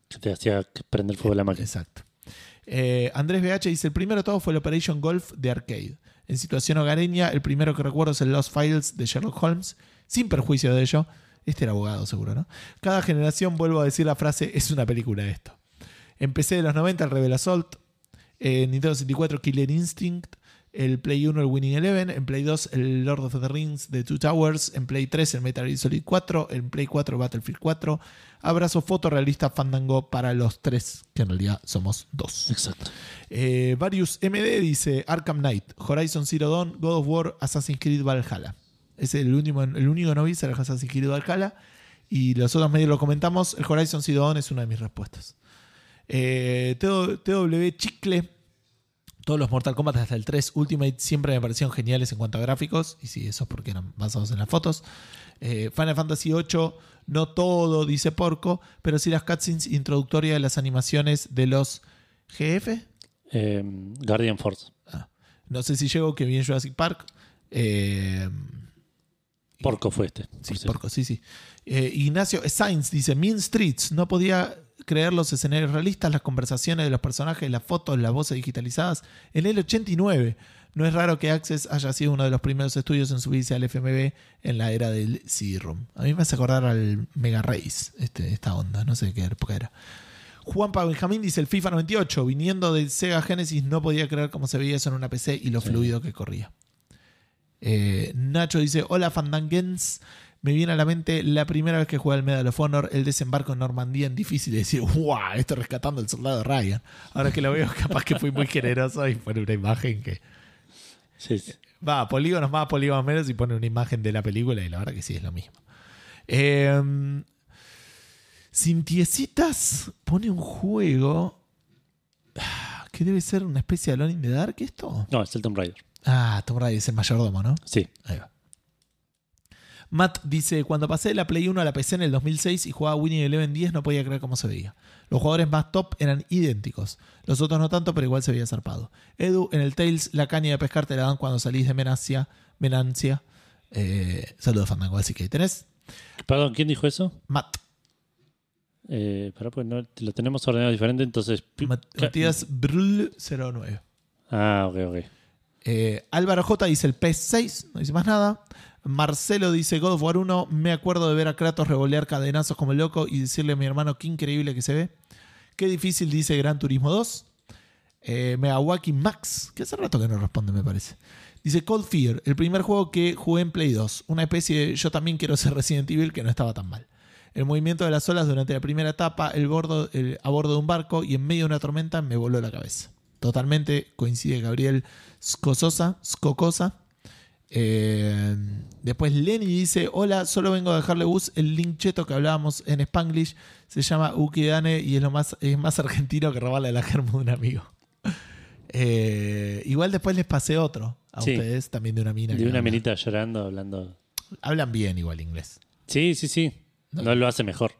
Que te hacía prender fuego la máquina. Exacto. Eh, Andrés BH dice: El primero de todo fue el Operation Golf de arcade. En situación hogareña, el primero que recuerdo es el Lost Files de Sherlock Holmes, sin perjuicio de ello. Este era abogado, seguro, ¿no? Cada generación, vuelvo a decir la frase: es una película esto. Empecé de los 90 el Rebel Assault, eh, Nintendo 64 Killer Instinct, el Play 1 el Winning Eleven, en Play 2 el Lord of the Rings de Two Towers, en Play 3 el Metal Gear Solid 4, en Play 4 Battlefield 4. Abrazo fotorrealista Fandango para los tres, que en realidad somos dos. Exacto. Eh, Varius MD dice Arkham Knight, Horizon Zero Dawn, God of War, Assassin's Creed Valhalla. Es el único, el único no vi el Assassin's Creed Valhalla. Y los otros medios lo comentamos. El Horizon Zero Dawn es una de mis respuestas. Eh, TW Chicle. Todos los Mortal Kombat hasta el 3 Ultimate siempre me parecieron geniales en cuanto a gráficos. Y sí, eso es porque eran basados en las fotos. Eh, Final Fantasy VIII, no todo, dice Porco, pero sí las cutscenes introductorias de las animaciones de los GF. Eh, Guardian Force. No sé si llego que viene Jurassic Park. Eh, Porco fue este. sí, por porco, sí, sí. Eh, Ignacio Sainz dice: Mean Streets, no podía creer los escenarios realistas, las conversaciones de los personajes, las fotos, las voces digitalizadas. En el 89. No es raro que Access haya sido uno de los primeros estudios en subirse al FMV en la era del CD-ROM. A mí me hace acordar al Mega Race, este, esta onda, no sé qué época era. Juan Pablo Benjamín dice el FIFA 98, viniendo del Sega Genesis, no podía creer cómo se veía eso en una PC y lo Sí. fluido que corría. Eh, Nacho dice, hola Fandangens, me viene a la mente la primera vez que jugué al Medal of Honor, el desembarco en Normandía en difícil y decir, wow, esto rescatando al soldado Ryan. Ahora que lo veo, (laughs) capaz que fui muy generoso y pone una imagen que... Sí, sí. Va, polígonos más, polígonos menos y pone una imagen de la película y la verdad que sí es lo mismo. Eh, Cintiecitas pone un juego (sighs) que debe ser una especie de Alone in the Dark, ¿esto? No, es el Tomb Raider. Ah, Tomb Raider es el mayordomo, ¿no? Sí. Ahí va. Matt dice, cuando pasé de la Play 1 a la PC en el 2006 y jugaba Winning Eleven 10 no podía creer cómo se veía. Los jugadores más top eran idénticos. Los otros no tanto, pero igual se veía zarpado. Edu, en el Tails, la caña de pescar te la dan cuando salís de Menancia. Menancia. Eh, saludos, Fandango. Así que tenés Perdón, ¿quién dijo eso? Matt. Eh, pará, pues no, lo tenemos ordenado diferente, entonces. Mat- Matías Brul 09. Ah, ok, ok. Eh, Álvaro J dice el PS6, no dice más nada. Marcelo dice God of War 1, me acuerdo de ver a Kratos revolear cadenazos como loco y decirle a mi hermano qué increíble que se ve. Qué difícil dice Gran Turismo 2. Eh, Megawaki Max, que hace rato que no responde me parece. Dice Cold Fear, el primer juego que jugué en Play 2. Una especie de yo también quiero ser Resident Evil que no estaba tan mal. El movimiento de las olas durante la primera etapa, el bordo, el- a bordo de un barco y en medio de una tormenta me voló la cabeza. Totalmente coincide Gabriel Scososa, Scocosa. Eh, después Lenny dice: Hola, solo vengo a dejarle bus el link cheto que hablábamos en Spanglish. Se llama Ukidane y es lo más, es más argentino que robarle la germo de un amigo. (laughs) Eh, igual después les pasé otro a Sí. ustedes, también de una mina. De una habla- minita llorando, hablando. Hablan bien igual inglés. Sí, sí, sí. No lo hace mejor.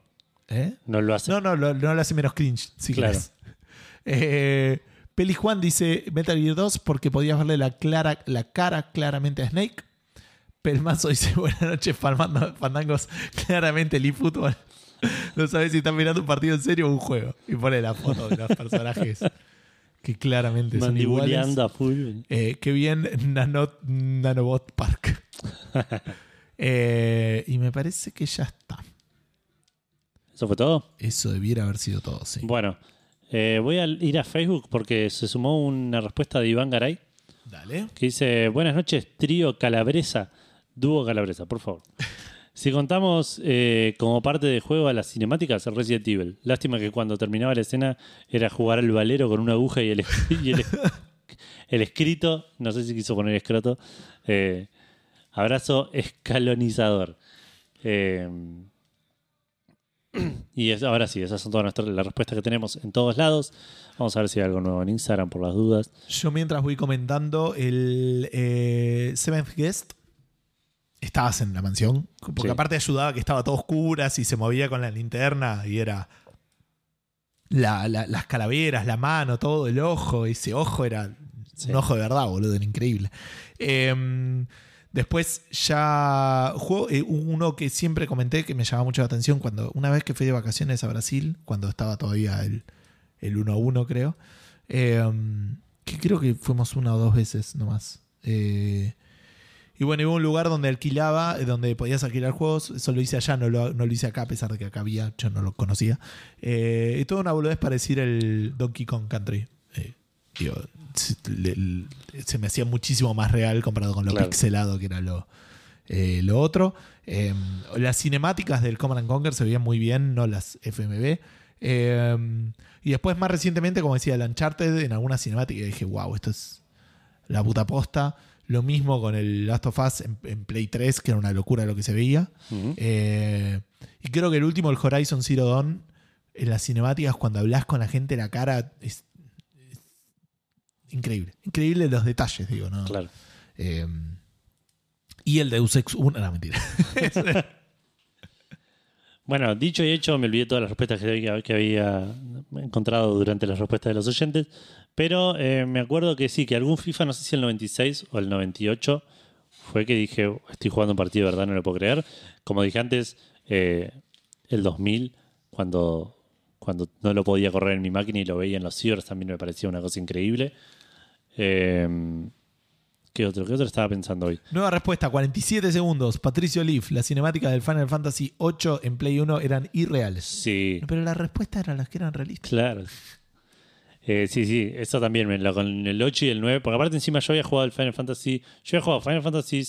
¿Eh? No lo hace. No, no, lo- no lo hace menos cringe, si Claro. (laughs) Eh, Peli Juan dice Metal Gear 2 porque podías verle la, clara, la cara claramente a Snake. Pelmazo dice (laughs) Buenas noches, fandangos. Claramente el eFootball. (laughs) No sabes si están mirando un partido en serio o un juego. Y pone la foto de los personajes (laughs) que claramente son iguales. Full. Eh, qué bien Nanot, Nanobot Park. Eh, y me parece que ya está. ¿Eso fue todo? Eso debiera haber sido todo, sí. Bueno, eh, voy a ir a Facebook porque se sumó una respuesta de Iván Garay Dale. que dice: Buenas noches, trío Calabresa, dúo Calabresa, por favor. (laughs) Si contamos eh, como parte del juego a las cinemáticas, Resident Evil. Lástima que cuando terminaba la escena era jugar al valero con una aguja y el, y el, (laughs) el escrito, no sé si quiso poner escroto, eh, abrazo escalonizador. Eh, (clears throat) y es- ahora sí, esas son todas nuestras, las respuestas que tenemos en todos lados. Vamos a ver si hay algo nuevo en Instagram por las dudas. Yo mientras voy comentando el eh, Seventh Guest, estabas en la mansión, porque Sí. aparte ayudaba que estaba todo oscuras y se movía con la linterna y era la- la- las calaveras, la mano, todo, el ojo, ese ojo era Sí. un ojo de verdad, boludo, era increíble. Em, después ya jugó eh, uno que siempre comenté que me llamaba mucho la atención cuando una vez que fui de vacaciones a Brasil, cuando estaba todavía el, el 1 a 1 creo, em, que creo que fuimos una o dos veces nomás. Eh, y bueno, iba a un lugar donde alquilaba, eh, donde podías alquilar juegos. Eso lo hice allá, no lo, no lo hice acá, a pesar de que acá había, yo no lo conocía. Eh, y toda una boludez para decir el Donkey Kong Country. Digo, se, le- le- se me hacía muchísimo más real comparado con lo Claro. pixelado que era lo, eh, lo otro. Eh, las cinemáticas del Command and Conquer se veían muy bien, no las FMV. Eh, y después, más recientemente, como decía, el Uncharted en alguna cinemática, dije, wow, esto es la puta posta. Lo mismo con el Last of Us en, en Play 3, que era una locura lo que se veía. Eh, y creo que el último, el Horizon Zero Dawn, en las cinemáticas, cuando hablas con la gente, la cara es increíble. Increíble los detalles, digo, ¿no? Claro. Eh, y el Deus Ex 1, no, mentira. (laughs) Bueno, dicho y hecho, me olvidé todas las respuestas que había, que había encontrado durante las respuestas de los oyentes. Pero eh, me acuerdo que sí, que algún FIFA, no sé si el 96 o el 98, fue que dije, estoy jugando un partido verdad, no lo puedo creer. Como dije antes, eh, el 2000, cuando, cuando no lo podía correr en mi máquina y lo veía en los cibers, también me parecía una cosa increíble. Eh, ¿Qué otro? ¿Qué otro estaba pensando hoy? Nueva respuesta, 47 segundos. Patricio Leaf, las cinemáticas del Final Fantasy 8 en Play 1 eran irreales. Sí, Pero la respuesta eran las que eran realistas. Claro. Eh, sí, sí, eso también, lo- con el 8 y el 9, porque aparte encima yo había jugado el Final Fantasy, yo había jugado Final Fantasy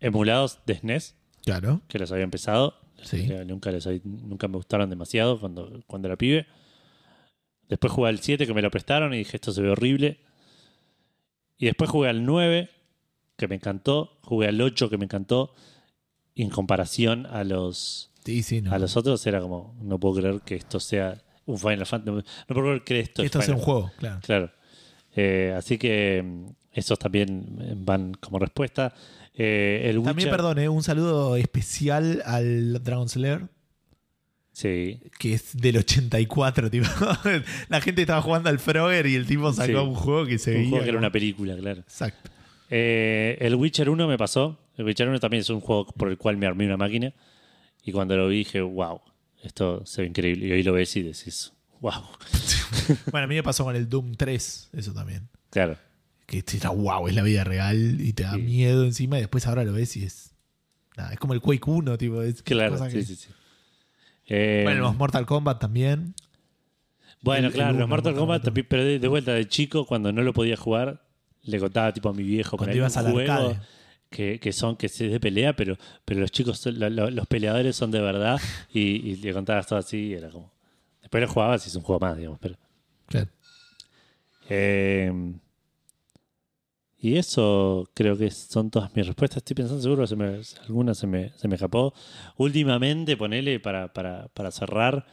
emulados de SNES, Claro. que los había empezado, Sí. Nunca, les nunca me gustaron demasiado cuando, cuando era pibe. Después jugué al 7 que me lo prestaron y dije esto se ve horrible. Y después jugué al 9 que me encantó, jugué al 8 que me encantó, y en comparación a los, Sí, sí, no. a los otros era como, no puedo creer que esto sea un Final Fantasy, no, puedo creer que esto, Esto es Final un juego, claro. Claro. Eh, así que mm, esos también van como respuesta. Eh, el También, perdón, eh, un saludo especial al Dragon Slayer, Sí, que es del 84, (laughs) tipo. La gente estaba jugando al Frogger y el tipo sacó Sí. un juego que se un veía. juego que era una película, claro. Exacto. Eh, el Witcher 1 me pasó. El Witcher 1 también es un juego por el cual me armé una máquina. Y cuando lo vi dije, wow, esto se ve increíble. Y hoy lo ves y decís, wow. (laughs) Bueno, a mí me pasó con el Doom 3, eso también. Claro. Que te da wow, es la vida real y te da Sí. miedo encima y después ahora lo ves y es. Nada, es como el Quake 1, tipo. Es Claro, que- sí, sí, sí. Eh, Bueno, los Mortal Kombat también. Bueno, El- el claro, uno, los Mortal Mortal Kombat, también, pero de, de vuelta de chico, cuando no lo podía jugar, le contaba tipo a mi viejo Cuando ibas al juego que, que son que es de pelea, pero, pero los chicos, lo- lo- los peleadores son de verdad y, y le contabas todo así y era como... Después lo jugabas y es un juego más, digamos, pero... Claro. eh, Y eso creo que son todas mis respuestas. Estoy pensando seguro, se me, alguna se me, se me escapó. Últimamente, ponele para, para, para cerrar,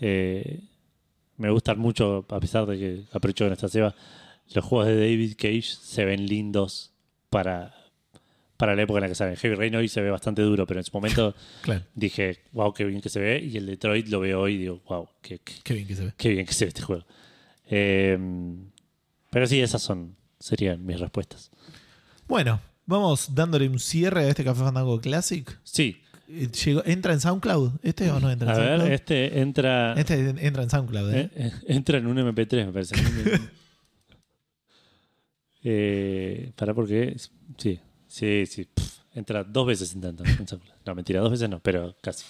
eh, me gustan mucho, a pesar de que aprovecho en esta seba, los juegos de David Cage se ven lindos para, para la época en la que salen. Heavy Rain hoy se ve bastante duro, pero en su momento (laughs) Claro. dije, wow, qué bien que se ve. Y el Detroit lo veo hoy y digo, wow, qué, qué- Qué bien que se ve. qué bien que se ve este juego. Eh, pero sí, esas son serían mis respuestas. Bueno, vamos dándole un cierre a este Café Fandango Classic. Sí, Eh, llegó- ¿Entra en SoundCloud? ¿Este o no entra en a ver, SoundCloud? este entra, Este entra en SoundCloud, ¿eh? eh, entra en un MP3, me parece. (laughs) eh, para porque sí, sí, sí. entra dos veces en tanto. en SoundCloud. No, mentira, dos veces no, pero casi.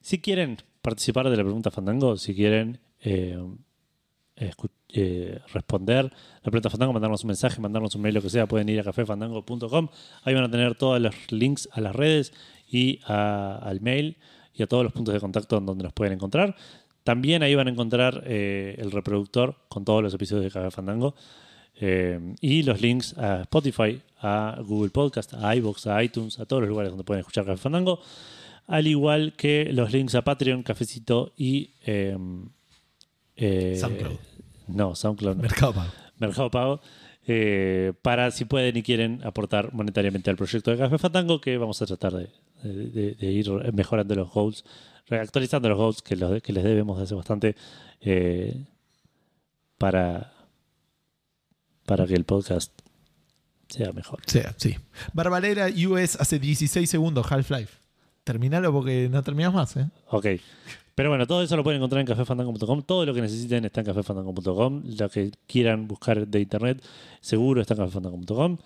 Si quieren participar de la pregunta Fandango, si quieren eh, escu- eh, responder la pregunta Fandango, mandarnos un mensaje, mandarnos un mail, lo que sea, pueden ir a cafefandango.com. Ahí van a tener todos los links a las redes y al mail y a todos los puntos de contacto en donde nos pueden encontrar. También ahí van a encontrar eh, el reproductor con todos los episodios de Café Fandango eh, y los links a Spotify, a Google Podcast, a iVoox, a iTunes, a todos los lugares donde pueden escuchar Café Fandango, al igual que los links a Patreon, Cafecito y eh, eh, SoundCloud. No, SoundCloud no. Mercado Pago. Mercado Pago, eh, para si pueden y quieren aportar monetariamente al proyecto de Café Fandango, que vamos a tratar de, de- de ir mejorando los goals, actualizando los goals que, los- que les debemos de hace bastante eh, para, para que el podcast sea mejor. Sí, sí. Barbalera US hace 16 segundos, Half-Life. Terminalo porque no terminamos más, ¿eh? Ok. Pero bueno, todo eso lo pueden encontrar en cafefandango.com. Todo lo que necesiten está en cafefandango.com. Lo que quieran buscar de internet, seguro está en cafefandango.com.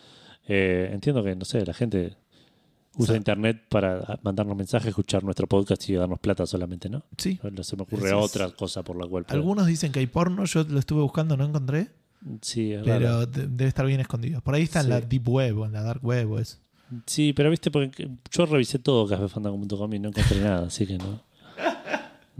Eh, entiendo que, no sé, la gente usa Sí. internet para mandarnos mensajes, escuchar nuestro podcast y darnos plata solamente, ¿no? Sí. No se me ocurre es. otra cosa por la cual. Algunos dicen que hay porno, yo lo estuve buscando, no encontré, Sí, es pero raro. debe estar bien escondido. Por ahí está en Sí. la Deep Web o en la Dark Web o eso. Sí, pero viste, porque yo revisé todo cafefandango.com y no encontré nada, así que no.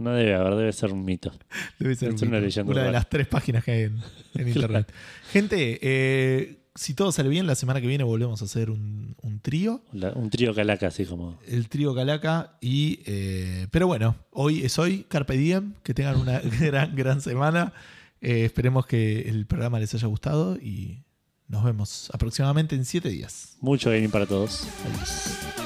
No debe haber, debe ser un mito. Debe ser un una mito. leyenda una de las tres páginas que hay en, en (laughs) internet. Gente, eh, si todo sale bien, la semana que viene volvemos a hacer un, un trío. La- un trío calaca, así como. El trío Calaca. Y, eh, pero bueno, hoy es hoy. Carpe Diem. Que tengan una (laughs) gran, gran semana. Eh, esperemos que el programa les haya gustado y nos vemos aproximadamente en siete días. Mucho gaming para todos. Adiós.